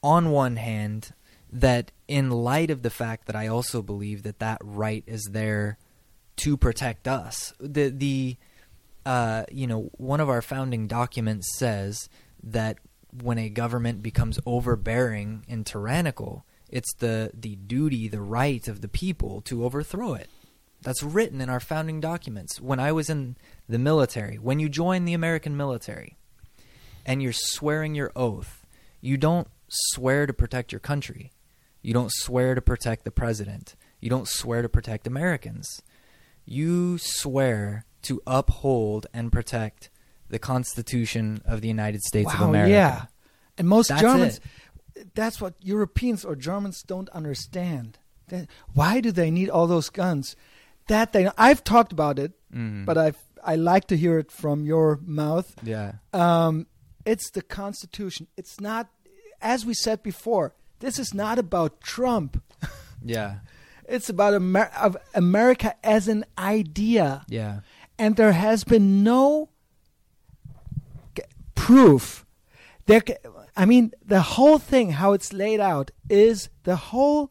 on one hand, that in light of the fact that I also believe that that right is there to protect us, the the uh, you know one of our founding documents says that when a government becomes overbearing and tyrannical, it's the the duty, the right of the people to overthrow it. That's written in our founding documents. When I was in the military, when you join the American military and you're swearing your oath, you don't swear to protect your country. You don't swear to protect the president. You don't swear to protect Americans. You swear to uphold and protect the Constitution of the United States of Wow, America. Yeah. And most That's Germans, that's what Europeans or Germans don't understand. That- why do they need all those guns? That they, I've talked about it, Mhm. but I I like to hear it from your mouth. yeah. Um, it's the Constitution. It's not, as we said before. This is not about Trump. Yeah. It's about Amer- of America as an idea. Yeah. and there has been no g- proof there i mean the whole thing how it's laid out is the whole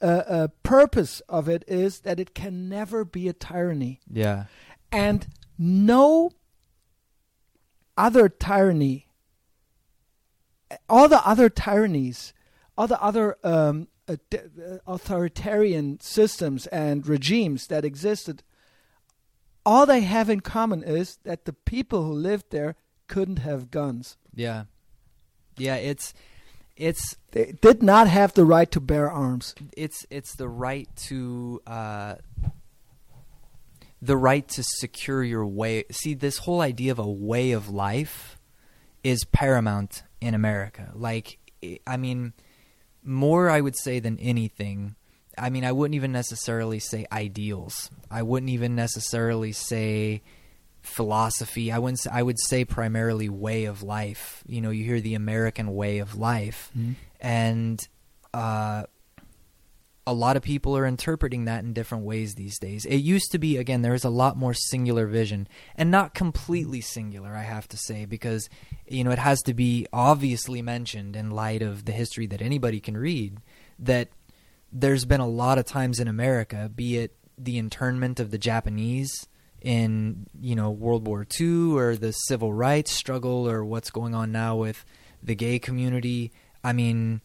uh, uh, purpose of it is that it can never be a tyranny Yeah. and no other tyranny all the other tyrannies all the other um, authoritarian systems and regimes that existed all they have in common is that the people who lived there couldn't have guns Yeah. Yeah, it's it's They did not have the right to bear arms. it's it's the right to uh, the right to secure your way. See, this whole idea of a way of life is paramount in America. Like, I- I mean, more I would say than anything. I mean, I wouldn't even necessarily say ideals. I wouldn't even necessarily say philosophy. I wouldn't. Say, I would say primarily way of life. You know, you hear the American way of life, and uh, a lot of people are interpreting that in different ways these days. It used to be again there was a lot more singular vision and not completely singular, I have to say, because you know it has to be obviously mentioned in light of the history that anybody can read that there's been a lot of times in America, be it the internment of the Japanese in you know World War II or the civil rights struggle or what's going on now with the gay community. I mean,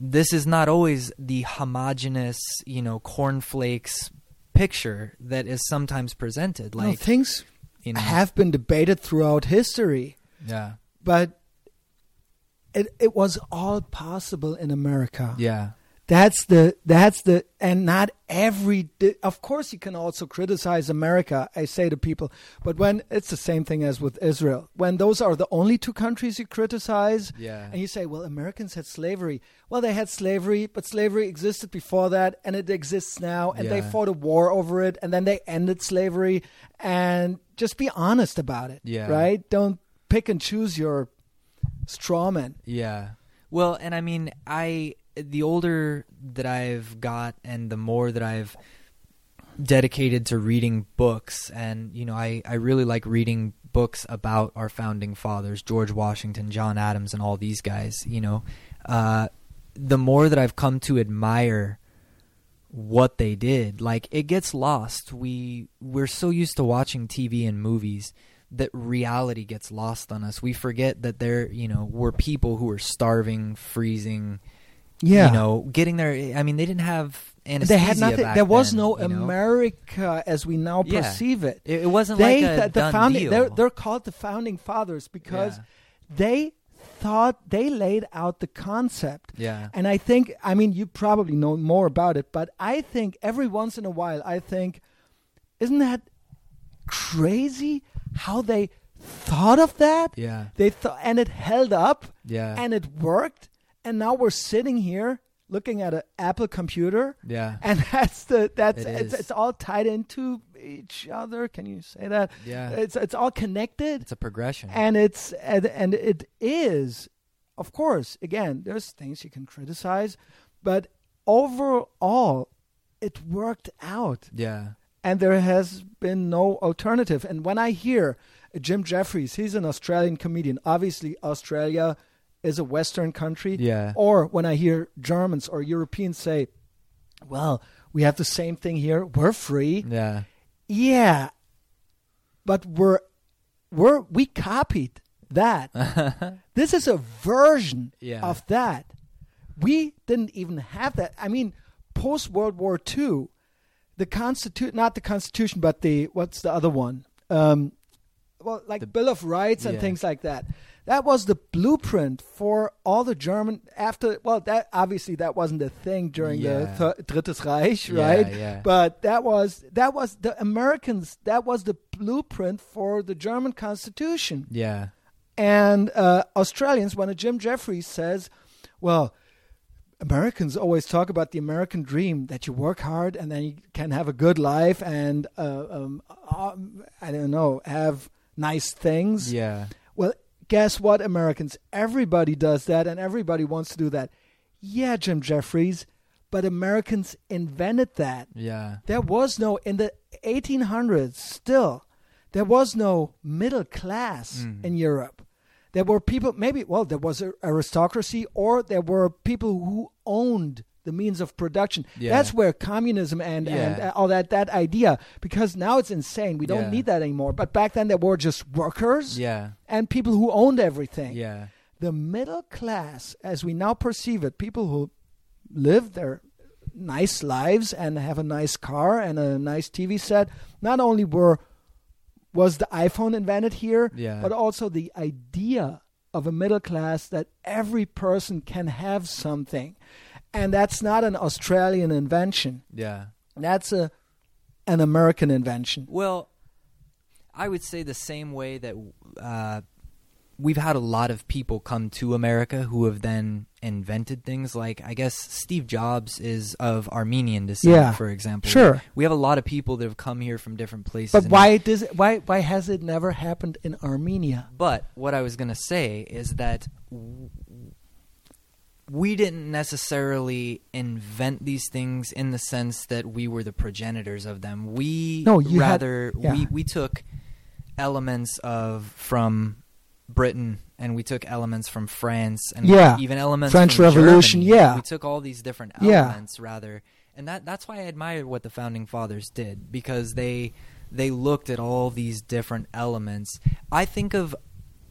this is not always the homogenous, you know, cornflakes picture that is sometimes presented. No, Like, things you know, have been debated throughout history, yeah, but it it was all possible in America. yeah, That's the that's the and not every of course you can also criticize America I say to people but when it's the same thing as with Israel. When those are the only two countries you criticize yeah, and you say well Americans had slavery. Well they had slavery but slavery existed before that and it exists now and they fought a war over it and then they ended slavery. And just be honest about it Yeah. right? Don't pick and choose your strawman Yeah. Well, and I mean, I the older that I've got and the more that I've dedicated to reading books and you know, I I really like reading books about our founding fathers, George Washington, John Adams and all these guys, you know. Uh the more that I've come to admire what they did, like it gets lost. We we're so used to watching TV and movies that reality gets lost on us. We forget that there, you know, were people who were starving, freezing, yeah you know, getting there. I mean, they didn't have anesthesia. they had nothing. There was then, no you know? America as we now Yeah. perceive it. It, it wasn't They, like a the, the founding, deal. they're they're called the founding fathers because Yeah. they thought they laid out the concept. yeah, And I think, I mean, you probably know more about it, but I think every once in a while, I think, isn't that crazy how they thought of that? yeah, They thought, and it held up, yeah, and it worked, and now we're sitting here looking at an Apple computer, yeah, and that's the that's It it's, it's all tied into each other. Can you say that? yeah. It's it's all connected, It's a progression. and it's and, and it is, of course. Again, there's things you can criticize, but overall, it worked out, yeah, and there has been no alternative. And when I hear Jim Jeffries, he's an Australian comedian. Obviously, Australia is a Western country. yeah, Or when I hear Germans or Europeans say, well, we have the same thing here, we're free. yeah, Yeah. But we're we're we copied that. this is a version Yeah. of that. We didn't even have that. I mean, post World War II, the constitution not the constitution, but the what's the other one? Um well, like The- Bill of Rights and Yeah. things like that. That was the blueprint for all the German after. Well, that obviously that wasn't a thing during Yeah. the th- Drittes Reich, right? yeah. But that was that was the Americans. That was the blueprint for the German Constitution. yeah, And uh, Australians, when a Jim Jeffries says, "Well, Americans always talk about the American dream that you work hard and then you can have a good life and uh, um, um, I don't know, have nice things." yeah, guess what, Americans? Everybody does that and everybody wants to do that. Yeah, Jim Jeffries, but Americans invented that. yeah, There was no, in the 1800s, still, there was no middle class Mhm. in Europe. There were people, maybe, well, there was aristocracy or there were people who owned the means of production. Yeah. That's where communism and, and Yeah. uh, all that, that idea, because now it's insane. We don't Yeah. need that anymore. But back then there were just workers yeah, and people who owned everything. yeah, The middle class, as we now perceive it, people who live their nice lives and have a nice car and a nice TV set, not only were was the iPhone invented here, Yeah. but also the idea of a middle class that every person can have something. And that's not an Australian invention. Yeah. That's a an American invention. Well, I would say the same way that uh, we've had a lot of people come to America who have then invented things. Like I guess Steve Jobs is of Armenian descent, Yeah. for example. Sure. we have a lot of people that have come here from different places. But why does it, why why has it never happened in Armenia? But what I was going to say is that we didn't necessarily invent these things in the sense that we were the progenitors of them. We No, you had- rather yeah. we we took elements of from Britain and we took elements from France and Yeah. even elements French from Revolution, Germany. yeah. We took all these different Yeah. elements rather. And that that's why I admire what the founding fathers did because they they looked at all these different elements. I think of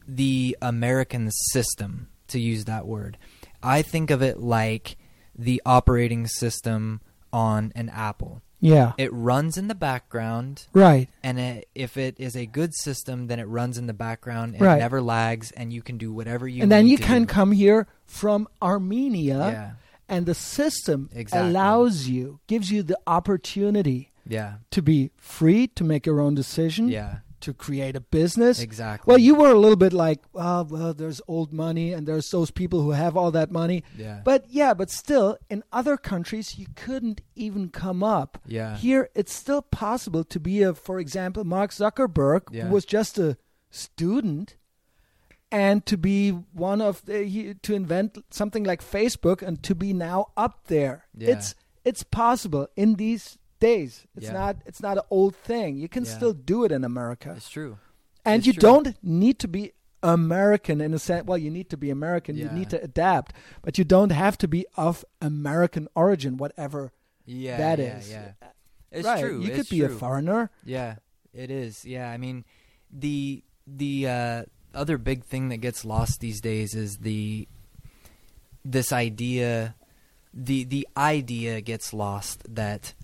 the American system to use that word. I think of it like the operating system on an Apple. Yeah. It runs in the background Right. and it, if it is a good system, then it runs in the background and Right. never lags, and you can do whatever you. and then you can do. come here from Armenia, Yeah, and the system Exactly. allows you, gives you the opportunity yeah, to be free to make your own decision, yeah, to create a business. exactly. Well, you were a little bit like, oh, well, there's old money, and there's those people who have all that money. yeah, But yeah, but still, in other countries, you couldn't even come up. yeah, Here, it's still possible to be a, for example, Mark Zuckerberg, Yeah. who was just a student, and to be one of the, he, to invent something like Facebook and to be now up there. Yeah. It's it's possible in these days. It's Yeah. not it's not an old thing. You can Yeah. still do it in America, it's true. and it's you true. don't need to be American in a sense. Well, you need to be American. You need to adapt, but you don't have to be of American origin, whatever Yeah, that yeah, is. Yeah, it's right. true. You it's could be a foreigner. Yeah, it is. Yeah, I mean, the the uh, other big thing that gets lost these days is the this idea. The the idea gets lost that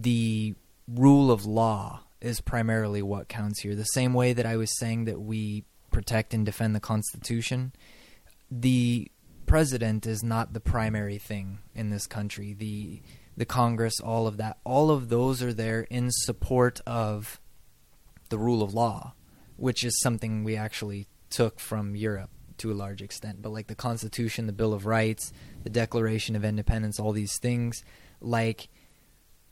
the rule of law is primarily what counts here. The same way that I was saying that we protect and defend the Constitution, the president is not the primary thing in this country. The the Congress, all of that, all of those are there in support of the rule of law, which is something we actually took from Europe to a large extent. But like the Constitution, the Bill of Rights, the Declaration of Independence, all these things, like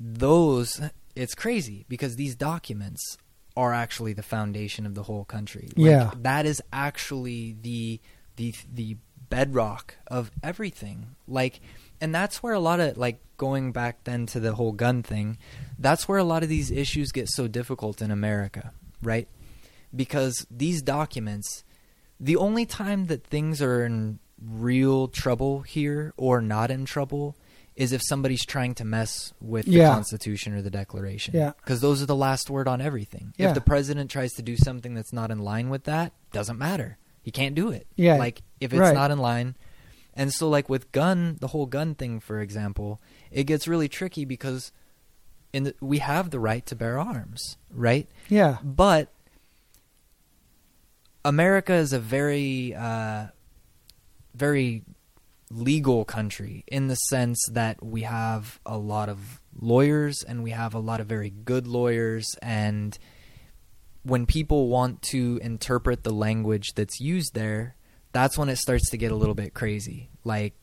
those, it's crazy because these documents are actually the foundation of the whole country. Like, Yeah. that is actually the the the bedrock of everything. Like, and that's where a lot of like going back then to the whole gun thing. That's where a lot of these issues get so difficult in America, right? Because these documents, the only time that things are in real trouble here or not in trouble is if somebody's trying to mess with the Yeah. Constitution or the Declaration. Yeah. Because those are the last word on everything. Yeah. If the president tries to do something that's not in line with that, doesn't matter. He can't do it. Yeah. Like if it's Right. not in line. And so like with gun, the whole gun thing for example, it gets really tricky because in the, we have the right to bear arms, right? Yeah. But America is a very, uh, very legal country in the sense that we have a lot of lawyers and we have a lot of very good lawyers. And when people want to interpret the language that's used there that's when it starts to get a little bit crazy. Like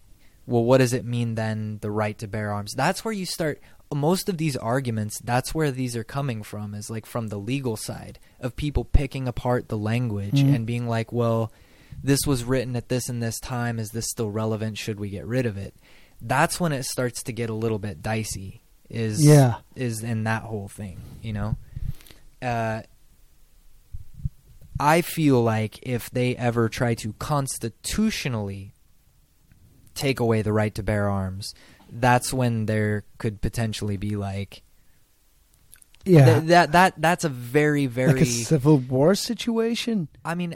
well what does it mean then the right to bear arms? That's where you start most of these arguments that's where these are coming from is like from the legal side of people picking apart the language Mhm. and being like well this was written at this and this time is this still relevant should we get rid of it that's when it starts to get a little bit dicey is Yeah. is in that whole thing you know uh I feel like if they ever try to constitutionally take away the right to bear arms, that's when there could potentially be like Yeah. th- that that that's a very very like a civil war situation. I mean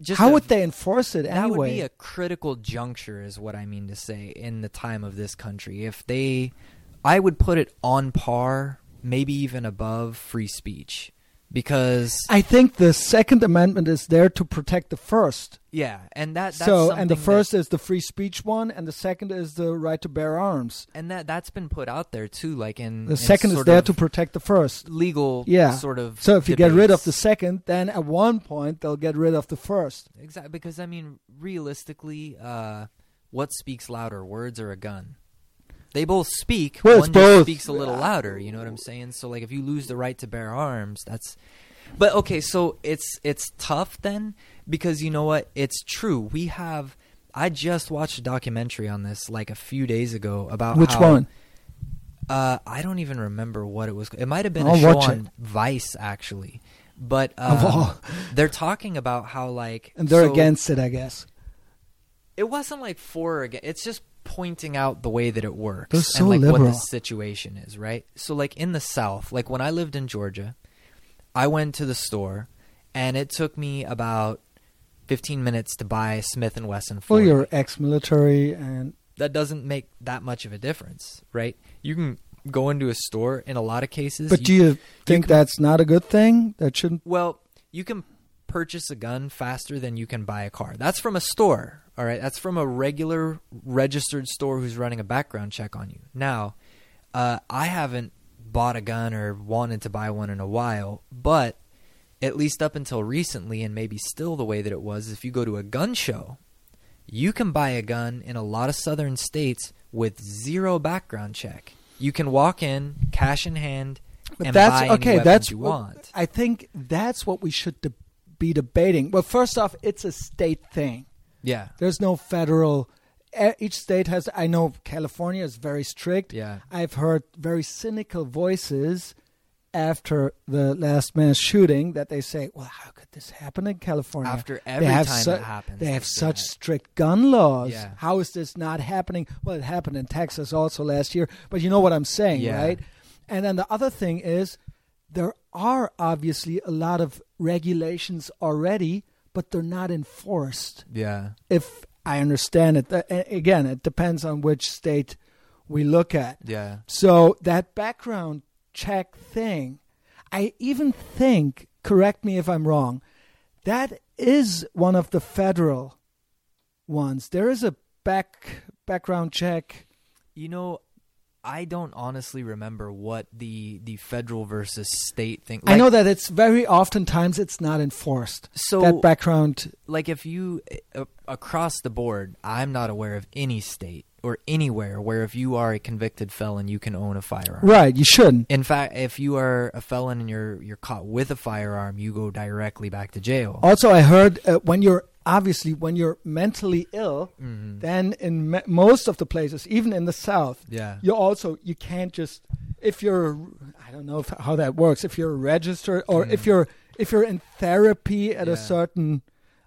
just How a- would they enforce it that would be a critical juncture is what I mean to say in the time of this country. If they I would put it on par, maybe even above free speech because I think the Second Amendment is there to protect the First. yeah, and that that's so, and the first that, is the free speech one, and the second is the right to bear arms. and that that's been put out there too, like in The in second is there to protect the first. legal Yeah. sort of. So if you get rid of the second, then at one point they'll get rid of the first. exactly because I mean realistically, uh, what speaks louder, words or a gun? They both speak. Well, One just both. speaks a little louder. You know what I'm saying? So like, if you lose the right to bear arms, that's. But okay, so it's it's tough then because you know what? It's true. We have. I just watched a documentary on this like a few days ago about Which how- one? Uh, I don't even remember what it was. It might have been I'll a show on Vice actually, but um, all. they're talking about how like And they're so- against it, I guess. it wasn't like for or against. It's just pointing out the way that it works so and like what the situation is, right? So like in the South, like when I lived in Georgia, I went to the store and it took me about 15 minutes to buy Smith and Wesson. Well, 40. you're ex-military, and that doesn't make that much of a difference, right? You can go into a store in a lot of cases. but do you think can- that's not a good thing? That shouldn't. Well, you can purchase a gun faster than you can buy a car. That's from a store, all right? That's from a regular registered store who's running a background check on you. Now, uh, I haven't bought a gun or wanted to buy one in a while, but at least up until recently, and maybe still the way that it was, if you go to a gun show, you can buy a gun in a lot of southern states with zero background check. You can walk in, cash in hand, But and that's okay. That's you what- want. I think that's what we should de- be debating. Well, first off, it's a state thing. Yeah. There's no federal. Each state has. I know California is very strict. Yeah. I've heard very cynical voices after the last mass shooting that they say, "Well, how could this happen in California?" After every have time su- it happens, they have such that. strict gun laws. Yeah. How is this not happening? Well, it happened in Texas also last year, but you know what I'm saying, Yeah. right? And then the other thing is, there are obviously a lot of regulations already, but they're not enforced Yeah. if I understand it. Again, it depends on which state we look at. Yeah. So that background check thing, I even think, correct me if I'm wrong, that is one of the federal ones. There is a back background check. You know, I don't honestly remember what the the federal versus state thing. I know that it's very oftentimes it's not enforced. So, that background like, if you uh, across the board, I'm not aware of any state or anywhere where if you are a convicted felon, you can own a firearm. right, you shouldn't. In fact, if you are a felon and you're you're caught with a firearm, you go directly back to jail. Also, I heard uh, when you're obviously when you're mentally ill, Mhm. then in me- most of the places, even in the South, Yeah. you also you can't just if you're I don't know if, how that works if you're registered or if Mm. you're if you're in therapy at Yeah. a certain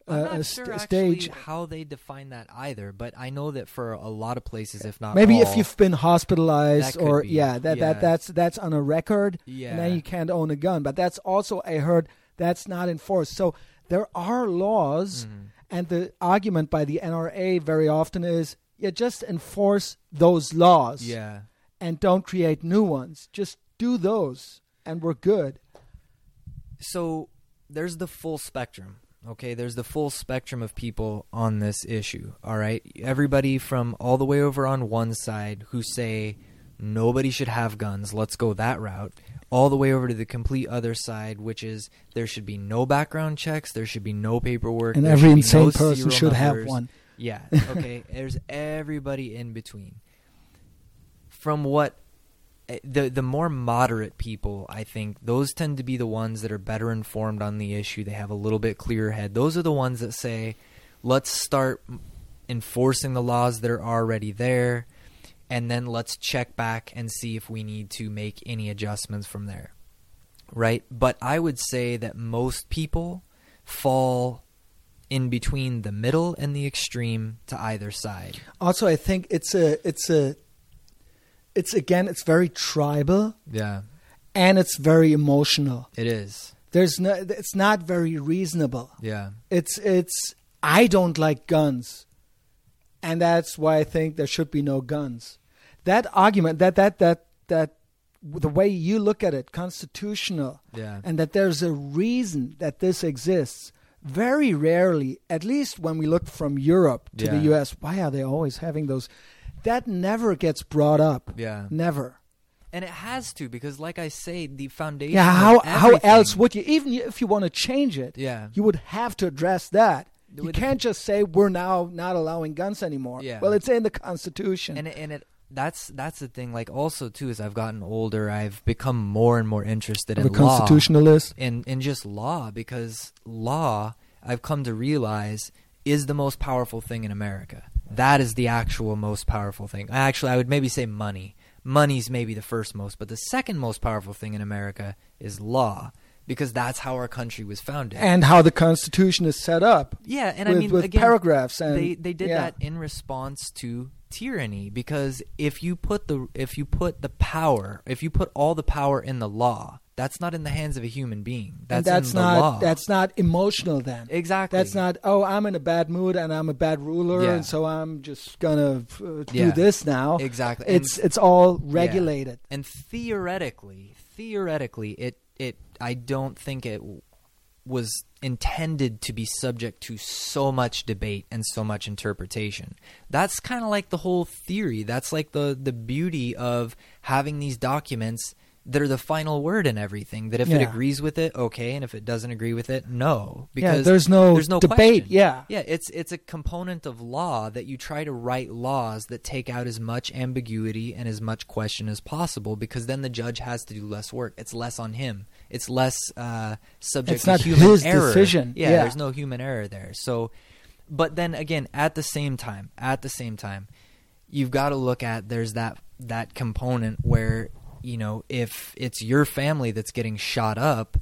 uh, sure stage. how they define that either, but I know that for a lot of places, if not Maybe if you've been hospitalized or be, yeah, that yeah. that that's that's on a record, yeah, and then you can't own a gun. But that's also I heard that's not enforced. So there are laws, Mhm. and the argument by the NRA very often is, yeah, just enforce those laws. yeah, and don't create new ones. Just do those, and we're good. so there's the full spectrum. Okay, there's the full spectrum of people on this issue. All right, everybody from all the way over on one side who say nobody should have guns. Let's go that route. All the way over to the complete other side, which is there should be no background checks, there should be no paperwork, And every insane no person should have one. Yeah. Okay. There's everybody in between. From what Eh, the the more moderate people, I think those tend to be the ones that are better informed on the issue. They have a little bit clearer head. Those are the ones that say, "Let's start enforcing the laws that are already there, and then let's check back and see if we need to make any adjustments from there." Right? But I would say that most people fall in between the middle and the extreme to either side. Also, I think it's a it's a it's again it's very tribal Yeah, and it's very emotional. it is. There's no it's not very reasonable. Yeah. It's it's I don't like guns, and that's why I think there should be no guns. That argument that that that that the way you look at it, constitutional, Yeah. and that there's a reason that this exists. Very rarely, at least when we look from Europe to the U.S., why are they always having those? That never gets brought up. Yeah. Never. And it has to because, like I say, the foundation. Yeah. How how else would you even if you want to change it? Yeah. You would have to address that. You would- can't just say we're now not allowing guns anymore. Yeah. Well, it's in the Constitution. and it, and it that's that's the thing. Like also too, as I've gotten older, I've become more and more interested of in a law. constitutionalist. in in just law because law I've come to realize is the most powerful thing in America. That is the actual most powerful thing. Actually, I would maybe say money. Money's maybe the first most, but the second most powerful thing in America is law because that's how our country was founded. and how the Constitution is set up. yeah, and with, I mean with again, paragraphs and they they did yeah. that in response to tyranny because if you put the if you put the power if you put all the power in the law that's not in the hands of a human being that's, that's in the not law that's not emotional then. exactly That's not oh I'm in a bad mood and I'm a bad ruler Yeah. and so I'm just gonna uh, do Yeah. this now. exactly And- It's it's all regulated. and theoretically theoretically it it i don't think it was intended to be subject to so much debate and so much interpretation that's kind of like the whole theory that's like the the beauty of having these documents that are the final word in everything that if it Yeah. agrees with it okay and if it doesn't agree with it no Yeah, because there's no there's no debate. question. Yeah. Yeah, it's it's a component of law that you try to write laws that take out as much ambiguity and as much question as possible because then the judge has to do less work. It's less on him. It's less uh, subject It's to not human his error. decision. Yeah, Yeah. there's no human error there. So, but then again, at the same time, at the same time, you've got to look at there's that that component where you know if it's your family that's getting shot up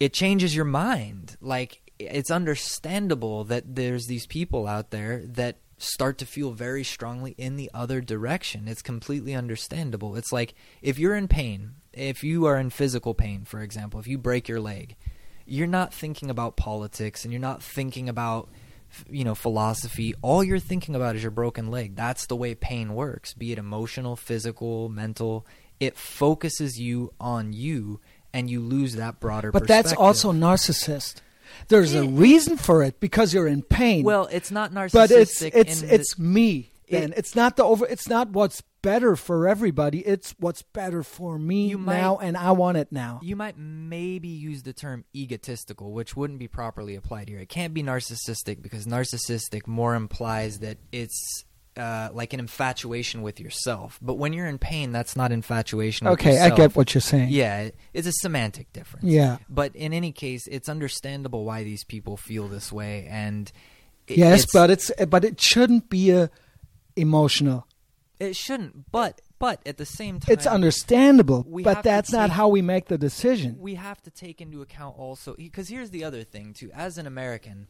it changes your mind. Like it's understandable that there's these people out there that start to feel very strongly in the other direction. It's completely understandable. It's like if you're in pain, if you are in physical pain, for example, if you break your leg, you're not thinking about politics and you're not thinking about you know philosophy all you're thinking about is your broken leg that's the way pain works be it emotional physical mental it focuses you on you and you lose that broader But that's also narcissist. There's a reason for it because you're in pain. well it's not narcissistic but it's it's in the- it's me. Then It- it's not the over. It's not what's better for everybody. It's what's better for me might- now, and I want it now. you might maybe use the term egotistical, which wouldn't be properly applied here. It can't be narcissistic because narcissistic more implies that it's uh, like an infatuation with yourself. But when you're in pain, that's not infatuation. Okay, I get what you're saying. Yeah, it's a semantic difference. Yeah. But in any case, it's understandable why these people feel this way, and it, Yes, it's- but it's but it shouldn't be a emotional. It shouldn't. But but at the same time, It's understandable, but that's not how we make the decision. we have to take into account also because here's the other thing too as an american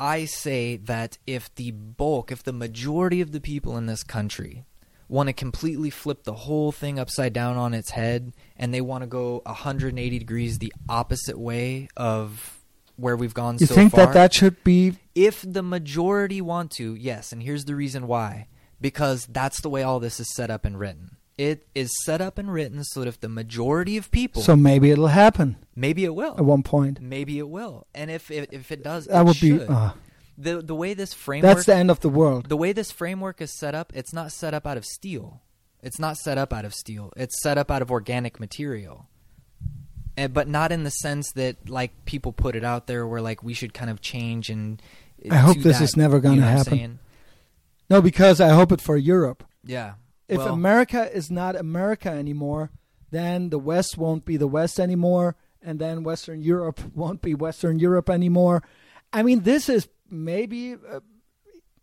i say that if the bulk if the majority of the people in this country want to completely flip the whole thing upside down on its head and they want to go 180 degrees the opposite way of where we've gone You so think far that that should be if the majority want to, yes, and here's the reason why. Because that's the way all this is set up and written. It is set up and written so that if the majority of people, so? Maybe it'll happen maybe it will, at one point. maybe it will, and if if, if it does, That it would be. Uh, the the way this framework, that's the end of the world. the way this framework is set up. It's not set up out of steel. It's not set up out of steel. It's set up out of organic material. And, but not in the sense that like people put it out there where like we should kind of change and I hope this that, is never gonna know what I'm happen. No, because I hope it for Europe. Yeah. If well, America is not America anymore, then the West won't be the West anymore, and then Western Europe won't be Western Europe anymore. I mean, this is maybe uh,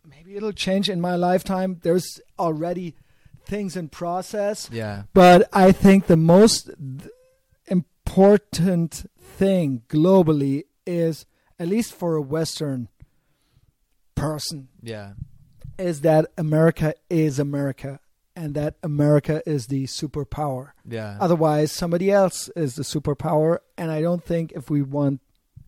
maybe it'll change in my lifetime. There's already things in process, yeah, but I think the most important thing globally is, at least for a Western person, yeah, is that America is America and that America is the superpower. yeah. Otherwise, somebody else is the superpower. And I don't think if we want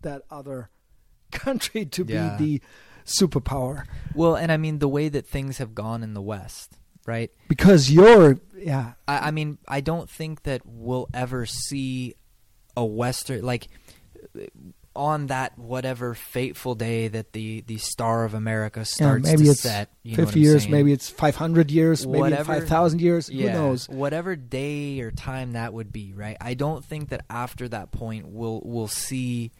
that other country to Yeah. be the superpower. Well, and I mean the way that things have gone in the West, right? because you're yeah I, I mean, I don't think that we'll ever see a Western like on that whatever fateful day that the the Star of America yeah, starts maybe to it's set. You know what 50 I'm years saying? maybe it's 500 years maybe 5000 years yeah, who knows whatever day or time that would be, right? I don't think that after that point we'll we'll see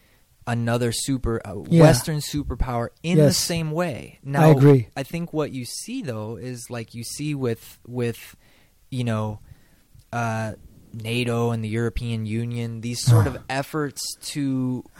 another super uh, Yeah. Western superpower in the same way. Now, I agree. I think what you see though is like you see with with you know uh, NATO and the European Union these sort of ah. efforts to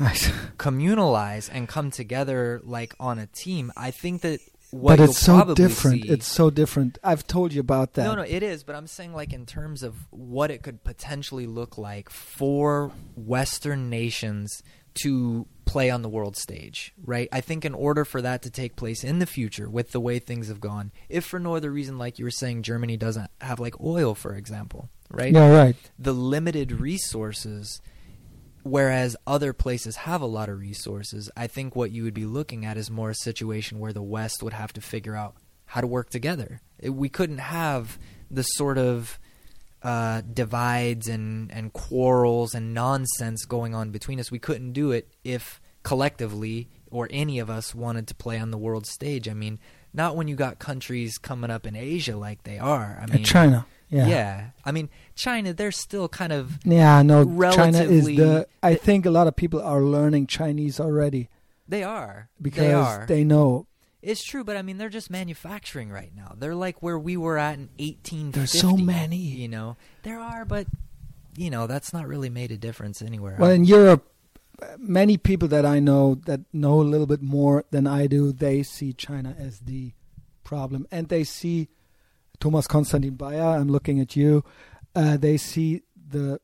communalize and come together like on a team. I think that what but it's so different see- it's so different i've told you about that no, no, it is. But I'm saying, like, in terms of what it could potentially look like for Western nations to play on the world stage, right? I think in order for that to take place in the future, with the way things have gone, if for no other reason, like you were saying, Germany doesn't have like oil, for example, right? yeah right. The limited resources whereas other places have a lot of resources i think what you would be looking at is more a situation where the west would have to figure out how to work together. We couldn't have the sort of uh, divides and, and quarrels and nonsense going on between us. We couldn't do it if collectively or any of us wanted to play on the world stage. I mean not when you got countries coming up in asia like they are. I mean china yeah yeah. I mean, China, they're still kind of Yeah, no, China is the. I think a lot of people are learning Chinese already they are because they are. they know it's true, but I mean, they're just manufacturing right now. They're like where we were at in 1850. There's so many. You know, there are, but you know, that's not really made a difference anywhere. Well, else. in Europe, many people that I know that know a little bit more than I do, they see China as the problem, and they see Thomas Konstantin Bayer. I'm looking at you. Uh, they see the.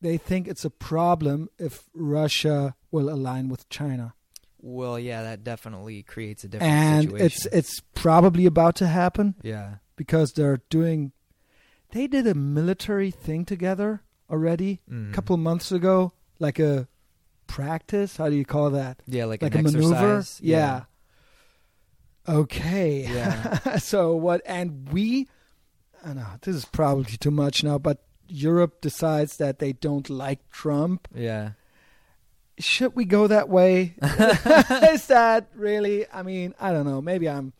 They think it's a problem if Russia will align with China, well, yeah, that definitely creates a different and situation. it's it's probably about to happen yeah, because they're doing. They did a military thing together already Mhm. a couple months ago, like a practice. How do you call that? yeah, like, like an a maneuver. exercise. Yeah. Okay. Yeah. so what? And we, I know this is probably too much now, but Europe decides that they don't like Trump. yeah. Should we go that way? is that really? I mean, I don't know. Maybe I'm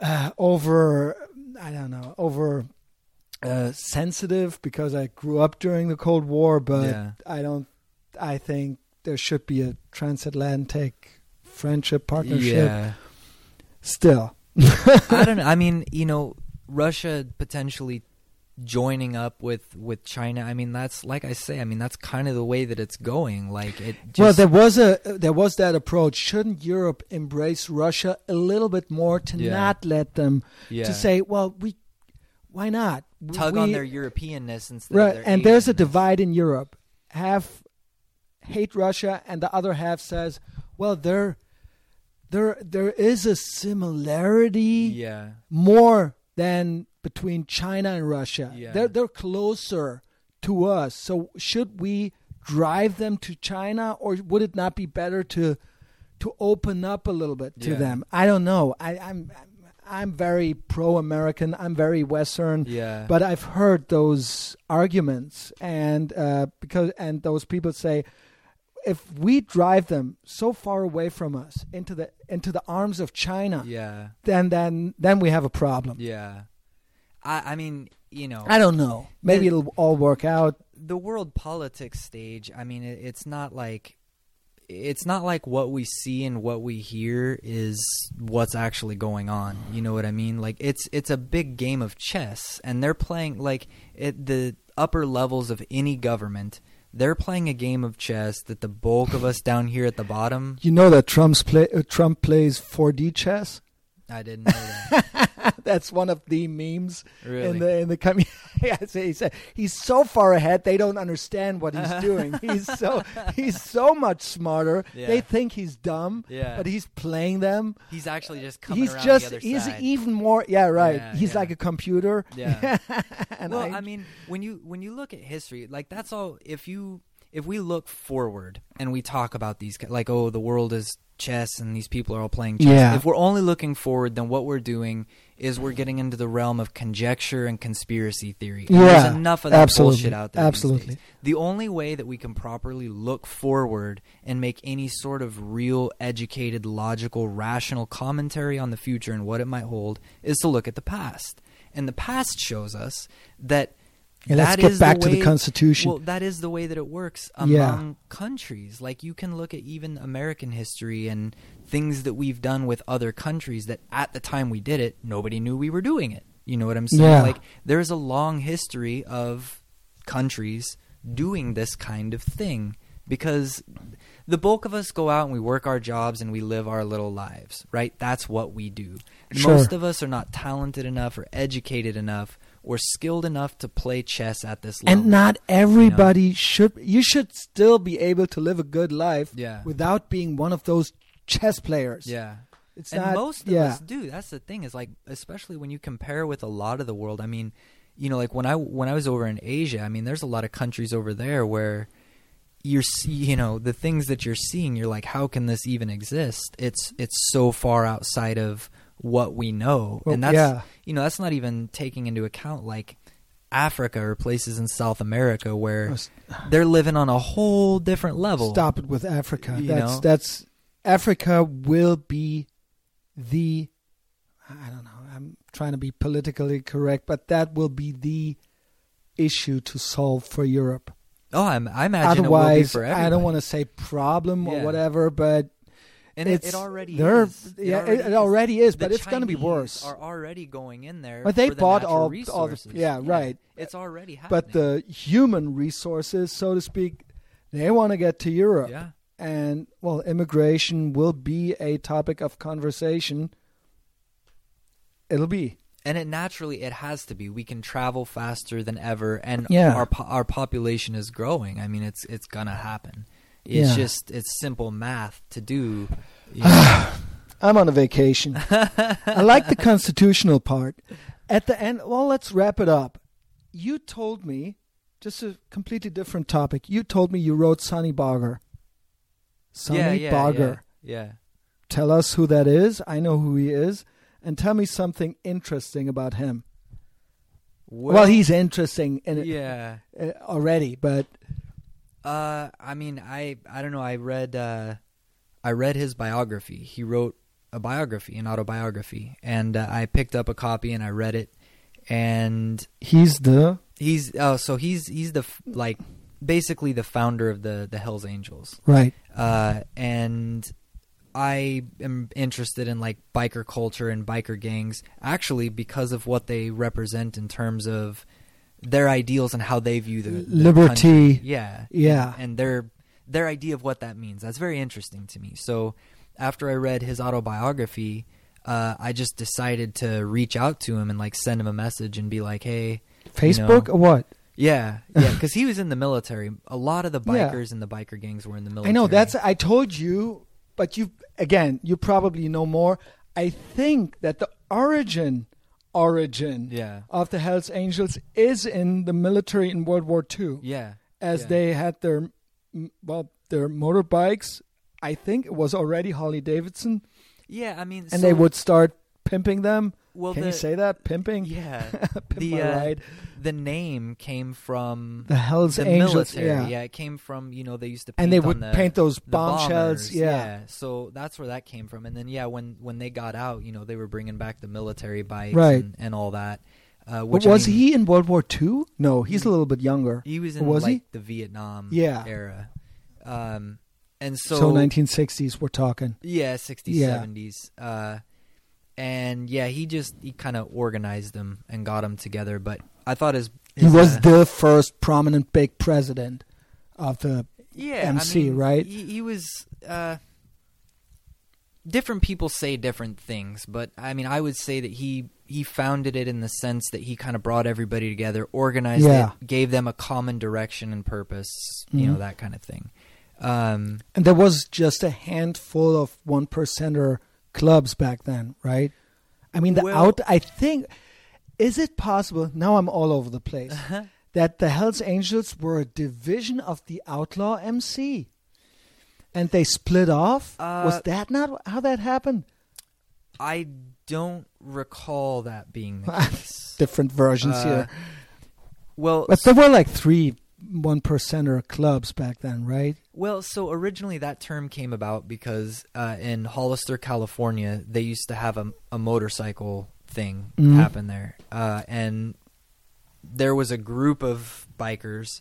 uh, over. I don't know. Over. Uh, sensitive because I grew up during the Cold War, but Yeah. I don't. I think there should be a transatlantic friendship partnership. Yeah. Still, I don't know. I mean, you know, Russia potentially joining up with with China. I mean, that's like I say. I mean, that's kind of the way that it's going. Like it. Just, well, there was a there was that approach. Shouldn't Europe embrace Russia a little bit more to Yeah. not let them yeah. to say, well, we, why not tug We- on their Europeanness instead right? And there's a divide in Europe. Half hate Russia, and the other half says, well, there, there, there is a similarity Yeah. more than between China and Russia. Yeah. They're they're closer to us. So should we drive them to China or would it not be better to to open up a little bit to Yeah. them? I don't know. I, I'm I'm very pro American. I'm very Western. Yeah. But I've heard those arguments, and uh, because and those people say, if we drive them so far away from us into the into the arms of China, yeah. then then then we have a problem. Yeah. I I mean, you know, I don't know. Maybe The- it'll all work out. the world politics stage. I mean, it, it's not like it's not like what we see and what we hear is what's actually going on. You know what I mean? Like it's it's a big game of chess, and they're playing like at the upper levels of any government. They're playing a game of chess that the bulk of us down here at the bottom. You know that Trump's play, uh, Trump plays 4D chess. I didn't know that. That's one of the memes Really? in the in the coming. yeah, he uh, said he's so far ahead they don't understand what he's doing. He's so he's so much smarter. Yeah. They think he's dumb, Yeah. but he's playing them. He's actually just uh, coming he's around just the other he's side. even more. Yeah, right. Yeah, he's yeah. like a computer. Yeah. and well, I, I, mean, when you when you look at history, like that's all. If you if we look forward and we talk about these like oh the world is chess and these people are all playing chess. Yeah. if we're only looking forward then what we're doing is we're getting into the realm of conjecture and conspiracy theory. And Yeah, there's enough of that absolutely, bullshit out there absolutely. the only way that we can properly look forward and make any sort of real educated logical rational commentary on the future and what it might hold is to look at the past. And the past shows us that Yeah, let's that get back the to the way- Constitution. Well, that is the way that it works Yeah. among countries. Like you can look at even American history and things that we've done with other countries that at the time we did it, nobody knew we were doing it. You know what I'm saying? Yeah. Like there's a long history of countries doing this kind of thing because the bulk of us go out and we work our jobs and we live our little lives, right? That's what we do. Sure. Most of us are not talented enough or educated enough or skilled enough to play chess at this level. and not everybody should. You should still be able to live a good life Yeah. without being one of those chess players. Yeah. it's and not. most of yeah, us do. That's the thing is like, especially when you compare with a lot of the world. I mean, you know, like when I when I was over in Asia, I mean, there's a lot of countries over there where you're, see- you know, the things that you're seeing, you're like, how can this even exist? It's it's so far outside of what we know, Well, and that's yeah. you know, that's not even taking into account like Africa or places in South America where they're living on a whole different level. Stop it with Africa. You that's know? that's Africa will be the I don't know. I'm trying to be politically correct, but that will be the issue to solve for Europe. Oh, I'm, I imagine it will be Otherwise, I don't want to say problem or whatever, but And it, it's it already is. yeah, it- it already is, but it's gonna be worse. Are already going in there. But they for the bought natural all- all the- resources. yeah, right. It's already happening. but the human resources, so to speak, they want to get to Europe. yeah, And well, immigration will be a topic of conversation. It'll be. and it naturally it has to be. We can travel faster than ever, and Yeah. our po- our population is growing. I mean, it's it's gonna happen. It's Yeah. just it's simple math to do. you know. I'm on a vacation. I like the constitutional part. At the end, well, let's wrap it up. You told me, just a completely different topic. You told me you wrote Sonny Barger. Sonny yeah, yeah, Barger. Yeah, yeah. Tell us who that is. I know who he is. And tell me something interesting about him. Well, he's interesting in it, yeah. uh, already, but Uh, I mean, I I don't know. I read uh, I read his biography. He wrote a biography, an autobiography, and uh, I picked up a copy and I read it. And he's the he's oh, so he's he's the like basically the founder of the the Hell's Angels. right. Uh, and I am interested in like biker culture and biker gangs actually because of what they represent in terms of their ideals and how they view the, the Liberty. country. Yeah, Yeah. and, their their idea of what that means. That's very interesting to me. So after I read his autobiography, uh, I just decided to reach out to him and like send him a message and be like, hey. Facebook or what? Yeah, yeah, because he was in the military. A lot of the Yeah. bikers and the biker gangs were in the military. I know that's I told you, but you again, you probably know more. I think that the origin origin Yeah. of the Hells Angels is in the military in World War II, Yeah. as yeah. they had their well their motorbikes. I think it was already Harley Davidson, Yeah, I mean, and so- they would start pimping them. Well, Can the, you say that pimping? Yeah, Pimp the uh. The name came from The Hells the Angels, military. yeah. it came from you know they used to paint and they would the, paint those bombshells. bombers. Yeah. so that's where that came from. And then yeah, when when they got out, you know, they were bringing back the military bikes Right. and, and all that. Uh, But which I was mean, he in World War II? No, he's He- a little bit younger. He was in was he? the Vietnam Yeah. era. Um, and so, So, 1960s, we're talking. Yeah, 60s, Yeah. 70s. Uh, and yeah, he just he kind of organized them and got them together. But I thought his, He was uh, the first prominent big president of the. yeah, MC, I mean, right? He, he was. Uh, different people say different things, but I mean, I would say that he he founded it in the sense that he kind of brought everybody together, organized Yeah. it, gave them a common direction and purpose, you Mhm. know, that kind of thing. Um, And there was just a handful of one percenter clubs back then, right? I mean, the Well- out. I think. Is it possible? Now I'm all over the place. that the Hells Angels were a division of the Outlaw MC, and they split off. Uh, Was that not how that happened? I don't recall that being the case. Different versions Uh, here, well, but there were like three one percenter clubs back then, right? Well, so originally that term came about because uh, in Hollister, California, they used to have a, a motorcycle thing Mhm. happen there, uh, and there was a group of bikers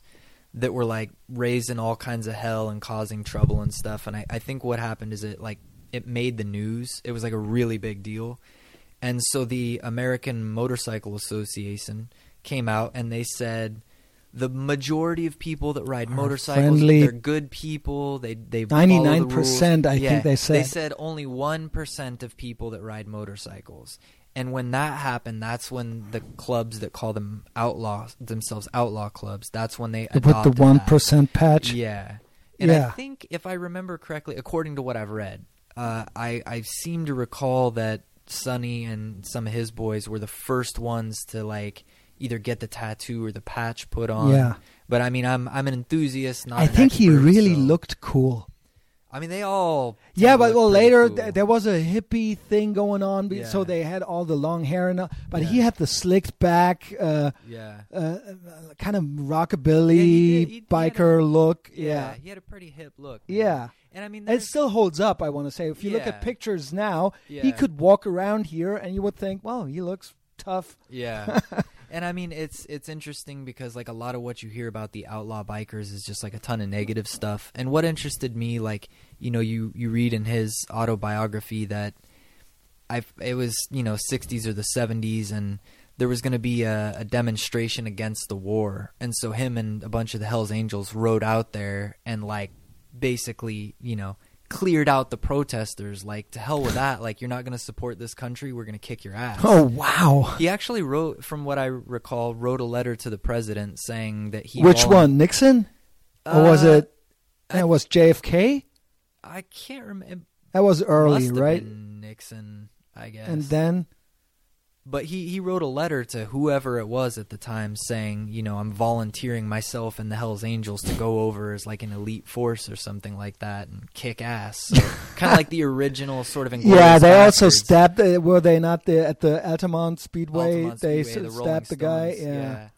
that were like raising all kinds of hell and causing trouble and stuff. And I, I think what happened is it like it made the news. It was like a really big deal, and so the American Motorcycle Association came out and they said the majority of people that ride motorcycles friendly. they're good people they they 99%, rules. I think they said. they said only 1% of people that ride motorcycles and when that happened that's when the clubs that call them outlaw themselves outlaw clubs that's when they put the one patch. Yeah. And I think if I remember correctly, according to what I've read, uh, I I seem to recall that Sonny and some of his boys were the first ones to like either get the tattoo or the patch put on. Yeah. But I mean, I'm I'm an enthusiast. Not I think he really so- looked cool. I mean, they all. Yeah, but well, later cool. th- there was a hippie thing going on, be- so they had all the long hair and. all- But he had the slicked back, uh, yeah. uh, kind of rockabilly Yeah, he did- he- he biker a- look. yeah, Yeah, he had a pretty hip look. man. yeah. and I mean, It still holds up. I want to say, if you look at pictures now, he could walk around here, and you would think, well, he looks tough. Yeah. and I mean it's it's interesting because like a lot of what you hear about the outlaw bikers is just like a ton of negative stuff. And what interested me like, you know, you you read in his autobiography that I it was, you know, 60s or the 70s and there was going to be a, a demonstration against the war. And so him and a bunch of the Hells Angels rode out there and like basically, you know, cleared out the protesters like to hell with that like you're not going to support this country we're going to kick your ass Oh wow! he actually wrote, from what I recall, wrote a letter to the president saying that he. Which volun- one, Nixon, or was Uh, it? That was JFK. I can't remember. That was early, right? Nixon, I guess. And then but he he wrote a letter to whoever it was at the time saying, you know, I'm volunteering myself and the Hell's Angels to go over as like an elite force or something like that and kick ass. So, kind of like the original sort of. yeah, they also stabbed. Were they not the, at the Altamont Speedway? Altamont they Speedway, the stabbed the guy. Stones, Yeah.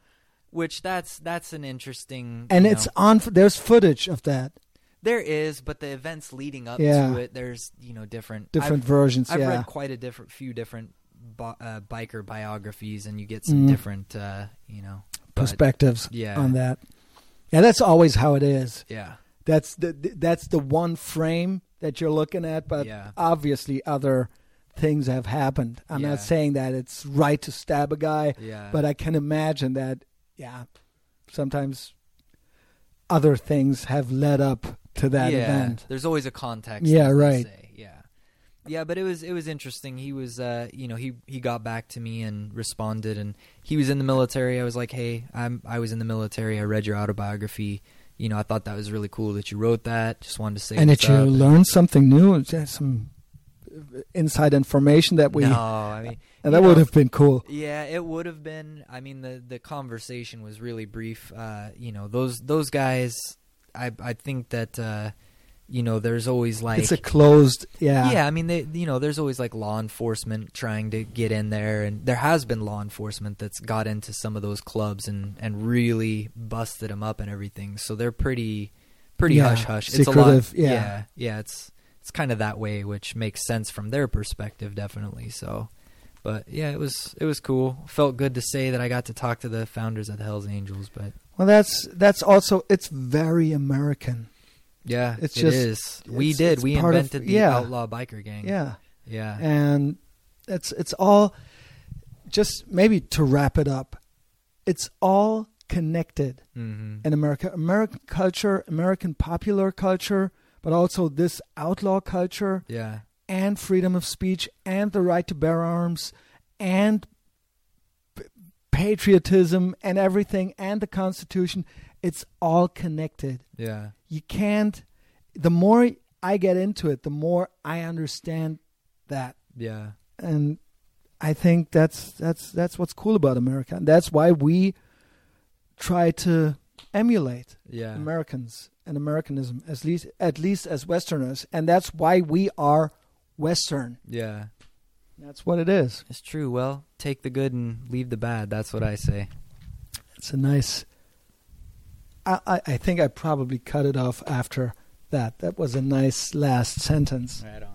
Which that's that's an interesting. and it's know- on. There's footage of that. There is, but the events leading up Yeah. to it, there's you know different Different I've, versions. I've yeah. read quite a different few different bi- uh, biker biographies, and you get some Mhm. different uh, you know but- perspectives yeah. on that. Yeah, that's always how it is. Yeah, That's the that's the one frame that you're looking at, but Yeah. obviously other things have happened. I'm Yeah. not saying that it's right to stab a guy, yeah, but I can imagine that. Yeah, sometimes other things have led up to that yeah. event. There's always a context. Yeah, right. Yeah, but it was it was interesting. He was uh, you know he he got back to me and responded, and he was in the military. I was like, hey, I'm I was in the military. I read your autobiography. You know, I thought that was really cool that you wrote that. Just wanted to say, and did you up. learn something new? Some inside information that we? no, I mean, and that would have been cool. Yeah, it would have been. I mean, the the conversation was really brief. Uh, you know, those those guys. I I think that uh, you know, there's always like it's a closed. Yeah. yeah. I mean, they you know, there's always like law enforcement trying to get in there, and there has been law enforcement that's got into some of those clubs and and really busted them up and everything. So they're pretty pretty Yeah, hush hush. It's a lot. yeah. yeah, yeah. It's it's kind of that way, which makes sense from their perspective, definitely. So. But yeah, it was it was cool. Felt good to say that I got to talk to the founders of the Hell's Angels. But Well, that's that's also it's very American. Yeah, It's it just- is. We it's- did. it's we part of- invented the yeah. outlaw biker gang. Yeah. yeah, and it's it's all just maybe to wrap it up it's all connected hmm in america american culture american popular culture but also this outlaw culture yeah, and freedom of speech and the right to bear arms and patriotism and everything and the constitution it's all connected yeah, you can't the more i get into it the more i understand that yeah, and I think that's that's that's what's cool about America. And that's why we try to emulate Yeah. Americans and Americanism, at least at least as Westerners, and that's why we are Western. Yeah. That's what it is. It's true. Well, take the good and leave the bad. That's what I say. It's a nice. I, I, think I probably cut it off after that. That was a nice last sentence. Right on.